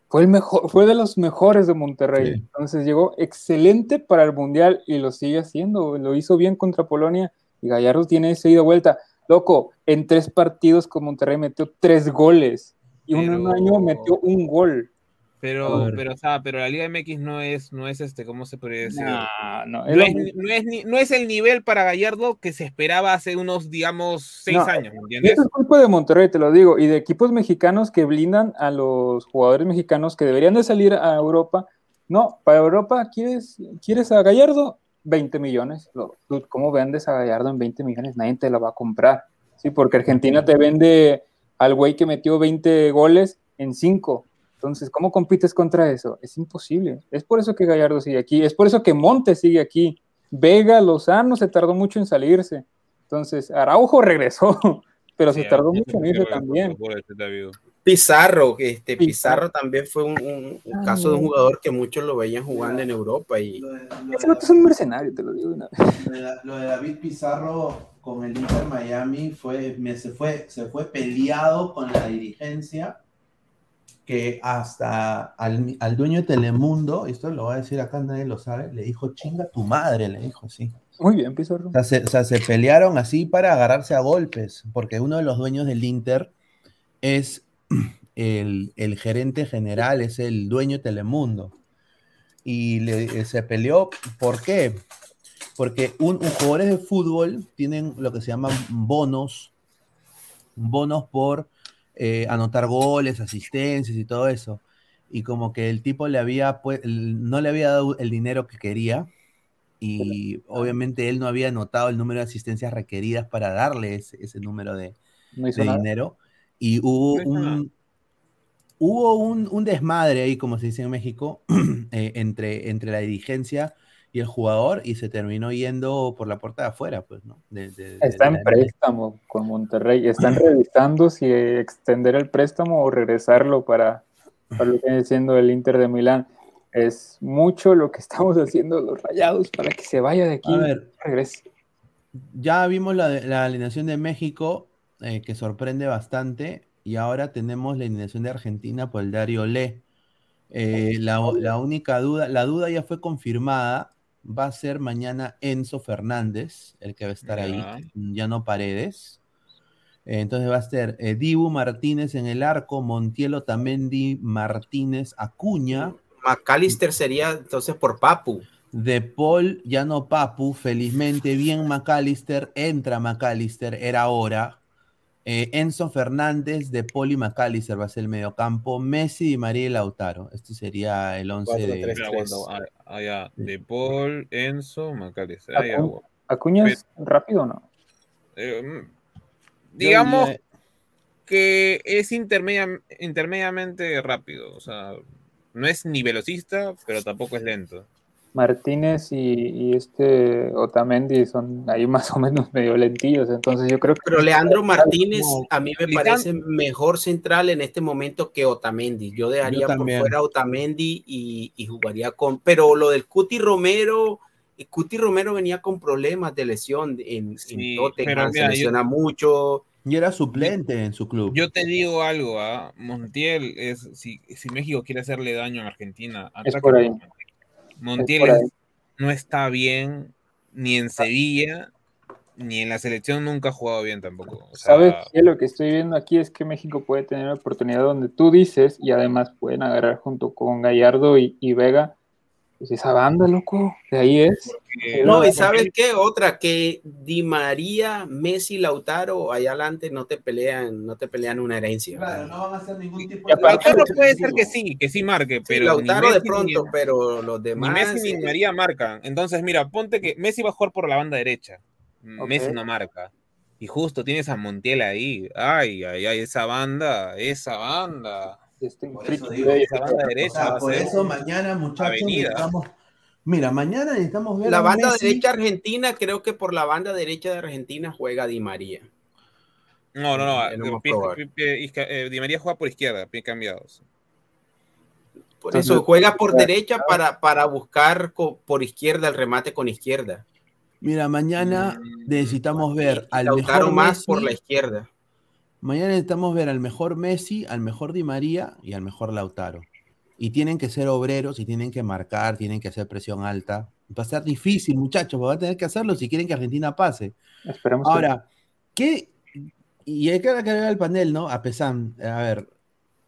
fue el mejor, fue de los mejores de Monterrey. Sí. Entonces llegó excelente para el mundial y lo sigue haciendo. Lo hizo bien contra Polonia y Gallardo tiene ese ida y vuelta. Loco, en tres partidos con Monterrey metió tres goles y un año metió un gol. Pero, pero, o sea, pero la Liga MX no es, no es este, ¿cómo se podría decir? Nah, no, No es no, es, ni- no es el nivel para Gallardo que se esperaba hace unos, digamos, seis No, años, ¿me Y entiendes? eso es culpa de Monterrey, te lo digo, y de equipos mexicanos que blindan a los jugadores mexicanos que deberían de salir a Europa. No, para Europa, ¿quieres, ¿quieres a Gallardo? 20 millones. ¿Cómo vendes a Gallardo en 20 millones? Nadie te lo va a comprar. Sí, porque Argentina te vende al güey que metió 20 goles en 5. Entonces, ¿cómo compites contra eso? Es imposible. Es por eso que Gallardo sigue aquí. Es por eso que Montes sigue aquí. Vega, Lozano se tardó mucho en salirse. Entonces, Araujo regresó, pero se tardó mucho en se irse también. Pizarro, este Pizarro. Pizarro también fue un, un- un caso de un no. jugador que muchos lo veían jugando en Europa y Lo de, lo Ese de- vato es un mercenario, te lo digo de una vez. lo de- lo de David Pizarro con el Inter Miami fue, me- se, fue, se fue peleado con la dirigencia que hasta al, al dueño de Telemundo, esto lo voy a decir acá, nadie lo sabe, le dijo, chinga tu madre, le dijo así. Muy bien, Pizarro. O sea, se, o sea, se pelearon así para agarrarse a golpes, porque uno de los dueños del Inter es el, el gerente general, es el dueño de Telemundo. Y le- se peleó, ¿por qué? Porque un, un- jugadores de fútbol tienen lo que se llaman bonos, bonos por eh, anotar goles, asistencias y todo eso. Y como que el tipo le había, pues, no le había dado el dinero que quería, y obviamente él no había anotado el número de asistencias requeridas para darle ese, ese número de, No dinero. Y hubo No un, hubo un, un desmadre ahí, como se dice en México, eh, entre, entre la dirigencia y el jugador, y se terminó yendo por la puerta de afuera, pues, ¿no? De- de- de- Está de en préstamo con Monterrey. Están revisando si extender el préstamo o regresarlo para, para lo que viene siendo el Inter de Milán. Es mucho lo que estamos haciendo los rayados para que se vaya de aquí A ver, y regrese. ya vimos la, la alineación de México, eh, que sorprende bastante, y ahora tenemos la alineación de Argentina por el Dario Le. Eh, la, la única duda, la duda ya fue confirmada, va a ser mañana Enzo Fernández, el que va a estar ahí, Ya. ya no Paredes. Eh, entonces va a ser eh, Dibu Martínez en el arco, Montiel Otamendi, Martínez, Acuña, McAllister sería entonces por Papu. de Paul, ya no Papu, felizmente bien McAllister, entra McAllister, era hora. Eh, Enzo Fernández, de Paul y McAllister va a ser el mediocampo. Messi y María Lautaro. Este sería el 11 de. 4-3-3. Mira, aguanta, ah, ah, ya, De Paul, Enzo, Macalister. Ah, Acu-. ¿Acuña es rápido o no? Eh, mm, digamos diría- que es intermedia- intermediamente rápido. O sea, no es ni velocista, pero tampoco es lento. Martínez y, y este Otamendi son ahí más o menos medio lentillos, entonces yo creo que... Pero Leandro Martínez como- a mí me parece mejor central en este momento que Otamendi. Yo dejaría Yo por fuera a Otamendi y, y jugaría con... Pero lo del Cuti Romero, Cuti Romero venía con problemas de lesión en, Sí, en Tottenham, se mira, yo- lesiona mucho. Y era suplente en su club. Yo te digo algo, ¿ah? Montiel es, si, si México quiere hacerle daño a Argentina, Es por ahí. Montiel. Es- no está bien ni en Sevilla, ni en la selección nunca ha jugado bien tampoco. O sea, ¿Sabes qué? Lo que estoy viendo aquí es que México puede tener una oportunidad donde tú dices y además pueden agarrar junto con Gallardo y, y Vega, pues esa banda, loco, de ahí es. porque- No, y sabes qué, otra que Di María, Messi, Lautaro, allá adelante no te pelean, no te pelean una herencia. Claro, no van a hacer ningún tipo aparte- Lautaro puede ser que sí, que sí marque, pero ni Lautaro de pronto, ni- pero los Ni demás. Messi ni eh, María marcan. Entonces, mira, ponte que Messi va a jugar por la banda derecha. Messi no marca. Y justo tienes a Montiel ahí. Ay, ay, ay, esa banda, esa banda. Este, Por eso digo, de- Esa banda O derecha sea, por eso mañana, muchachos, necesitamos. Mira, mañana necesitamos ver La banda Messi. derecha argentina, creo que por la banda derecha de Argentina juega Di María. No, no, no. Pie- izquierda- eh, Di María juega por izquierda, pie cambiados. Por Entonces, eso juega por derecha para, para buscar co- por izquierda el remate con izquierda. Mira, mañana Mm, necesitamos ver al mejor más Messi. por la izquierda. Mañana necesitamos ver al mejor Messi, al mejor Di María y al mejor Lautaro. Y tienen que ser obreros y tienen que marcar, tienen que hacer presión alta. Va a ser difícil, muchachos, van a tener que hacerlo si quieren que Argentina pase. Esperemos que- Ahora, ¿qué? Y hay que agregar al panel, ¿no? A Pesán. A ver,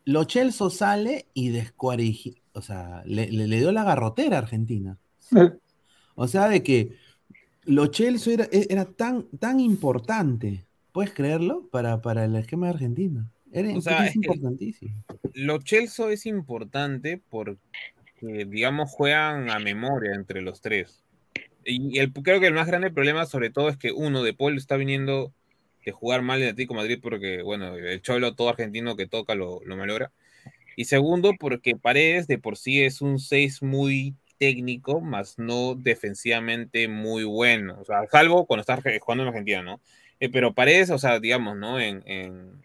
Lo Celso sale y descuariji, o sea, le, le- le dio la garrotera a Argentina. O sea, de que Lo Celso era, e, era tan, tan importante, ¿puedes creerlo? Para, para el esquema de Argentina. Era O sea, es importantísimo. Lo Chelsea es importante porque, digamos, juegan a memoria entre los tres. Y el, creo que el más grande problema, sobre todo, es que uno, De Paul está viniendo de jugar mal en Atlético Madrid porque, bueno, el cholo todo argentino que toca lo, lo malogra. Y segundo, porque Paredes de por sí es un 6 muy técnico, más no defensivamente muy bueno. O sea, salvo cuando estás jugando en Argentina, ¿no? Eh, pero Paredes, o sea, digamos, ¿no? En, en-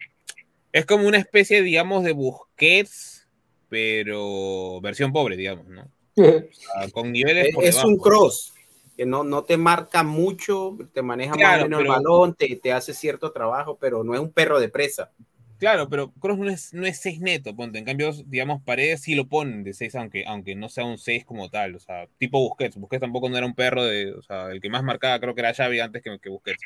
Es como una especie, digamos, de Busquets, pero versión pobre, digamos, ¿no? O sea, con niveles Es, por es debajo. un cross que no, no te marca mucho, te maneja más Claro, o menos el balón, te, te hace cierto trabajo, pero no es un perro de presa. Claro, pero Cross no es, no es 6 neto, ponte. En cambio, digamos, Paredes sí lo ponen de 6, aunque, aunque no sea un 6 como tal. O sea, tipo Busquets. Busquets tampoco no era un perro de. O sea, el que más marcaba creo que era Xavi antes que, que Busquets.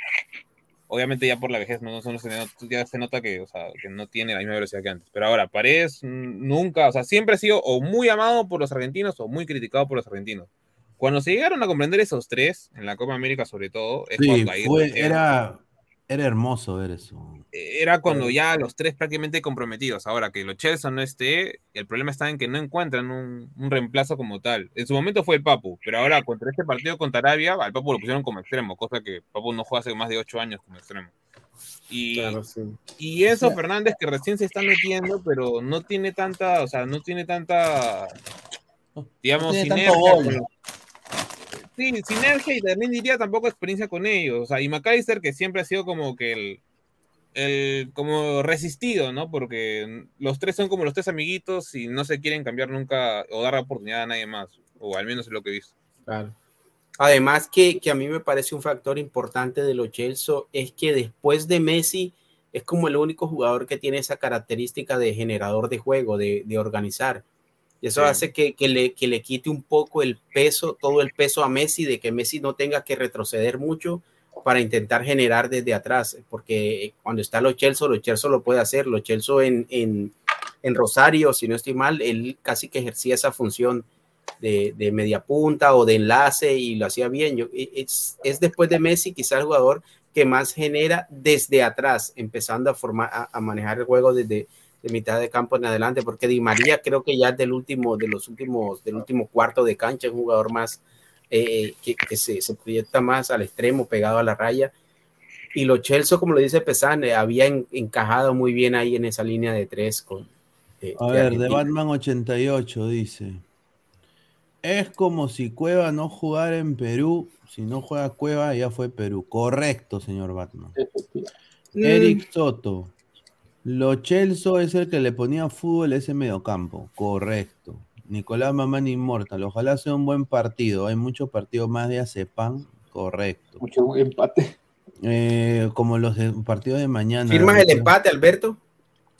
Obviamente ya por la vejez no, no, no se, nota, ya se nota que, o sea, que no tiene la misma velocidad que antes. Pero ahora, Paredes mm, nunca, o sea, siempre ha sido o muy amado por los argentinos o muy criticado por los argentinos. Cuando se llegaron a comprender esos tres, en la Copa América sobre todo, es Sí, cuando ahí fue- era, era hermoso ver eso. era cuando ya los tres prácticamente comprometidos. Ahora que los Chelsea no esté, el problema está en que no encuentran un, un reemplazo como tal. En su momento fue el Papu, pero ahora contra este partido contra Arabia, al Papu lo pusieron como extremo, cosa que Papu no juega hace más de ocho años como extremo. Y, y eso Fernández que recién se está metiendo, pero no tiene tanta, o sea, no tiene tanta, digamos, tiene tanto sinergia. gol. con los- Sí, sinergia y también diría tampoco experiencia con ellos. O sea, y McAllister que siempre ha sido como que el, el como resistido, ¿no? Porque los tres son como los tres amiguitos y no se quieren cambiar nunca o dar la oportunidad a nadie más. O al menos es lo que he visto. Claro. Además que, que a mí me parece un factor importante de los Chelsea es que después de Messi es como el único jugador que tiene esa característica de generador de juego, de, de organizar. Y eso Sí. hace que, que le, que le quite un poco el peso, todo el peso a Messi, de que Messi no tenga que retroceder mucho para intentar generar desde atrás, porque cuando está los Chelsea, los Chelsea lo puede hacer, los Chelsea en, en, en Rosario, si no estoy mal, él casi que ejercía esa función de, de media punta o de enlace y lo hacía bien. Yo, e, es, es después de Messi quizá el jugador que más genera desde atrás, empezando a, formar, a, a manejar el juego desde de mitad de campo en adelante, porque Di María creo que ya es del último, de los últimos, del último cuarto de cancha, es un jugador más eh, que, que se, se, proyecta más al extremo, pegado a la raya. Y los Chelsea, como lo dice Pesan, eh, había en, encajado muy bien ahí en esa línea de tres con. eh, A de ver, de. Batman 88 dice. Es como si Cueva no jugara en Perú. Si no juega Cueva, ya fue Perú. Correcto, señor Batman. Eric Soto. Lo Chelso es el que le ponía fútbol a ese mediocampo. Correcto. Nicolás Mamán Inmortal. Ojalá sea un buen partido. Hay muchos partidos más de Acepan. Correcto. Mucho empate. Eh, como los de- partidos de mañana. ¿Firmas el empate, Alberto?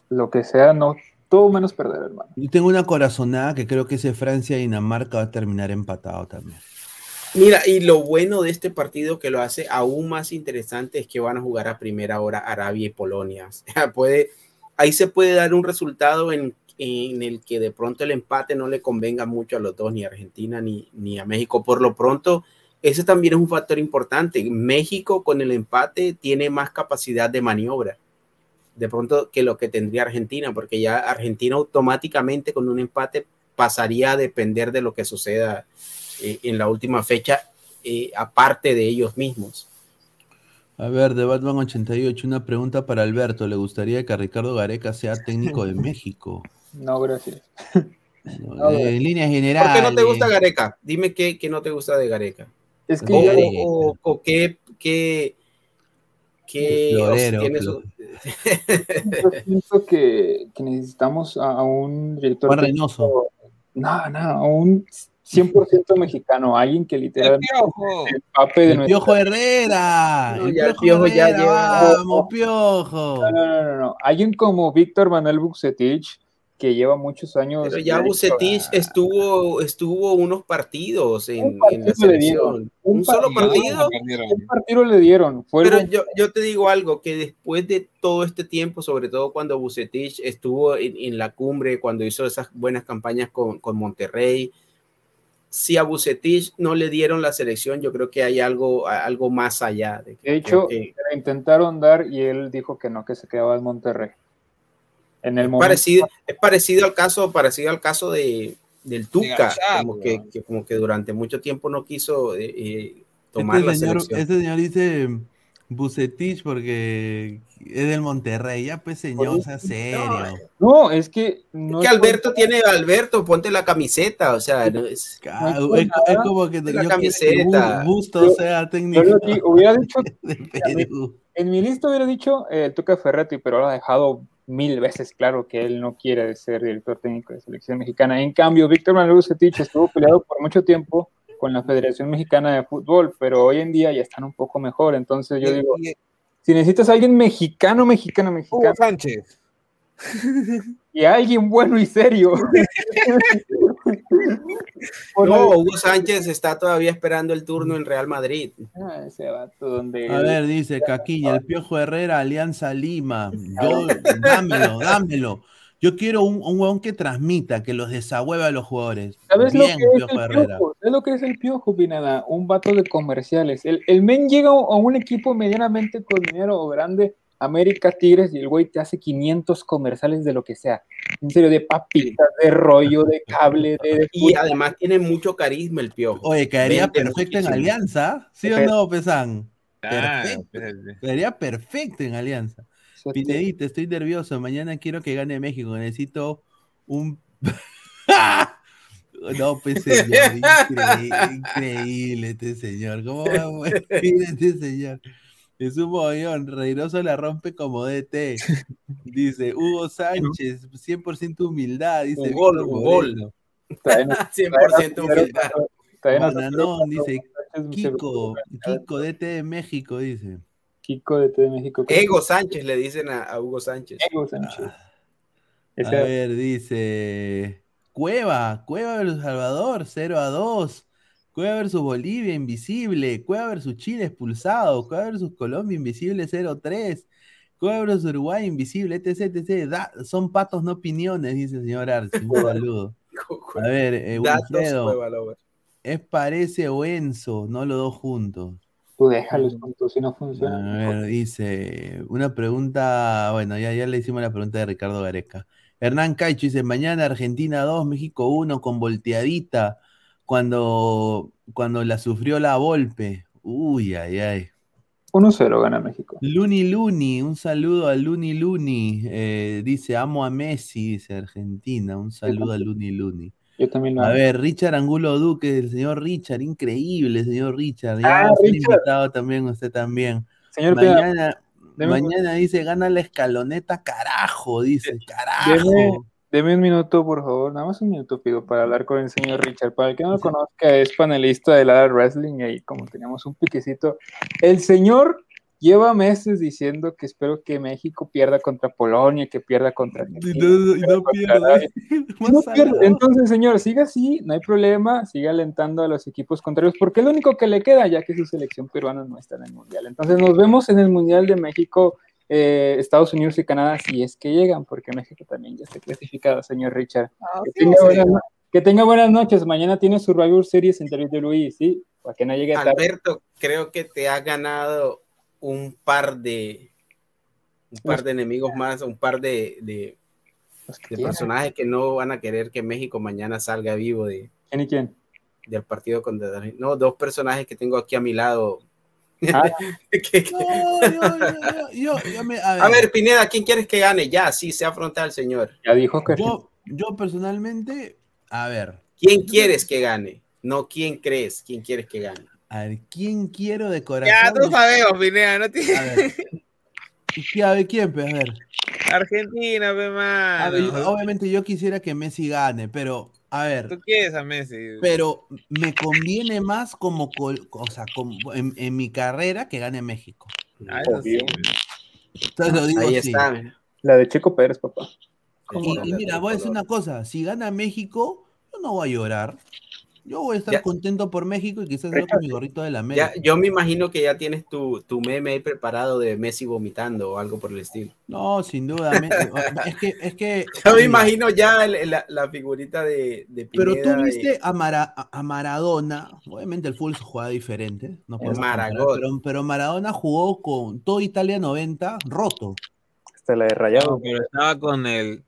Lo que sea, no. Todo menos perder, hermano. Yo tengo una corazonada que creo que ese Francia-Dinamarca va a terminar empatado también. Mira, y lo bueno de este partido que lo hace aún más interesante es que van a jugar a primera hora Arabia y Polonia. O sea, puede, ahí se puede dar un resultado en, en el que de pronto el empate no le convenga mucho a los dos, ni a Argentina ni, ni a México. Por lo pronto, ese también es un factor importante. México con el empate tiene más capacidad de maniobra de pronto que lo que tendría Argentina, porque ya Argentina automáticamente con un empate pasaría a depender de lo que suceda eh, en la última fecha, eh, aparte de ellos mismos. A ver, de Batman 88, una pregunta para Alberto. ¿Le gustaría que Ricardo Gareca sea técnico de México? No, gracias. No, eh, en líneas ¿Por generales. qué no te gusta Gareca? Dime qué, qué no te gusta de Gareca. Es que o, ya- o- o- o qué, qué, qué Florero, tiene flor- su- Yo siento que, que necesitamos a, a un director. Juan Reynoso. No, no, a un 100% mexicano, alguien que literalmente Piojo. se empape de El nuestra- Piojo Herrera. No, el ya el Piojo Piojo ya lleva- Vamos, Piojo. No, no, no, no. Alguien como Víctor Manuel Bucetich, que lleva muchos años. Pero ya Bucetich a- estuvo, estuvo unos partidos en, Un partido en la le dieron. selección. Un Un solo partido. Un partido le dieron. Fue el Pero yo, yo te digo algo, que después de todo este tiempo, sobre todo cuando Bucetich estuvo en, en la cumbre, cuando hizo esas buenas campañas con, con Monterrey, si a Bucetich no le dieron la selección, yo creo que hay algo, algo más allá. De, que- De hecho, que- le intentaron dar y él dijo que no, que se quedaba en Monterrey. En el momento. parecido, es parecido al caso, parecido al caso de, del Tuca, Gallardo. como que, que como que durante mucho tiempo no quiso eh, eh, tomar Este la señor, selección. este señor dice Bucetich porque es del Monterrey. Ya, pues, señor, sea serio. No, es que. No que es Alberto tiene, Alberto, ponte la camiseta, o sea, no es, No como que La yo camiseta. Busto Yo- sea técnico hubiera dicho, de Perú. en mi lista hubiera dicho eh, el Tuca Ferretti, pero lo ha dejado mil veces claro que él no quiere ser director técnico de selección mexicana. En cambio, Víctor Manuel Bucetich estuvo peleado por mucho tiempo con la Federación Mexicana de Fútbol, pero hoy en día ya están un poco mejor. Entonces yo digo, Y- y- si necesitas a alguien mexicano, mexicano, Hugo mexicano, Sánchez. y a alguien bueno y serio. No, Hugo Sánchez está todavía esperando el turno en Real Madrid. Ah, ese vato donde A ver, dice Caquilla, el Piojo Herrera, Alianza Lima. Yo, dámelo, dámelo. Yo quiero un, un huevón que transmita, que los desahueve a los jugadores. ¿Sabes lo que es Piojo el Herrera. piojo? ¿Sabes lo que es el piojo, Pineda? Un vato de comerciales. El, el men llega a un equipo medianamente con dinero o grande, América Tigres, y el güey te hace 500 comerciales de lo que sea. En serio, de papitas, de rollo, de cable, de... de Y además tiene mucho carisma el piojo. Oye, caería Vende perfecto en. Alianza, ¿sí o no, Pesan? Ah, Perfecto. Caería perfecto en Alianza. Fútbol. Pinedita, estoy nervioso. Mañana quiero que gane México. Necesito un. no, pues señor, increíble, increíble este señor. ¿Cómo va a este señor? Es un mollón, Reiroso la rompe como DT. Dice Hugo Sánchez, 100% humildad. Dice Un gol, un gol. Moreno. Traen- 100% humildad. Bananón, dice Kiko, Kiko DT de México, dice. Kiko de T de México. Ego Sánchez le dicen a, a Hugo Sánchez. Ego Sánchez. A Ese- ver, dice Cueva, Cueva versus Salvador, 0 a 2. Cueva versus Bolivia, invisible. Cueva versus Chile, expulsado. Cueva versus Colombia, invisible, 0 a 3. Cueva versus Uruguay, invisible, etc, etc. Da- son patos, no opiniones, dice el señor Arce. Un saludo. A ver, eh, Datos, Wilfredo, Cueva Lover. es Parece o Enzo, no los dos juntos. Tú déjalos juntos si no A funciona. ver, dice, una pregunta, bueno, ya, ya le hicimos la pregunta de Ricardo Gareca. Hernán Caicho dice, mañana Argentina 2, México 1, con volteadita, cuando, cuando la sufrió la Volpe. Uy, ay, ay. 1-0 gana México. Luni Luni, un saludo a Luni Luni. eh, dice, amo a Messi, dice Argentina. Un saludo a Luni Luni. Yo también lo A ver, Richard Angulo Duque, el señor Richard, increíble, señor Richard. Ya Ah, Richard. invitado también, usted también. Señor Mañana, mañana dice, gana la escaloneta, carajo, dice, Deme, carajo. deme un minuto, por favor. Nada más un minuto pido para hablar con el señor Richard. Para el que no lo conozca, es panelista de la Wrestling y ahí como teníamos un piquecito. El señor lleva meses diciendo que espero que México pierda contra Polonia, que pierda contra Y Argentina, no, y pierda no pierde. pierde. salado. Entonces, señor, siga así, no hay problema, siga alentando a los equipos contrarios, porque es lo único que le queda, ya que su selección peruana no está en el Mundial. Entonces, nos vemos en el Mundial de México, eh, Estados Unidos y Canadá, si es que llegan, porque México también ya está clasificado, señor Richard. Que tenga, buenas, no- que tenga buenas noches. Mañana tiene Survivor Series en WWE, ¿sí? Para que no llegue tarde. Alberto, creo que te ha ganado un par de un par de enemigos más, un par de, de, de personajes que no van a querer que México mañana salga vivo de, ¿Quién y quién? del partido contra No, dos personajes que tengo aquí a mi lado. Ah, Que- que- No, yo, yo, yo, yo me- a ver, A ver, Pineda, ¿quién quieres que gane? Ya, sí, sea frontal, señor. ya dijo que yo, yo personalmente, a ver, ¿Quién quieres que gane? No, ¿quién crees? ¿Quién quieres que gane? A ver, ¿quién quiero de corazón? Ya, tú sabemos, Pineda, no tiene. A ver, ¿Y qué, a ver, quién? Pues, a ver. Argentina, pe, mano. obviamente yo quisiera que Messi gane, pero a ver, ¿Tú quieres a Messi? pero me conviene más como, col- o sea, como en, en mi carrera que gane México. Ah, eso sí. Entonces lo digo Ahí así. está. mira. La de Checo Pérez, papá. Y, y mira, voy a decir una cosa, si gana México, yo no voy a llorar. Yo voy a estar Ya. contento por México y quizás yo con mi gorrito de la América. Ya, yo me imagino que ya tienes tu, tu meme ahí preparado de Messi vomitando o algo por el estilo. No, sin duda. me- es que, es que. Yo me imagino ya el- la, la figurita de, de Pero tú y- viste a, Mara- a- Maradona, obviamente el fútbol se juega diferente, no comparar, pero, pero Maradona jugó con todo Italia 90 roto. Hasta la de Rayado. No, pero estaba con el.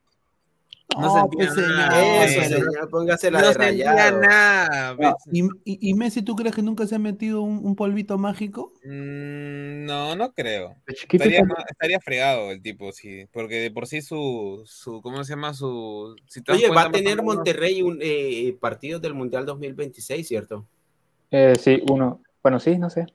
No, No, sentía pues, nada. señor, Eso, pero- señor, póngase la No de sentía nada. pe. ¿Y, y- y Messi, tú crees que nunca se ha metido un, un polvito mágico? Mm, no, no creo. Estaría, estaría fregado el tipo, sí. Porque de por sí su. su ¿Cómo se llama? Su. si Oye, va a tener Monterrey un eh, partidos del Mundial 2026, ¿cierto? Eh, sí, uno. Bueno, sí, no sé.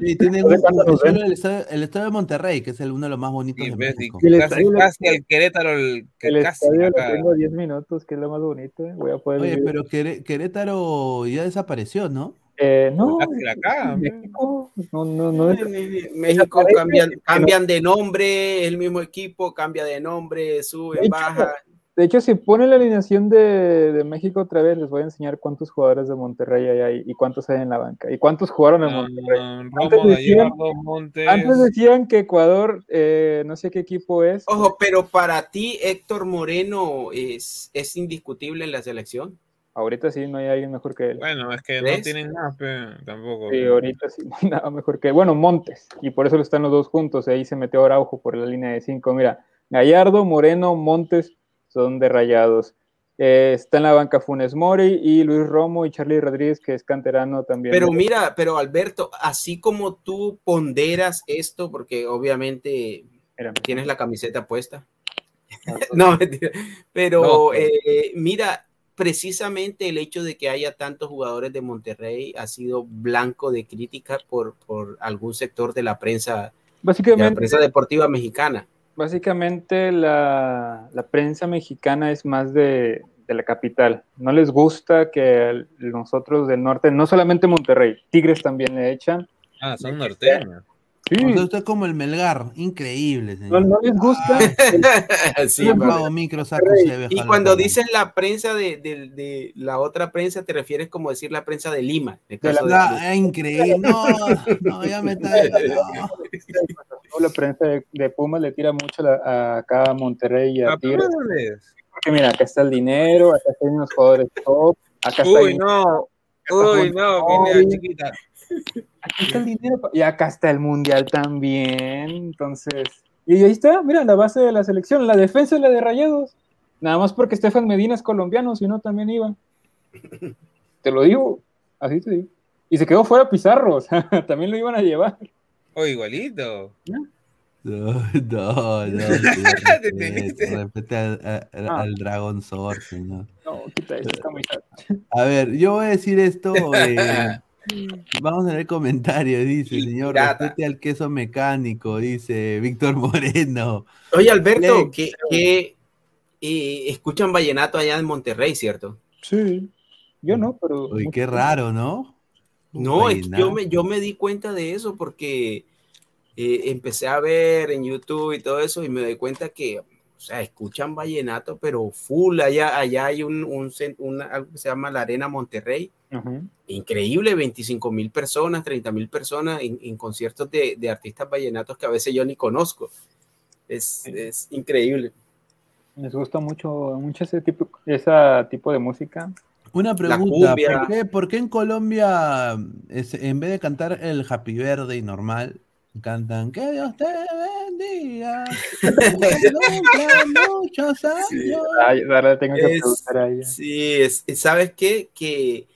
Sí, un- el, estadio, el estadio de Monterrey, que es el, uno de los más bonitos Sí, de y México. El casi, estadio lo- casi el Querétaro, el, que El casi estadio lo acá. tengo 10 minutos, que es lo más bonito. eh. Voy a poder. Oye, vivir. pero Queré- Querétaro ya desapareció, ¿no? Eh, no, pe. México. No, no, no. México cambian, cambian de nombre, el mismo equipo cambia de nombre, sube, De hecho, baja. De hecho, si ponen la alineación de, de México otra vez, les voy a enseñar cuántos jugadores de Monterrey hay ahí y cuántos hay en la banca y cuántos jugaron en Ah, Monterrey. Decían-. Antes decían que Ecuador, eh, no sé qué equipo es. Ojo, pero para ti Héctor Moreno es, es indiscutible en la selección. Ahorita sí, no hay alguien mejor que él. Bueno, es que no tienen nada, pe, tampoco. Sí, ahorita sí, no hay nada mejor que Bueno, Montes, y por eso están los dos juntos. Ahí se metió Araujo por la línea de cinco. Mira, Gallardo, Moreno, Montes son de rayados. Eh, está en la banca Funes Mori y Luis Romo y Charlie Rodríguez, que es canterano también. Pero mira, pero Alberto, así como tú ponderas esto, porque obviamente Espérame. tienes la camiseta puesta. no, mentira. Pero No, pero- eh, mira, precisamente el hecho de que haya tantos jugadores de Monterrey ha sido blanco de crítica por, por algún sector de la prensa, de la prensa deportiva mexicana. Básicamente la, la prensa mexicana es más de, de la capital. No les gusta que el- nosotros del norte, no solamente Monterrey, Tigres también le echan. Ah, son norteños. Sí, O sea, usted es como el Melgar, increíble, no, señor. no les gusta. Sí, pero- micro, saco y cuando dices la prensa de, de- de la otra prensa, te refieres como decir la prensa de Lima. en el De la- de- Ah, es increíble. No, no, ya me está. no. la prensa de, de Pumas le tira mucho la- a acá a Monterrey y a Ah, Tigres. ¿dónde es? Porque mira, acá está el dinero, acá están unos jugadores top, acá Uy, no. Uy, no, Pineda, chiquita. Aquí está el dinero y acá está el mundial también. Entonces, y ahí está, mira, la base de la selección, la defensa es la de Rayados. Nada más porque Estefan Medina es colombiano, si no también iba. Te lo digo, así te digo. Y se quedó fuera Pizarro, o sea, también lo iban a llevar. Oh, igualito. No, no, no. Respete, respete al, a- a- Ah. al Dragon Sword, señor. No, quita esa camisa. A ver, yo voy a decir esto. eh, vamos a ver comentarios. Dice, señor, respete al queso mecánico. Dice Víctor Moreno. Oye, Alberto, que, que, eh, escuchan vallenato allá en Monterrey, ¿cierto? Sí, yo no, pero. Uy, qué raro, ¿no? No, es que Vallenato. yo me, yo me di cuenta de eso porque eh, empecé a ver en YouTube y todo eso y me doy cuenta que, sea, escuchan vallenato, pero full. Allá, allá hay un, un algo que se llama la Arena Monterrey. Increíble, 25 mil personas, 30 mil personas en, en conciertos de, de artistas vallenatos que a veces yo ni conozco. Es, es increíble. Les gusta mucho, mucho ese tipo, ese tipo de música. Una pregunta. ¿por qué, por qué en Colombia, es- en vez de cantar el Happy Birthday normal, cantan Que Dios te bendiga, muchos años? Ay, ahora tengo que Es- preguntar a ella. Sí, es, es- ¿sabes qué? Que,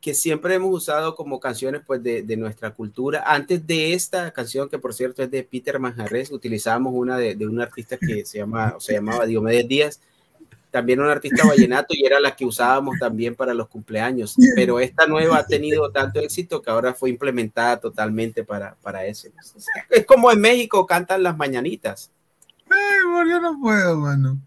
que siempre hemos usado como canciones pues, de, de nuestra cultura. Antes de esta canción, que por cierto es de Peter Manjarres, utilizábamos una de, de un artista que se, llama, o se llamaba Diomedes Díaz. También un artista vallenato y era la que usábamos también para los cumpleaños. Pero esta nueva ha tenido tanto éxito que ahora fue implementada totalmente para, para eso. Es como en México cantan las mañanitas. Ay, yo no puedo, mano.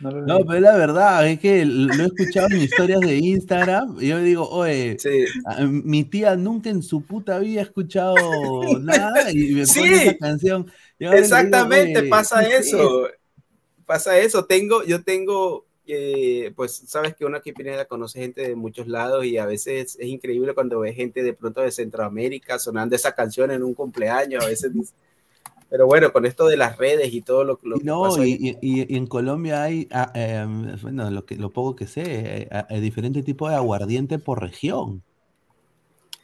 No, pero la verdad es que lo he escuchado en historias de Instagram y yo digo, oye, mi tía nunca en su puta vida ha escuchado nada y me Sí, pone esa canción. Digo, Exactamente, "Oye, pasa ¿qué es eso. Pasa eso. Tengo, yo tengo, eh, pues sabes que uno aquí en Pineda conoce gente de muchos lados y a veces es increíble cuando ve gente de pronto de Centroamérica sonando esa canción en un cumpleaños. A veces dice- pero bueno, con esto de las redes y todo lo, lo que No, y, y- y en Colombia hay, ah, em, bueno, lo, que, lo poco que sé, eh, eh, diferentes tipos de aguardiente por región.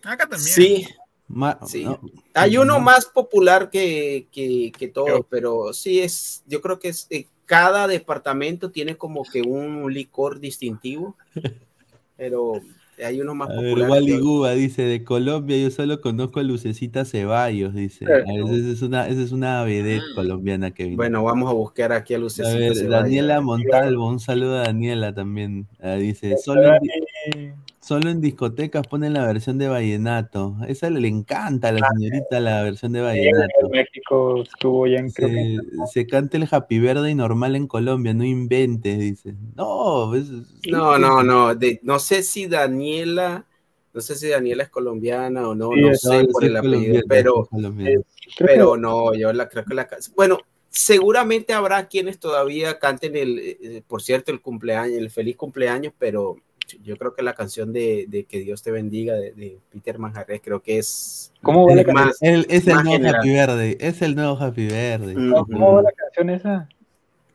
Acá también. Sí, Ma- sí. no, Hay uno no. más popular que, que, que todo, pero sí es, yo creo que es, eh, cada departamento tiene como que un licor distintivo, pero hay uno más A popular. Wally que- Guba dice, de Colombia yo solo conozco a Lucecita Ceballos, dice. Eh, A ver, Esa es una, esa es una vedette colombiana que vino. Bueno, vamos a buscar aquí a A Lucecita ver, Ceballos. Daniela Montalvo, un saludo a Daniela también. Ah, dice, solo en, solo en discotecas ponen la versión de Vallenato. Esa le, encanta a la señorita la versión de En Vallenato. México estuvo ya en que- Se, canta el Happy Verde y normal en Colombia, no inventes, dice. No, es- No, no, no, de- no sé si Daniela, no sé si Daniela es colombiana o no, Sí, no sé no, por el apellido, pero, colombiana. pero no, yo la creo que la, ca- bueno, seguramente habrá quienes todavía canten el, eh, por cierto, el cumpleaños, el feliz cumpleaños, pero yo creo que la canción de, de Que Dios te bendiga de, de Peter Manjarres creo que es ¿Cómo va la más, el- es el nuevo general. Happy Verde, es el nuevo Happy Verde. ¿Cómo va la canción esa?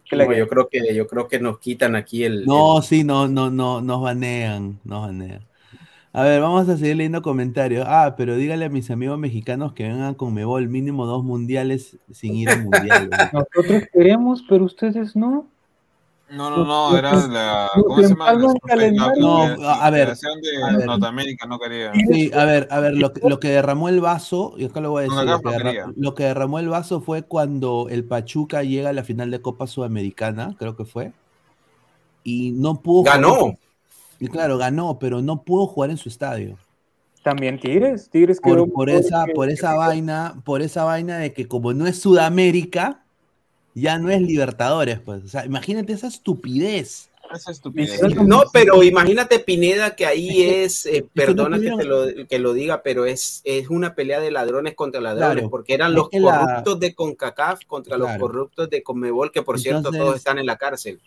Que yo creo que yo creo que nos quitan aquí el, No, sí, no, no, no, nos banean, nos banean. A ver, vamos a seguir leyendo comentarios. Ah, pero dígale a mis amigos mexicanos que vengan con Mebol mínimo dos mundiales sin ir a mundiales. Nosotros queremos, pero ustedes no. No, no, no, era la. ¿Cómo se llama? La, la- No, a ver, Federación de. Norteamérica no quería. Sí, a ver, a ver, lo, que- lo que derramó el vaso, y acá lo voy a decir, lo que, no derra- quería. lo que derramó el vaso fue cuando el Pachuca llega a la final de Copa Sudamericana, creo que fue, y no pudo Ganó. jugar- y claro, ganó, pero no pudo jugar en su estadio. También Tigres, Tigres quedó por, por esa, que- por esa vaina, por esa vaina de que como no es Sudamérica, ya no es Libertadores, pues. O sea, imagínate esa estupidez. Esa estupidez. No, pero imagínate Pineda que ahí es, eh, perdona que, pudieron- te lo, que lo diga, pero es, es una pelea de ladrones contra ladrones, Claro, porque eran es los la- corruptos de CONCACAF contra los corruptos de CONMEBOL, que por cierto todos están en la cárcel.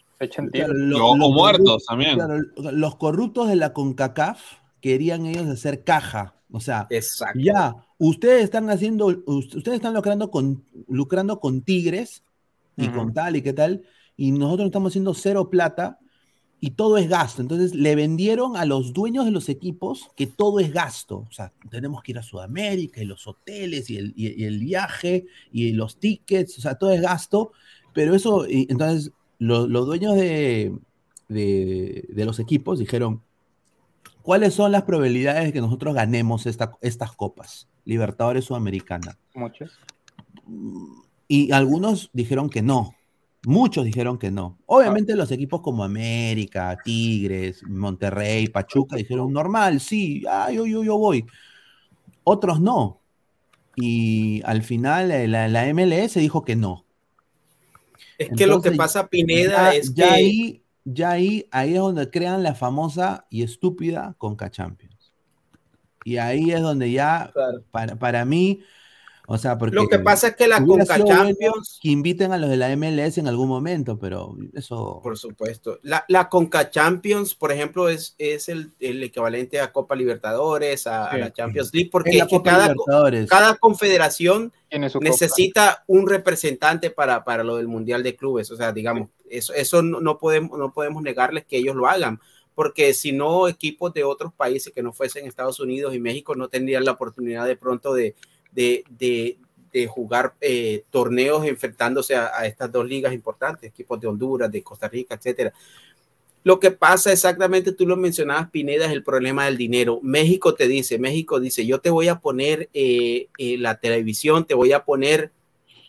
Claro, O- los muertos también. claro, los corruptos de la CONCACAF querían ellos hacer caja. O sea, Exacto. ya, ustedes están haciendo, us- ustedes están lucrando con, lucrando con Tigres y con tal y qué tal, y nosotros estamos haciendo cero plata y todo es gasto. Entonces le vendieron a los dueños de los equipos que todo es gasto. O sea, tenemos que ir a Sudamérica y los hoteles y el, y- el viaje y los tickets, o sea, todo es gasto, pero eso, y entonces lo- los dueños de, de- de los equipos dijeron, ¿cuáles son las probabilidades de que nosotros ganemos esta- estas copas? Libertadores Sudamericana. Muchos. Y algunos dijeron que no. Muchos dijeron que no. Obviamente los equipos como América, Tigres, Monterrey, Pachuca dijeron normal, sí, ah, yo, yo, yo voy. Otros no. Y al final eh, la, la MLS dijo que no. Es que lo que pasa, Pineda, ya, es ya que ahí, ya ahí, ahí es donde crean la famosa y estúpida Conca Champions. Y ahí es donde ya, Claro. para, para mí, o sea, porque lo que pasa es que la Conca Champions que inviten a los de la MLS en algún momento, pero eso. Por supuesto. La, la Conca Champions, por ejemplo, es, es el, el equivalente a Copa Libertadores, a, la Champions League, porque Es que cada, cada confederación necesita un representante para, para lo del Mundial de Clubes. O sea, digamos, eso, eso no, no podemos, no podemos negarles que ellos lo hagan, porque si no, equipos de otros países que no fuesen Estados Unidos y México no tendrían la oportunidad de pronto de, de, de, de jugar eh, torneos enfrentándose a, a estas dos ligas importantes, equipos de Honduras, de Costa Rica, etcétera. Lo que pasa exactamente, tú lo mencionabas, Pineda, es el problema del dinero. México te dice, México dice, yo te voy a poner eh, eh, la televisión, te voy a poner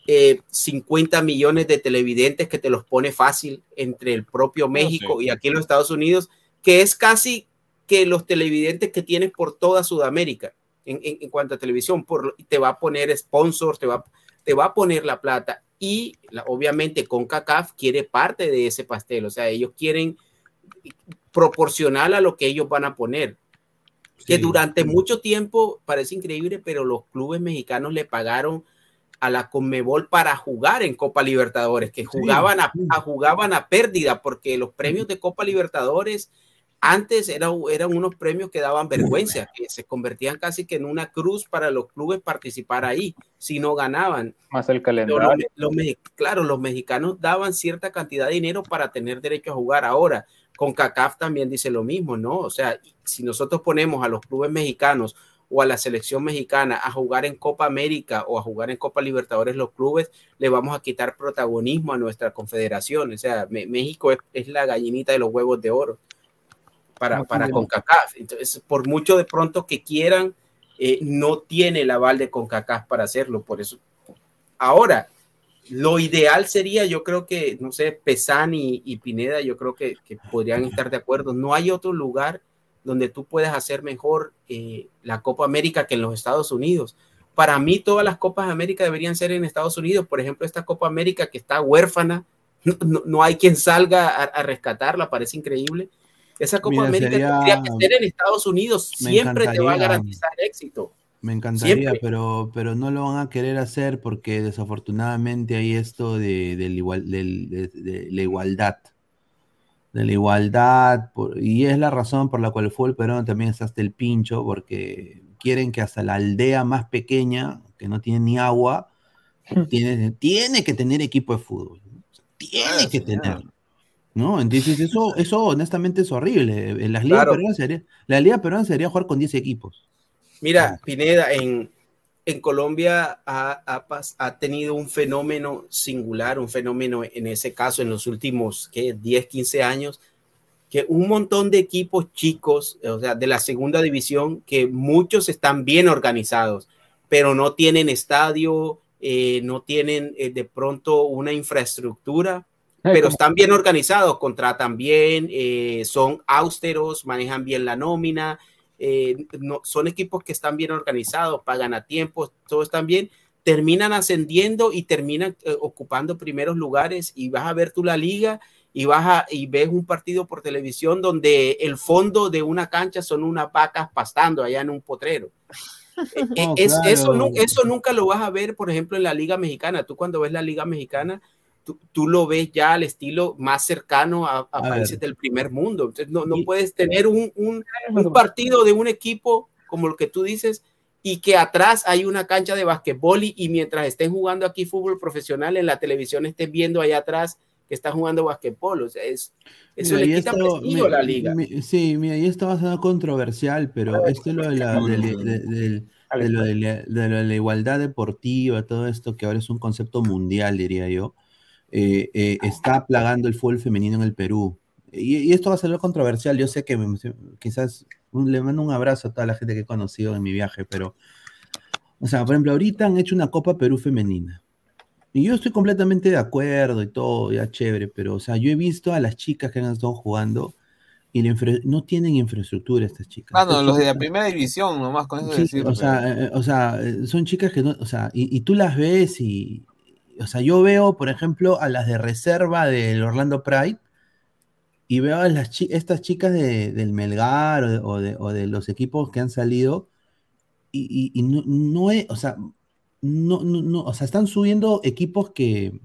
eh, 50 millones de televidentes que te los pone fácil entre el propio México sí. y aquí en los Estados Unidos, que es casi que los televidentes que tienes por toda Sudamérica en, en- en cuanto a televisión, por, te va a poner sponsors, te va, te va a poner la plata y la- obviamente CONCACAF quiere parte de ese pastel, o sea, ellos quieren proporcional a lo que ellos van a poner. Que Sí. durante mucho tiempo, parece increíble, pero los clubes mexicanos le pagaron a la Conmebol para jugar en Copa Libertadores, que jugaban a, a- jugaban a pérdida, porque los premios de Copa Libertadores antes eran, eran unos premios que daban vergüenza, que se convertían casi que en una cruz para los clubes participar ahí, si no ganaban. Más el Pero los calendario. los claro, los mexicanos daban cierta cantidad de dinero para tener derecho a jugar. Ahora, con CACAF también dice lo mismo, ¿no? O sea, si nosotros ponemos a los clubes mexicanos o a la selección mexicana a jugar en Copa América o a jugar en Copa Libertadores, los clubes le vamos a quitar protagonismo a nuestra confederación. O sea, México es, es la gallinita de los huevos de oro para, para CONCACAF. Entonces, por mucho de pronto que quieran, eh, no tiene el aval de CONCACAF para hacerlo. Por eso, ahora, lo ideal sería, yo creo que, no sé, Pesán y, y Pineda, yo creo que, que podrían estar de acuerdo. No hay otro lugar donde tú puedas hacer mejor eh, la Copa América que en los Estados Unidos. Para mí, todas las Copas América deberían ser en Estados Unidos. Por ejemplo, esta Copa América que está huérfana, no, no- no hay quien salga a, a rescatarla, parece increíble. Esa Copa Mira, América sería- tendría que ser en Estados Unidos. Me Siempre te va a encantaría- garantizar éxito. Me encantaría, Siempre. pero, pero no lo van a querer hacer porque desafortunadamente hay esto de, del igual, de, de la igualdad. De la igualdad, por- y es la razón por la cual el fútbol peruano también está hasta el pincho, porque quieren que hasta la aldea más pequeña, que no tiene ni agua, tiene, tiene que tener equipo de fútbol. Tiene que tener. ¿No? Entonces, eso, eso honestamente es horrible. En las ligas Claro. peruanas sería, la liga peruana sería jugar con 10 equipos. Mira, Pineda, en, en Colombia ha, ha ha tenido un fenómeno singular, un fenómeno en ese caso en los últimos ¿qué? 10, 15 años, que un montón de equipos chicos, o sea, de la segunda división, que muchos están bien organizados, pero no tienen estadio, eh, no tienen eh, de pronto una infraestructura, pero están bien organizados, contratan bien, eh, son austeros, manejan bien la nómina, eh, no, son equipos que están bien organizados, pagan a tiempo, todo están bien, terminan ascendiendo y terminan eh, ocupando primeros lugares y vas a ver tú la liga y vas a, y ves un partido por televisión donde el fondo de una cancha son unas vacas pastando allá en un potrero. Eh, No, es- eso, claro. nu- eso nunca lo vas a ver, por ejemplo, en la Liga Mexicana. Tú cuando ves la Liga Mexicana, tú, tú lo ves ya al estilo más cercano a, a A ver. países del primer mundo. Entonces, no, no puedes tener un, un- un partido de un equipo como lo que tú dices y que atrás hay una cancha de basquetbol y, y mientras estén jugando aquí fútbol profesional en la televisión estés viendo allá atrás que están jugando basquetbol. O sea, es, eso Mira, le quita esto, prestigio a la liga. mi- sí, mira, y esto va a ser controversial, pero esto es lo de la, de, de- de- del- de lo de la- de lo de la igualdad deportiva, todo esto que ahora es un concepto mundial, diría yo, eh, eh, está plagando el fútbol femenino en el Perú. Y, y esto va a ser lo controversial. Yo sé que me- quizás un- le mando un abrazo a toda la gente que he conocido en mi viaje, pero, o sea, por ejemplo, ahorita han hecho una Copa Perú femenina. Y yo estoy completamente de acuerdo y todo, ya chévere, pero, o sea, yo he visto a las chicas que han estado jugando y no tienen infraestructura estas chicas. Ah, no, los de la primera división, nomás con eso Sí, decir. o sea, eh, o sea, son chicas que no, o sea, y, y tú las ves y, o sea, yo veo, por ejemplo, a las de reserva del Orlando Pride y veo a las chi- estas chicas de- del Melgar o de, o de- o de los equipos que han salido y, y- y no, no es, o sea, no, no, no, o sea, están subiendo equipos que,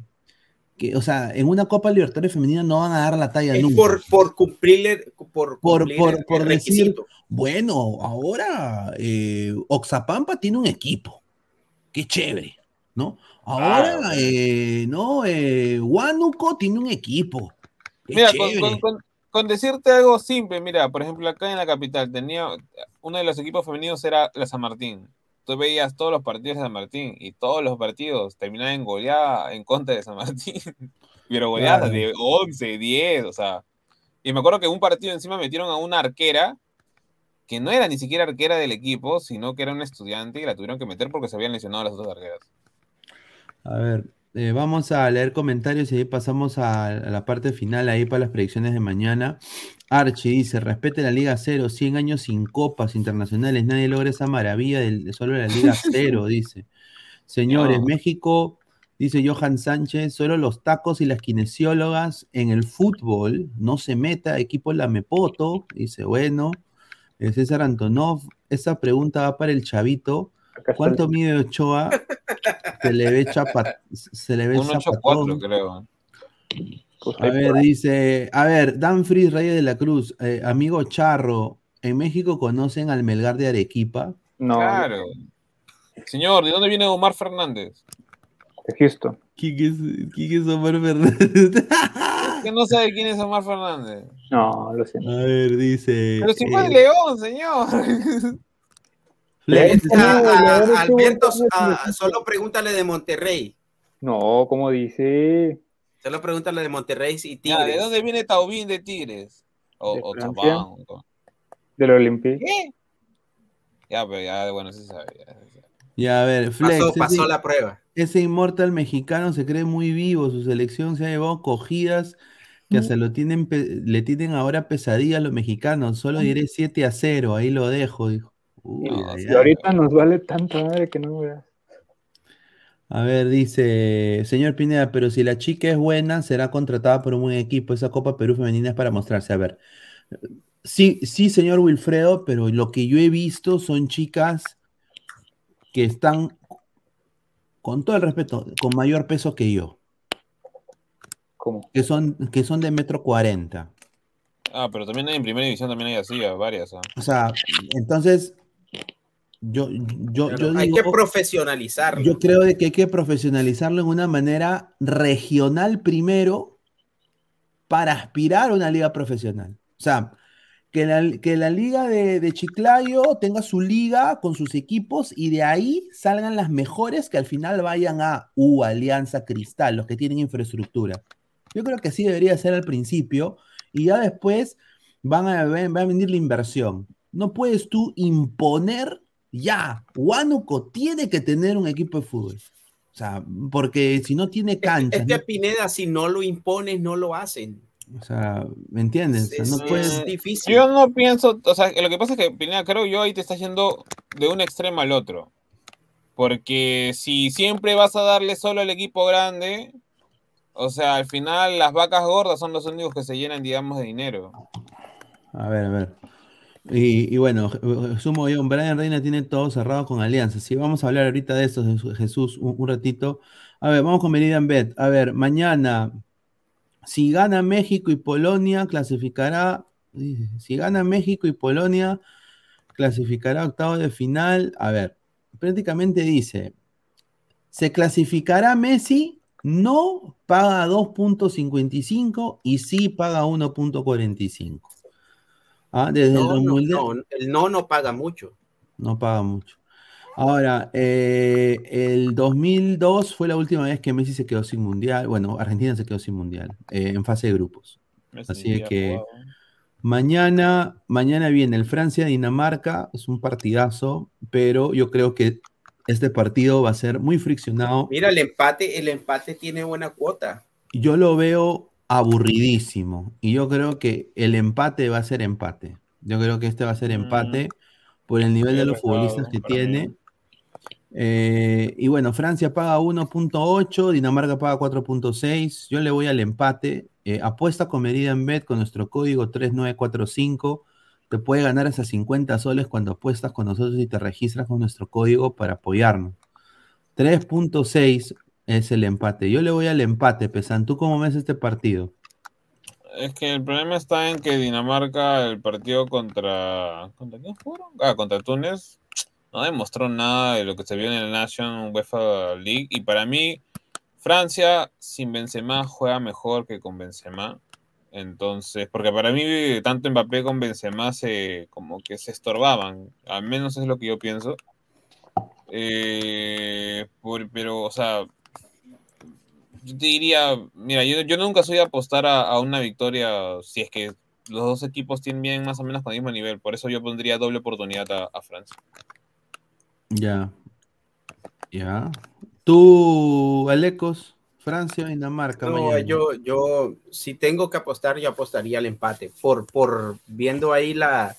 que, o sea, en una Copa Libertadores femenina no van a dar la talla Es nunca. por, por cumplir, por, cumplir por, el por decir, requisito. bueno, ahora eh, Oxapampa tiene un equipo. Qué chévere, ¿no? Ahora, Ah, eh, no, eh, Huánuco tiene un equipo. Qué Mira, con, decirte algo simple, mira, por ejemplo, acá en la capital tenía uno de los equipos femeninos era la San Martín. Tú veías todos los partidos de San Martín y todos los partidos terminaban en goleada en contra de San Martín. Pero goleadas Claro. de 11, 10, o sea. Y me acuerdo que en un partido encima metieron a una arquera que no era ni siquiera arquera del equipo, sino que era una estudiante y la tuvieron que meter porque se habían lesionado las otras arqueras. A ver, eh, vamos a leer comentarios y ahí pasamos a, a la parte final ahí para las predicciones de mañana. Archie dice, respete la Liga Cero, 100 años sin copas internacionales, nadie logra esa maravilla del- de solo la Liga Cero, dice. Señores, No. México, dice Johan Sánchez, solo los tacos y las kinesiólogas en el fútbol, no se meta, equipo Lamepoto, dice, bueno. Eh, César Antonov, esa pregunta va para el chavito. ¿Cuánto mide Ochoa? Se le ve chapa, se le ve Un 8-4, zapatón. creo. A ver, dice, a ver, Dan Fris Reyes de la Cruz, eh, amigo Charro, ¿en México conocen al Melgar de Arequipa? Claro. Señor, ¿de dónde viene Omar Fernández? De Houston. ¿Quién es, quién es Omar Fernández? ¿Qué no sabe quién es Omar Fernández? No, lo siento. A ver, dice. Pero si fue eh, León, señor. A- a a- México. solo pregúntale de Monterrey. No, como dice. Solo pregúntale de Monterrey y Ya, ¿De Tigres. dónde viene Taubín de Tigres? O, De o Del Olympique. ¿Qué? Ya, pero ya, bueno, sí se sabe. ya se sabe. Ya, a ver, Flex. Pasó, pasó ese- la prueba. Ese inmortal mexicano se cree muy vivo, su selección se ha llevado cogidas que hasta lo tienen, le tienen ahora pesadillas los mexicanos. Solo diré 7 a 0, ahí lo dejo, dijo. Y ahorita nos vale tanta madre que no veas. A ver, dice, señor Pineda, pero si la chica es buena, será contratada por un buen equipo. Esa Copa Perú Femenina es para mostrarse. A ver, sí, sí, señor Wilfredo, pero lo que yo he visto son chicas que están, con todo el respeto, con mayor peso que yo. ¿Cómo? Que son, que son de metro cuarenta. Ah, pero también hay en primera división, también hay así, varias. ah. O sea, entonces, yo, yo, yo Hay digo, que profesionalizarlo. yo creo de que hay que profesionalizarlo en una manera regional primero para aspirar a una liga profesional. O sea, que la, que la liga de, de Chiclayo tenga su liga con sus equipos y de ahí salgan las mejores que al final vayan a U, Alianza, Cristal, los que tienen infraestructura. Yo creo que así debería ser al principio y ya después van a, va a venir la inversión. No puedes tú imponer ya, Huánuco tiene que tener un equipo de fútbol. O sea, porque si no tiene cancha, Es que Pineda, si no lo impones, no lo hacen. o sea, ¿me entiendes? O sea, no Es- puedes... es difícil. Yo no pienso, o sea, lo que pasa es que, Pineda, creo yo ahí te estás yendo de un extremo al otro. Porque si siempre vas a darle solo al equipo grande, o sea, al final las vacas gordas son los únicos que se llenan, digamos, de dinero. A ver, a ver. Y, bueno, sumo yo, Brian Reina tiene todo cerrado con alianzas. Sí, vamos a hablar ahorita de eso, Jesús- un, ratito. A ver, vamos con Meridian Bet. A ver, mañana, si gana México y Polonia, clasificará. Si gana México y Polonia, clasificará octavo de final. A ver, prácticamente dice: se clasificará Messi, no paga 2.55 y sí paga 1.45. Ah, desde No, el no, 2000 no, el no no paga mucho. no paga mucho. Ahora, eh, el 2002 fue la última vez que Messi se quedó sin mundial. Bueno, Argentina se quedó sin mundial eh, en fase de grupos. Messi Así que mañana, mañana viene el Francia-Dinamarca. Es un partidazo, pero yo creo que este partido va a ser muy friccionado. Mira, el empate, el empate tiene buena cuota. Yo lo veo aburridísimo y yo creo que el empate va a ser empate. Yo creo que este va a ser empate por el nivel de los futbolistas que tiene. Eh, y bueno, Francia paga 1.8, Dinamarca paga 4.6. Yo le voy al empate. Eh, apuesta con medida en bet con nuestro código 3945. Te puede ganar hasta 50 soles cuando apuestas con nosotros y te registras con nuestro código para apoyarnos. 3.6 es el empate. Yo le voy al empate, Pesan. ¿Tú cómo ves este partido? Es que el problema está en que Dinamarca, el partido contra. ¿Contra quién fueron? Ah, contra Túnez, no demostró nada de lo que se vio en el Nation UEFA League. Y para mí, Francia sin Benzema juega mejor que con Benzema. Entonces, porque para mí, tanto Mbappé con Benzema se como que se estorbaban. Al menos es lo que yo pienso. Eh, pero, o sea, yo te diría, mira, yo, yo nunca soy de apostar a, a una victoria si es que los dos equipos tienen bien más o menos con el mismo nivel. Por eso yo pondría doble oportunidad a, a Francia. Ya. Ya. Tú, Alecos, Francia o Dinamarca. No, mañana. yo, yo, si tengo que apostar, yo apostaría al empate, por, por viendo ahí la,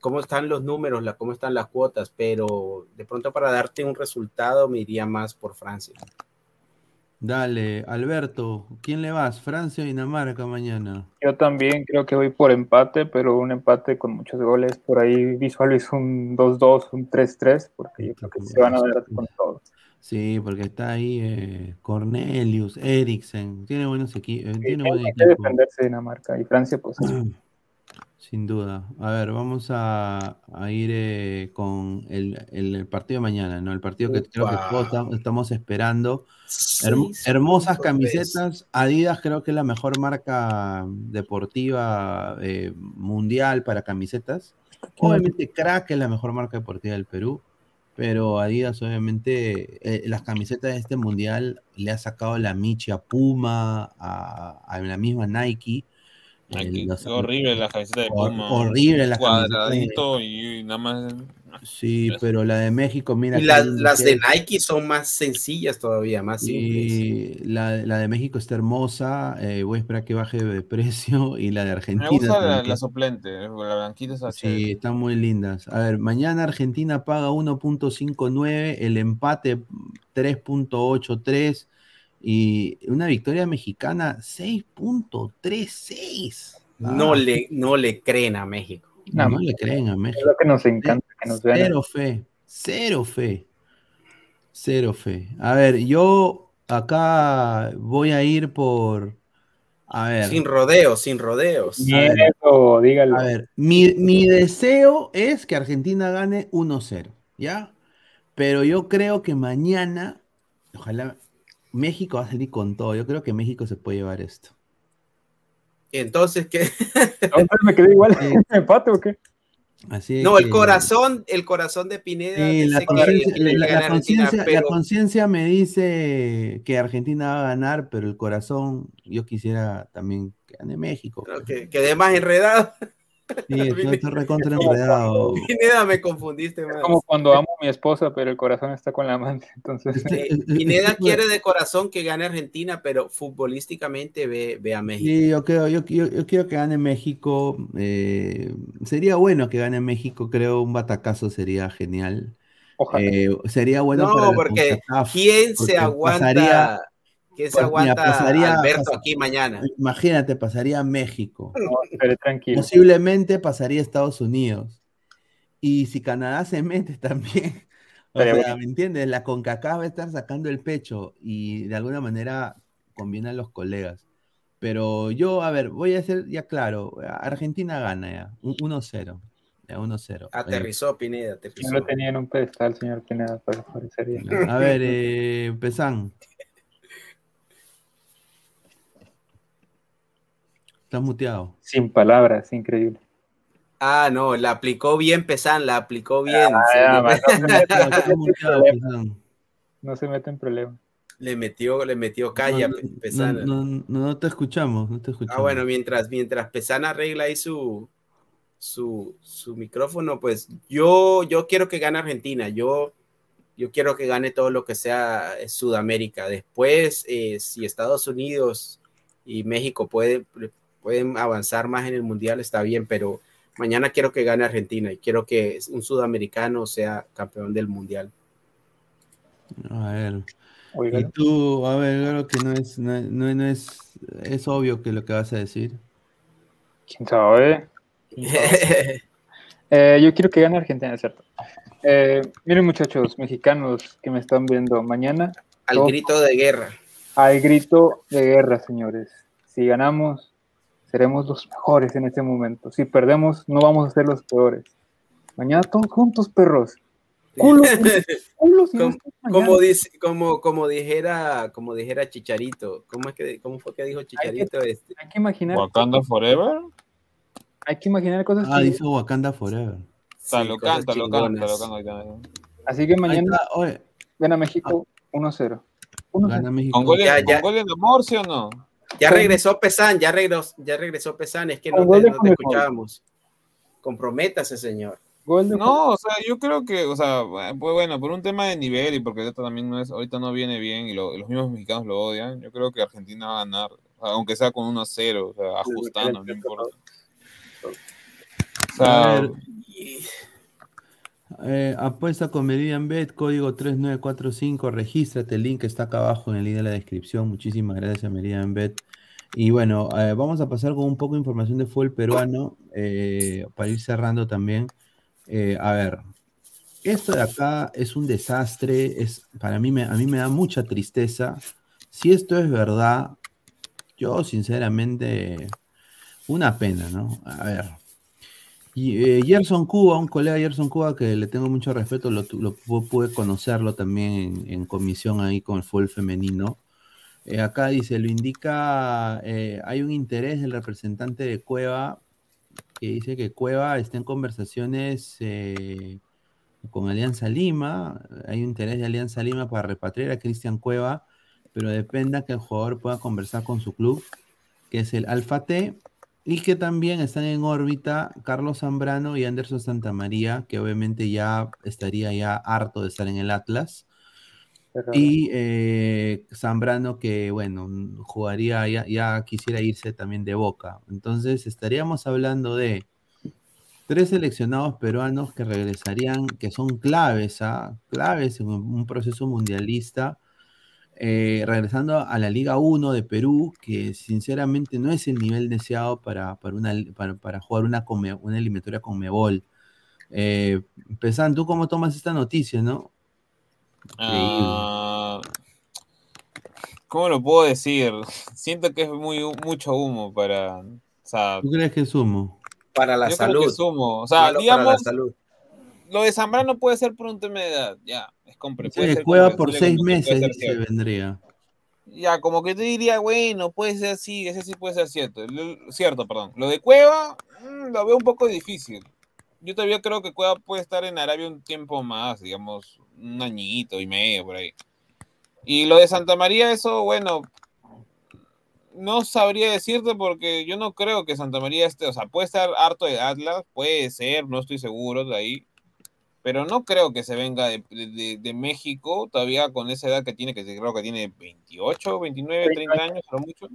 cómo están los números, la, cómo están las cuotas, pero de pronto para darte un resultado me iría más por Francia. Dale, Alberto, ¿quién le vas? ¿Francia o Dinamarca mañana? Yo también creo que voy por empate, pero un empate con muchos goles. Por ahí visualizo un 2-2, un 3-3, porque yo creo que se van a ver con todo. Sí, porque está ahí eh, Cornelius, Eriksen, tiene buenos equipos. tiene Tiene buen que equipo. defenderse Dinamarca y Francia, pues. Sin duda. A ver, vamos a, a ir eh, con el, el- el partido de mañana, ¿no? El partido que creo que todos tam- estamos esperando. Hermosas camisetas. Adidas creo que es la mejor marca deportiva eh, mundial para camisetas. Obviamente Crack es la mejor marca deportiva del Perú, pero Adidas obviamente eh, las camisetas de este mundial le ha sacado la Michi a Puma, a, a la misma Nike. Eh, qué- los- horrible la camiseta de Puma. horrible la de- Cuadradito y nada más. Sí, pero la de México, mira. Y las, las de. Nike son más sencillas todavía, más simples. Y la, la de México está hermosa. eh, voy a esperar que baje de precio. Y la de Argentina. Me gusta la, la suplente, la blanquita esa Sí, están muy lindas. A ver, mañana Argentina paga 1.59, el empate 3.83 y una victoria mexicana 6.36. No, Ah, le, no le creen a México. no, no le creen a México. Es lo que nos encanta, que nos vean. Cero fe, cero fe, cero fe. A ver, yo acá voy a ir por, a ver, Sin rodeos, sin rodeos. Miedo, dígalo. a ver, mi, mi deseo es que Argentina gane 1-0, ¿ya? Pero yo creo que mañana, ojalá, México va a salir con todo. Yo creo que México se puede llevar esto. Entonces, ¿qué? Entonces me quedé igual. ¿Empate o qué? Así No, el corazón, el corazón de Pineda Sí, la conciencia- pero me dice que Argentina va a ganar, pero el corazón, yo quisiera también que gane México. creo que quedé más enredado. Sí, recontra enredado. Pineda, me confundiste más. Como cuando amo a mi esposa, pero el corazón está con la amante. Entonces, Eh, Pineda quiere de corazón que gane Argentina, pero futbolísticamente ve, ve a México. Sí, yo creo, yo, yo- yo quiero que gane México. eh, sería bueno que gane México, creo un batacazo sería genial. Ojalá. Eh, sería bueno no, porque ¿quién porque se aguanta? pasaría- ¿Quién se pues, mira, aguanta pasaría- a Alberto pas- aquí mañana? Imagínate, pasaría a México. no, espere, tranquilo. Posiblemente pasaría a Estados Unidos. Y si Canadá se mete también. O sea, bueno. ¿me entiendes? La CONCACAF va a estar sacando el pecho y de alguna manera conviene a los colegas. Pero yo, a ver, voy a ser ya claro. Argentina gana ya. un- 1-0. Ya 1-0. Aterrizó Pineda, Yo aterrizó. lo tenía en un pedestal, señor Pineda, para aparecería. Eh, a ver, eh, Pesán. Estás muteado. Sin palabras, increíble. Ah, no, la aplicó bien Pesan, la aplicó bien. Ah, sí, no se mete- en muteado, problema. Pesán. No se mete en problema. le metió, le metió calla No, no, Pesana. no, no, no te escuchamos, no te escuchamos. Ah, bueno, mientras, mientras Pesana arregla ahí su, su, su micrófono, pues yo, yo quiero que gane Argentina. Yo, yo quiero que gane todo lo que sea eh, Sudamérica. Después, eh, si Estados Unidos y México puede, pueden avanzar más en el Mundial, está bien, pero mañana quiero que gane Argentina y quiero que un sudamericano sea campeón del Mundial. A ver. Oiga, Y tú, a ver, claro que no es, no, es, es obvio que lo que vas a decir. quién sabe. ¿Quién sabe? Eh, yo quiero que gane Argentina, ¿cierto? Eh, miren, muchachos mexicanos que me están viendo mañana, Al Todo- grito de guerra. hay grito de guerra, señores. Si ganamos, seremos los mejores en este momento. Si perdemos, no vamos a ser los peores. Mañana todos juntos, perros. Culos, culos, Como, dice, como, como dijera, como dijera Chicharito, ¿cómo es que, cómo fue que dijo Chicharito? Este, Hay que imaginar, Wakanda Forever. hay que imaginar cosas Ah, que- dice Wakanda Forever. Está sí, lo canta, lo canta, lo chingonas. canta. Así que mañana está, oye, gana México 1-0. 1-0. gana México. ¿Con goles, Ya, con ya. goles de amor, sí o no? Ya regresó Pesan, ya regresó, ya regresó Pesan, es que no te, no te escuchábamos. Comprométase, señor. No, o sea, yo creo que, o sea, pues bueno, por un tema de nivel y porque esto también no es, ahorita no viene bien y lo- los mismos mexicanos lo odian, yo creo que Argentina va a ganar, aunque sea con 1 a 0, o sea, ajustando, no importa. O sea, eh, apuesta con Meridian Bet, código 3945, regístrate, el link está acá abajo en el link de la descripción. Muchísimas gracias Meridian Bet. Y bueno, eh, vamos a pasar con un poco de información de fútbol peruano eh, para ir cerrando también. A ver, esto de acá es un desastre, es, para mí me, a mí me da mucha tristeza. Si esto es verdad, yo sinceramente, una pena, ¿no? A ver. Y, eh, Gerson Cuba, un colega Gerson Cuba que le tengo mucho respeto, lo, pude conocerlo también en, comisión ahí con el fútbol femenino. Eh, acá dice, lo indica, eh, hay un interés del representante de Cueva que dice que Cueva está en conversaciones con Alianza Lima, hay un interés de Alianza Lima para repatriar a Cristian Cueva, pero dependa que el jugador pueda conversar con su club, que es el Alfa T, y que también están en órbita Carlos Zambrano y Anderson Santamaría, que obviamente ya estaría ya harto de estar en el Atlas. Y eh, Zambrano que, bueno, jugaría, ya, ya quisiera irse también de Boca. Entonces estaríamos hablando de tres seleccionados peruanos que regresarían, que son claves, ¿ah? claves en un proceso mundialista, eh, regresando a la Liga 1 de Perú, que sinceramente no es el nivel deseado para, para, una, para, para jugar una, come- una eliminatoria con Mebol. Eh, Pesan, ¿tú cómo tomas esta noticia, no? ah, ¿cómo lo puedo decir? Siento que es muy mucho humo para, o sea, ¿Tú crees que es humo? Para la yo creo salud. que es humo, o sea, Malo para la digamos, salud. Lo de Zambrano puede ser por un tema de edad, ya, es compre, puede Sí, ser Cueva por seis puede meses cierto. vendría. Ya, como que te diría, bueno, puede ser así, ese sí puede ser cierto. Lo- cierto, perdón. Lo de Cueva, mm, lo veo un poco difícil. Yo todavía creo que Cueva puede estar en Arabia un tiempo más, digamos, un añito y medio por ahí. Y lo de Santa María, eso, bueno, no sabría decirte porque yo no creo que Santa María esté, o sea, puede estar harto de Atlas, puede ser, no estoy seguro de ahí, pero no creo que se venga de, de- de México todavía con esa edad que tiene, que creo que tiene 28, 29, 30 años, a lo mucho. O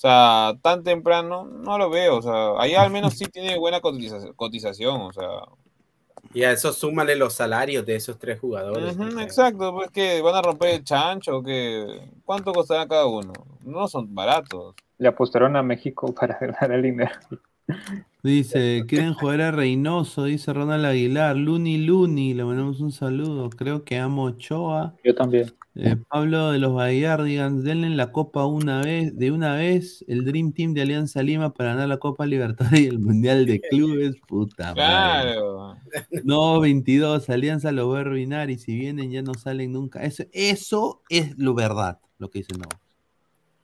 sea, tan temprano, no lo veo, o sea, allá al menos sí tiene buena cotización, cotización o sea. Y a eso súmale los salarios de esos tres jugadores. Ujú, exacto, pues que van a romper el chancho, que ¿cuánto costará cada uno? No son baratos. Le apostaron a México para ganar el dinero. Dice, quieren jugar a Reynoso, dice Ronald Aguilar, Luni Luni, le mandamos un saludo, creo que amo Ochoa. Yo también. Eh, Pablo de los Bayardigans, denle la copa una vez, de una vez, el Dream Team de Alianza Lima para ganar la Copa Libertadores y el Mundial de Clubes, puta madre. Claro. No, 22, Alianza lo va a arruinar y si vienen ya no salen nunca. Eso, eso es lo verdad, lo que dice no.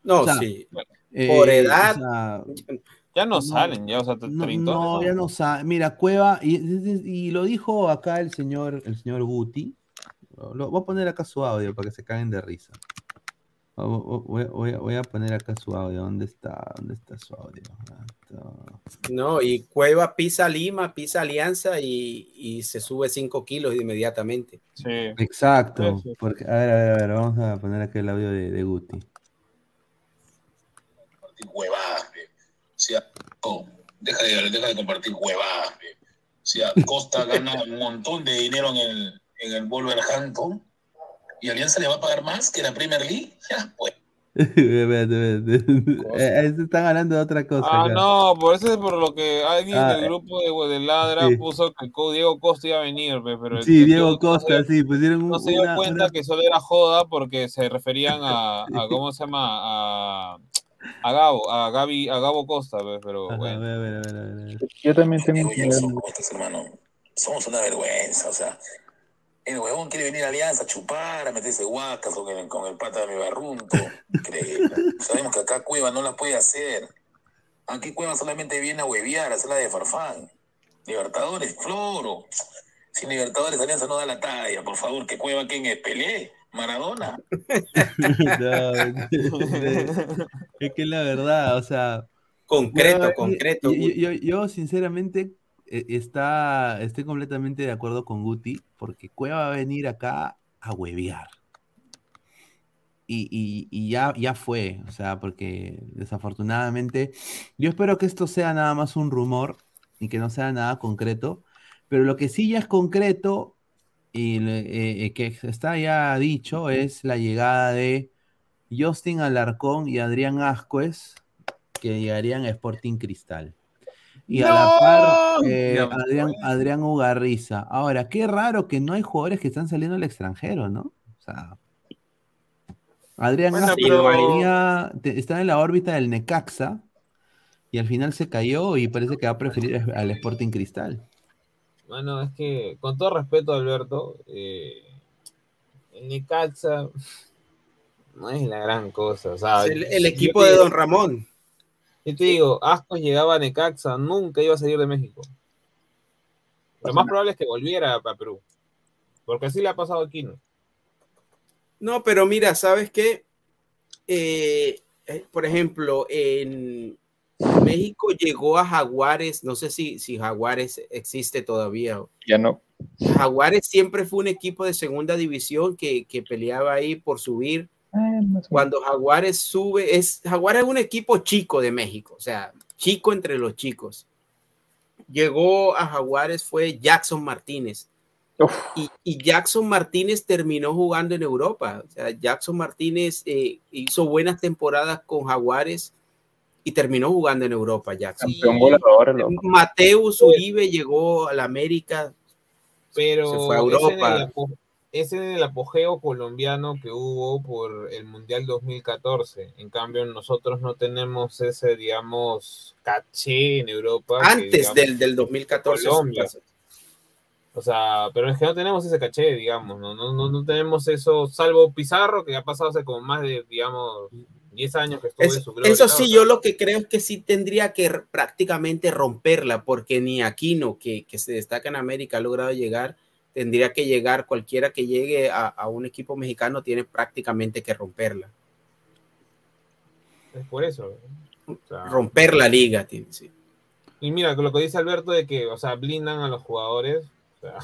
No, O sea, sí. eh, Por edad. o sea, Ya no, salen, ya, o sea, no, no, ya no sabe. Mira, Cueva, y, y lo dijo acá el señor, el señor Guti. Lo, voy a poner acá su audio para que se caguen de risa. Voy, voy- voy a- voy a poner acá su audio. ¿Dónde está? ¿Dónde está su audio? Ah, está. No, y Cueva pisa Lima, pisa Alianza y, y se sube 5 kilos inmediatamente. Sí. Exacto. Sí, sí. Porque, a ver, a ver, a ver, vamos a poner acá el audio de, de Guti. O sea, no, deja de, deja de compartir huevadas. O sea, Costa gana un montón de dinero en el, en el Wolverhampton y Alianza le va a pagar más que la Premier League. Ya, pues. Eh, eh, se están hablando de otra cosa. Ah, acá. no, por eso es por lo que alguien Ah, del grupo de, de Ladra sí. puso que Diego Costa iba a venir, pe, pero el- Sí, Diego Costa, sí, pusieron un- No se dio una- cuenta una- que solo era joda porque se referían a, a ¿cómo se llama? A, a Gabo, a Gaby, a Gabo Costa, pe, pero Ajá, bueno. a ver, a ver, a ver, a ver. Yo también tengo Diego Jackson, ¿cómo estás, hermano? Somos una vergüenza, o sea. El huevón quiere venir a Alianza a chupar, a meterse guacas con el, con el pata de mi barrunto. Sabemos que acá Cueva no la puede hacer. Aquí Cueva solamente viene a huevear, a hacer la de Farfán. Libertadores, Floro. Sin Libertadores Alianza no da la talla, por favor, que Cueva quién es, Pelé, Maradona. No, es que la verdad, o sea. Concreto, concreto, Yo, yo- yo, sinceramente, eh, está, estoy completamente de acuerdo con Guti, porque Cueva va a venir acá a huevear. Y, y- y ya, ya fue, o sea, porque desafortunadamente, yo espero que esto sea nada más un rumor y que no sea nada concreto, pero lo que sí ya es concreto y eh, eh, que está ya dicho es la llegada de Justin Alarcón y Adrián Ascuez, que llegarían a Sporting Cristal. Y a la par, eh, Adrián, Adrián Ugarriza. Ahora, qué raro que no hay jugadores que están saliendo al extranjero, ¿no? O sea, Adrián Bueno, Ascuez pero- venía- te- está en la órbita del Necaxa y al final se cayó y parece que va a preferir al Sporting Cristal. Bueno, es que, con todo respeto, Alberto, eh, el Necaxa no es la gran cosa. O sea, el- equipo de Don Ramón. Yo te digo, Ascos llegaba a Necaxa, nunca iba a salir de México. Lo más probable es que volviera a Perú. Porque así le ha pasado aquí, ¿no? No, pero mira, ¿sabes qué? Eh, eh, por ejemplo, en México llegó a Jaguares, no sé si, si Jaguares existe todavía. Ya no. Jaguares siempre fue un equipo de segunda división que, que peleaba ahí por subir. Cuando Jaguares sube, es Jaguares es un equipo chico de México, o sea, chico entre los chicos. Llegó a Jaguares fue Jackson Martínez. Y, y Jackson Martínez terminó jugando en Europa. O sea, Jackson Martínez eh, hizo buenas temporadas con Jaguares y terminó jugando en Europa. Campeón loco. Mateus Uribe llegó a la América, Pero se fue a es en, el, Europa. apo- es en el apogeo colombiano que hubo por el Mundial 2014. En cambio, nosotros no tenemos ese, digamos, caché en Europa. que, Antes digamos, del, del 2014. Colombia. O sea, pero es que no tenemos ese caché, digamos, no, no, no, no tenemos eso, salvo Pizarro, que ha pasado hace como más de, digamos, 10 años que estuvo en Es- su gloria. eso ¿no? sí, yo lo que creo es que sí tendría que prácticamente romperla, porque ni Aquino, que, que se destaca en América, ha logrado llegar, tendría que llegar, cualquiera que llegue a, a un equipo mexicano tiene prácticamente que romperla, Es por eso. O sea, romper la liga. tiene, sí. Y mira, lo que dice Alberto de que, o sea, blindan a los jugadores, o sea,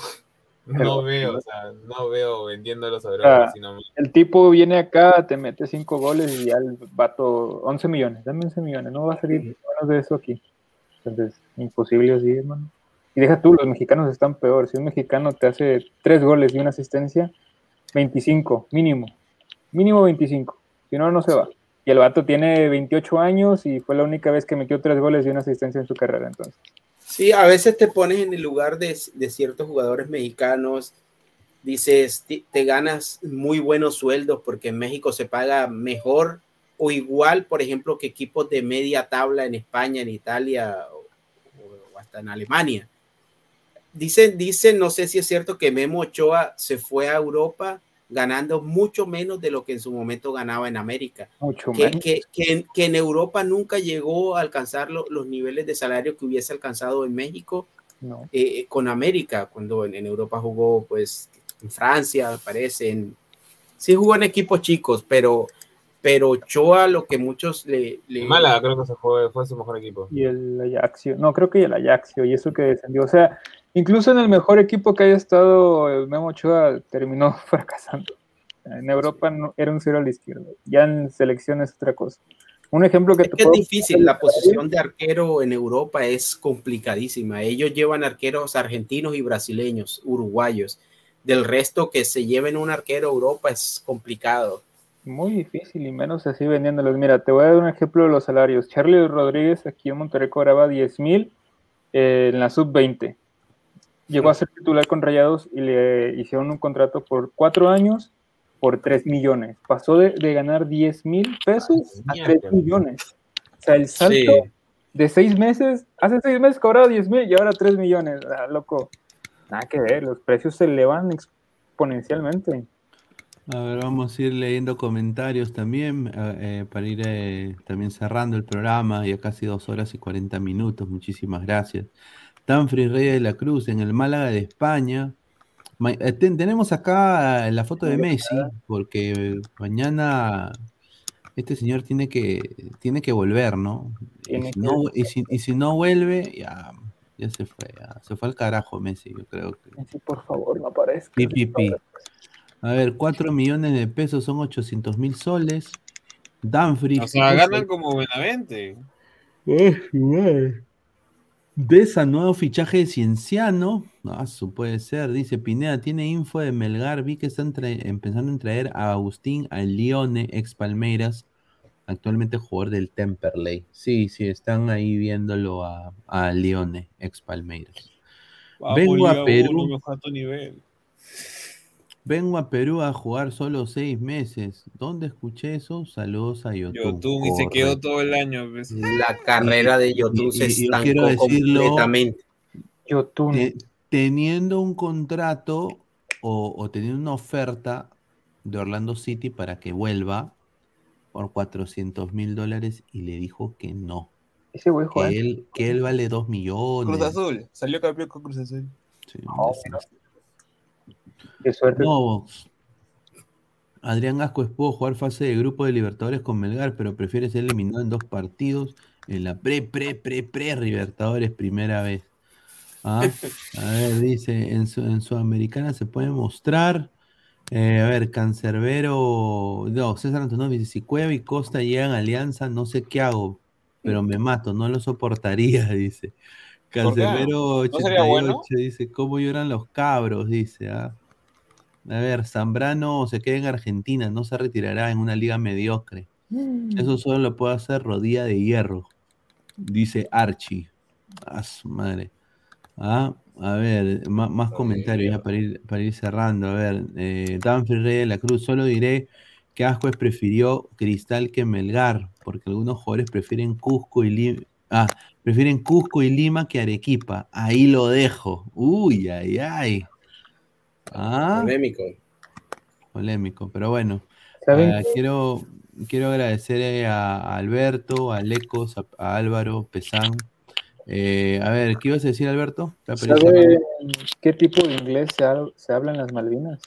no veo, o sea, no veo vendiéndolos a sea, sino el tipo viene acá, te mete cinco goles y ya el vato 11 millones, dame 11 millones, no va a salir menos de eso aquí. Entonces, imposible así, hermano. Y deja tú, los mexicanos están peor. Si un mexicano te hace tres goles y una asistencia, 25, mínimo. Mínimo 25. Si no, no se va. Y el vato tiene 28 años y fue la única vez que metió tres goles y una asistencia en su carrera. Entonces, Sí, a veces te pones en el lugar de, ciertos jugadores mexicanos, dices, te ganas muy buenos sueldos porque en México se paga mejor o igual, por ejemplo, que equipos de media tabla en España, en Italia o, o hasta en Alemania. Dicen, dicen, no sé si es cierto que Memo Ochoa se fue a Europa ganando mucho menos de lo que en su momento ganaba en América. mucho Que, menos. que- que en, que en Europa nunca llegó a alcanzar lo- los niveles de salario que hubiese alcanzado en México No. eh, con América, cuando en, en Europa jugó, pues, en Francia, parece. En, sí jugó en equipos chicos, pero, pero Ochoa, lo que muchos le... le- Málaga creo que se fue, fue su mejor equipo. y el Ajaxio. No, creo que el Ajaxio, y eso que descendió. O sea, incluso en el mejor equipo que haya estado el Memo Ochoa terminó fracasando. En Europa no, era un cero a la izquierda. Ya en selección es otra cosa. Un ejemplo que Es te que es puedo- difícil, la posición de arquero en Europa es complicadísima. Ellos llevan arqueros argentinos y brasileños, uruguayos. Del resto que se lleven un arquero a Europa es complicado. Muy difícil y menos así vendiéndolos. Mira, te voy a dar un ejemplo de los salarios. Charlie Rodríguez aquí en Monterrey cobraba 10 mil en la sub-20. Llegó a ser titular con Rayados y le hicieron un contrato por cuatro años por 3 millones. Pasó de, de ganar 10 mil pesos a 3 millones. O sea, el salto Sí. de seis meses, hace seis meses cobraba 10 mil y ahora 3 millones. Ah, loco, nada que ver, los precios se elevan exponencialmente. A ver, vamos a ir leyendo comentarios también eh, eh, para ir eh, también cerrando el programa. Ya casi dos horas y 40 minutos. Muchísimas gracias. Tanfri Rey de la Cruz en el Málaga de España. Ma- eh, ten- tenemos acá la foto de Messi, porque mañana este señor tiene que, tiene que volver, ¿no? Y si que- no, y si- y si no vuelve, ya, ya se fue, ya. se fue al carajo Messi, yo creo que. Messi, por favor, no aparezca. Pi, pi, pi. A ver, 4 millones de pesos son 800 mil soles. Danfries. O sea, ganan como Benavente. Besa, nuevo fichaje de Cienciano. Ah, su puede ser. Dice Pineda, tiene info de Melgar. Vi que están empezando a traer a Agustín a Lione, ex Palmeiras, actualmente jugador del Temperley. Sí, sí, están ahí viéndolo a, a Lione, ex Palmeiras. Vengo a Perú. nivel. Vengo a Perú a jugar solo seis meses. ¿Dónde escuché eso? Saludos a Yotun. Yotun y se quedó todo el año. pues. La carrera de Yotun se Y- estancó quiero decirlo, completamente. Yotun. Te- teniendo un contrato o, o teniendo una oferta de Orlando City para que vuelva por 400 mil dólares y le dijo que no. Ese güey juega. Que él, que él vale 2 millones. Cruz Azul. Salió campeón con Cruz Azul. Sí, No, desastre. Qué suerte. Adrián Gasco pudo jugar fase de grupo de Libertadores con Melgar, pero prefiere ser eliminado en dos partidos en la pre, pre, pre, pre Libertadores primera vez. Ah, a ver, dice, en, su, en Sudamericana se puede mostrar. eh, a ver, Cancerbero, no, César Antonio dice, si Cueva y Costa llegan a Alianza, no sé qué hago, pero me mato, no lo soportaría, dice. Cancerbero ¿No sería bueno? 88 dice, ¿cómo lloran los cabros? Dice, ah. A ver, Zambrano se queda en Argentina, no se retirará en una liga mediocre. Eso solo lo puede hacer Rodilla de Hierro, dice Archie. A su madre. Ah, a ver, más, comentarios ya para ir, para ir cerrando. A ver, eh, Danfrey Rey de la Cruz, solo diré que Ascuez prefirió Cristal que Melgar, porque algunos jugadores prefieren Cusco y Lima. Ah, prefieren Cusco y Lima que Arequipa. Ahí lo dejo. Uy, ay, ay. Ah, Polémico. polémico, pero bueno. ¿Saben Ah, quiero, quiero agradecer eh, a, a Alberto, a Lecos, a, a Álvaro, Pesán. Eh, a ver, ¿qué ibas a decir, Alberto? ¿Sabe qué tipo de inglés se, ha- se habla en las Malvinas?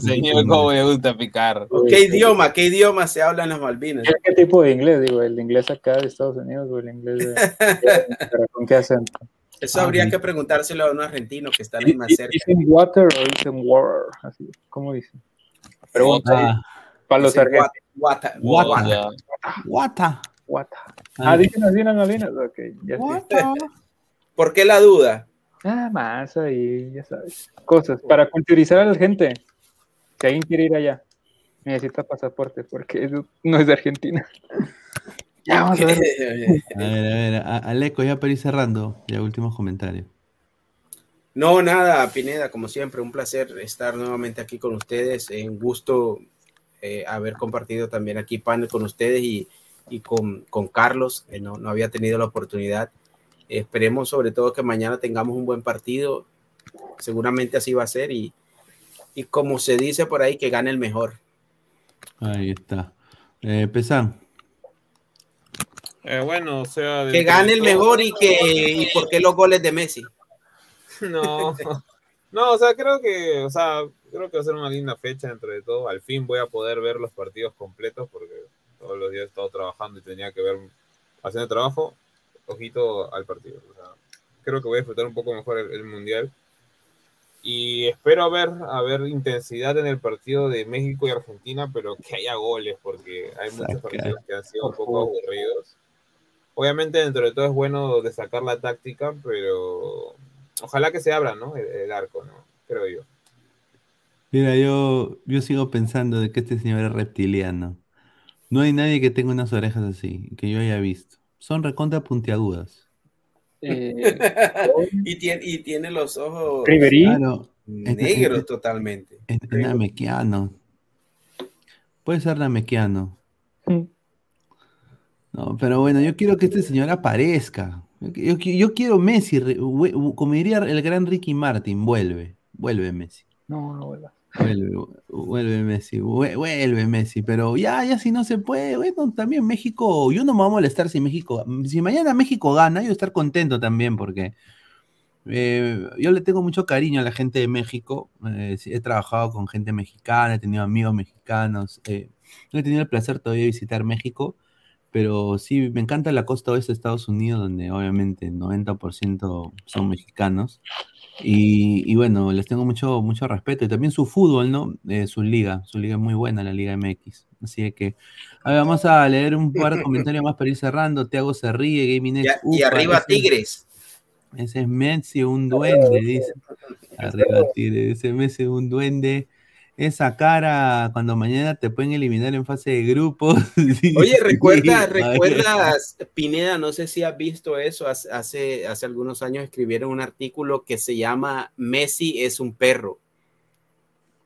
Señor, cómo le gusta picar. ¿Qué idioma? ¿Qué idioma se habla en las Malvinas? ¿Qué tipo de inglés? Digo, el inglés acá de Estados Unidos o el inglés de... pero ¿Con qué acento? Eso Ah, habría que preguntárselo a un argentino que está ahí más cerca. ¿Dicen water o dicen water? Así, ¿Cómo dicen? Pregunta Ah, para los argentinos. guata- Guata. guata. Guata. Guata. Ah, Ah, dicen así en las Malvinas. Ok, ya sé. Guata. ¿Por qué la duda? Nada más ahí, ya sabes. Cosas para culturizar a la gente. Si alguien quiere ir allá, necesita pasaporte porque eso no es de Argentina. Ya vamos a ver. A ver, a ver, a- Aleco, ya para ir cerrando, ya últimos comentarios. No, nada, Pineda, como siempre, un placer estar nuevamente aquí con ustedes. eh, Un gusto eh, haber compartido también aquí panel con ustedes y, y con, con Carlos, que no, no había tenido la oportunidad. Esperemos sobre todo que mañana tengamos un buen partido. Seguramente así va a ser y, y como se dice por ahí, que gane el mejor. Ahí está. Eh, Pesán. Eh, bueno, o sea. Que gane el mejor y que y por qué los goles de Messi. No, no, o sea, creo que, o sea, creo que va a ser una linda fecha dentro de todo. Al fin voy a poder ver los partidos completos porque todos los días he estado trabajando y tenía que ver haciendo trabajo. Ojito al partido. o sea, creo que voy a disfrutar un poco mejor el, el mundial. Y espero ver, a ver intensidad en el partido de México y Argentina, pero que haya goles, porque hay muchos Saca. partidos que han sido un poco aburridos. Obviamente, dentro de todo es bueno destacar la táctica, pero ojalá que se abra, ¿no? El, el arco, ¿no? Creo yo. Mira, yo, yo sigo pensando de que este señor es reptiliano. No hay nadie que tenga unas orejas así, que yo haya visto. Son recontra puntiagudas. Eh, y, tiene, y tiene los ojos. Claro, negros es- totalmente. es es namequiano. Puede ser namequiano. No, pero bueno, yo quiero que este señor aparezca. Yo, quiero Messi, como diría el gran Ricky Martin, vuelve, vuelve Messi. no, no vuelva. Vuelve, vuelve Messi, vue- vuelve Messi, pero ya, ya si no se puede, bueno, también México, yo no me voy a molestar si México, si mañana México gana, yo voy a estar contento también porque eh, yo le tengo mucho cariño a la gente de México, eh, he trabajado con gente mexicana, he tenido amigos mexicanos, eh, no he tenido el placer todavía de visitar México, Pero sí, me encanta la costa oeste de Estados Unidos, donde obviamente 90% son mexicanos. Y, y bueno, les tengo mucho, mucho respeto. Y también su fútbol, ¿no? Eh, su liga. Su liga es muy buena, la Liga MX. Así que, a ver, vamos a leer un par de comentarios más para ir cerrando. Tiago se ríe, Gaming X, Y, arriba ese- Tigres. ese es Messi, un duende, dice. Arriba Tigre, ese Messi, un duende. Esa cara cuando mañana te pueden eliminar en fase de grupos. Oye, recuerda, recuerdas, Pineda, no sé si has visto eso, hace, hace, algunos años escribieron un artículo que se llama Messi es un perro.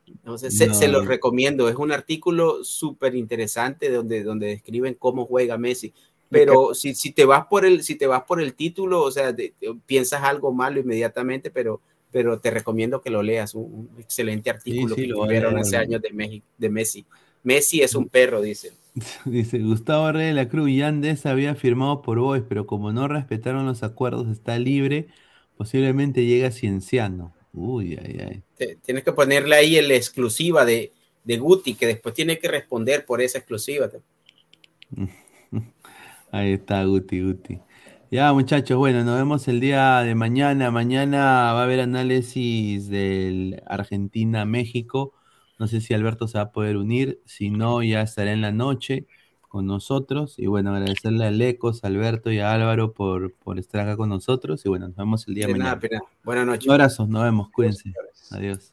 Entonces, se, No. se los recomiendo, es un artículo súper interesante donde, donde describen cómo juega Messi. Pero si, si te vas por el, si te vas por el título, o sea, piensas algo malo inmediatamente, pero, pero te recomiendo que lo leas, un, un excelente artículo sí, que escribieron leer. hace años de, México, de Messi. Messi es un perro, dice. Dice Gustavo Rey de la Cruz, Yandes había firmado por Boys, pero como no respetaron los acuerdos, está libre, posiblemente llegue a Cienciano. Uy, ay, ay. Tienes que ponerle ahí el exclusiva de, de Guti, que después tiene que responder por esa exclusiva. Ahí está, Guti, Guti. Ya, muchachos, bueno, nos vemos el día de mañana. Mañana va a haber análisis del Argentina-México. No sé si Alberto se va a poder unir. Si no, ya estará en la noche con nosotros. Y bueno, agradecerle a Lecos, a Alberto y a Álvaro por, por estar acá con nosotros. Y bueno, nos vemos el día de De nada, mañana. pena. Buenas noches. Un abrazo, nos vemos, cuídense. Adiós.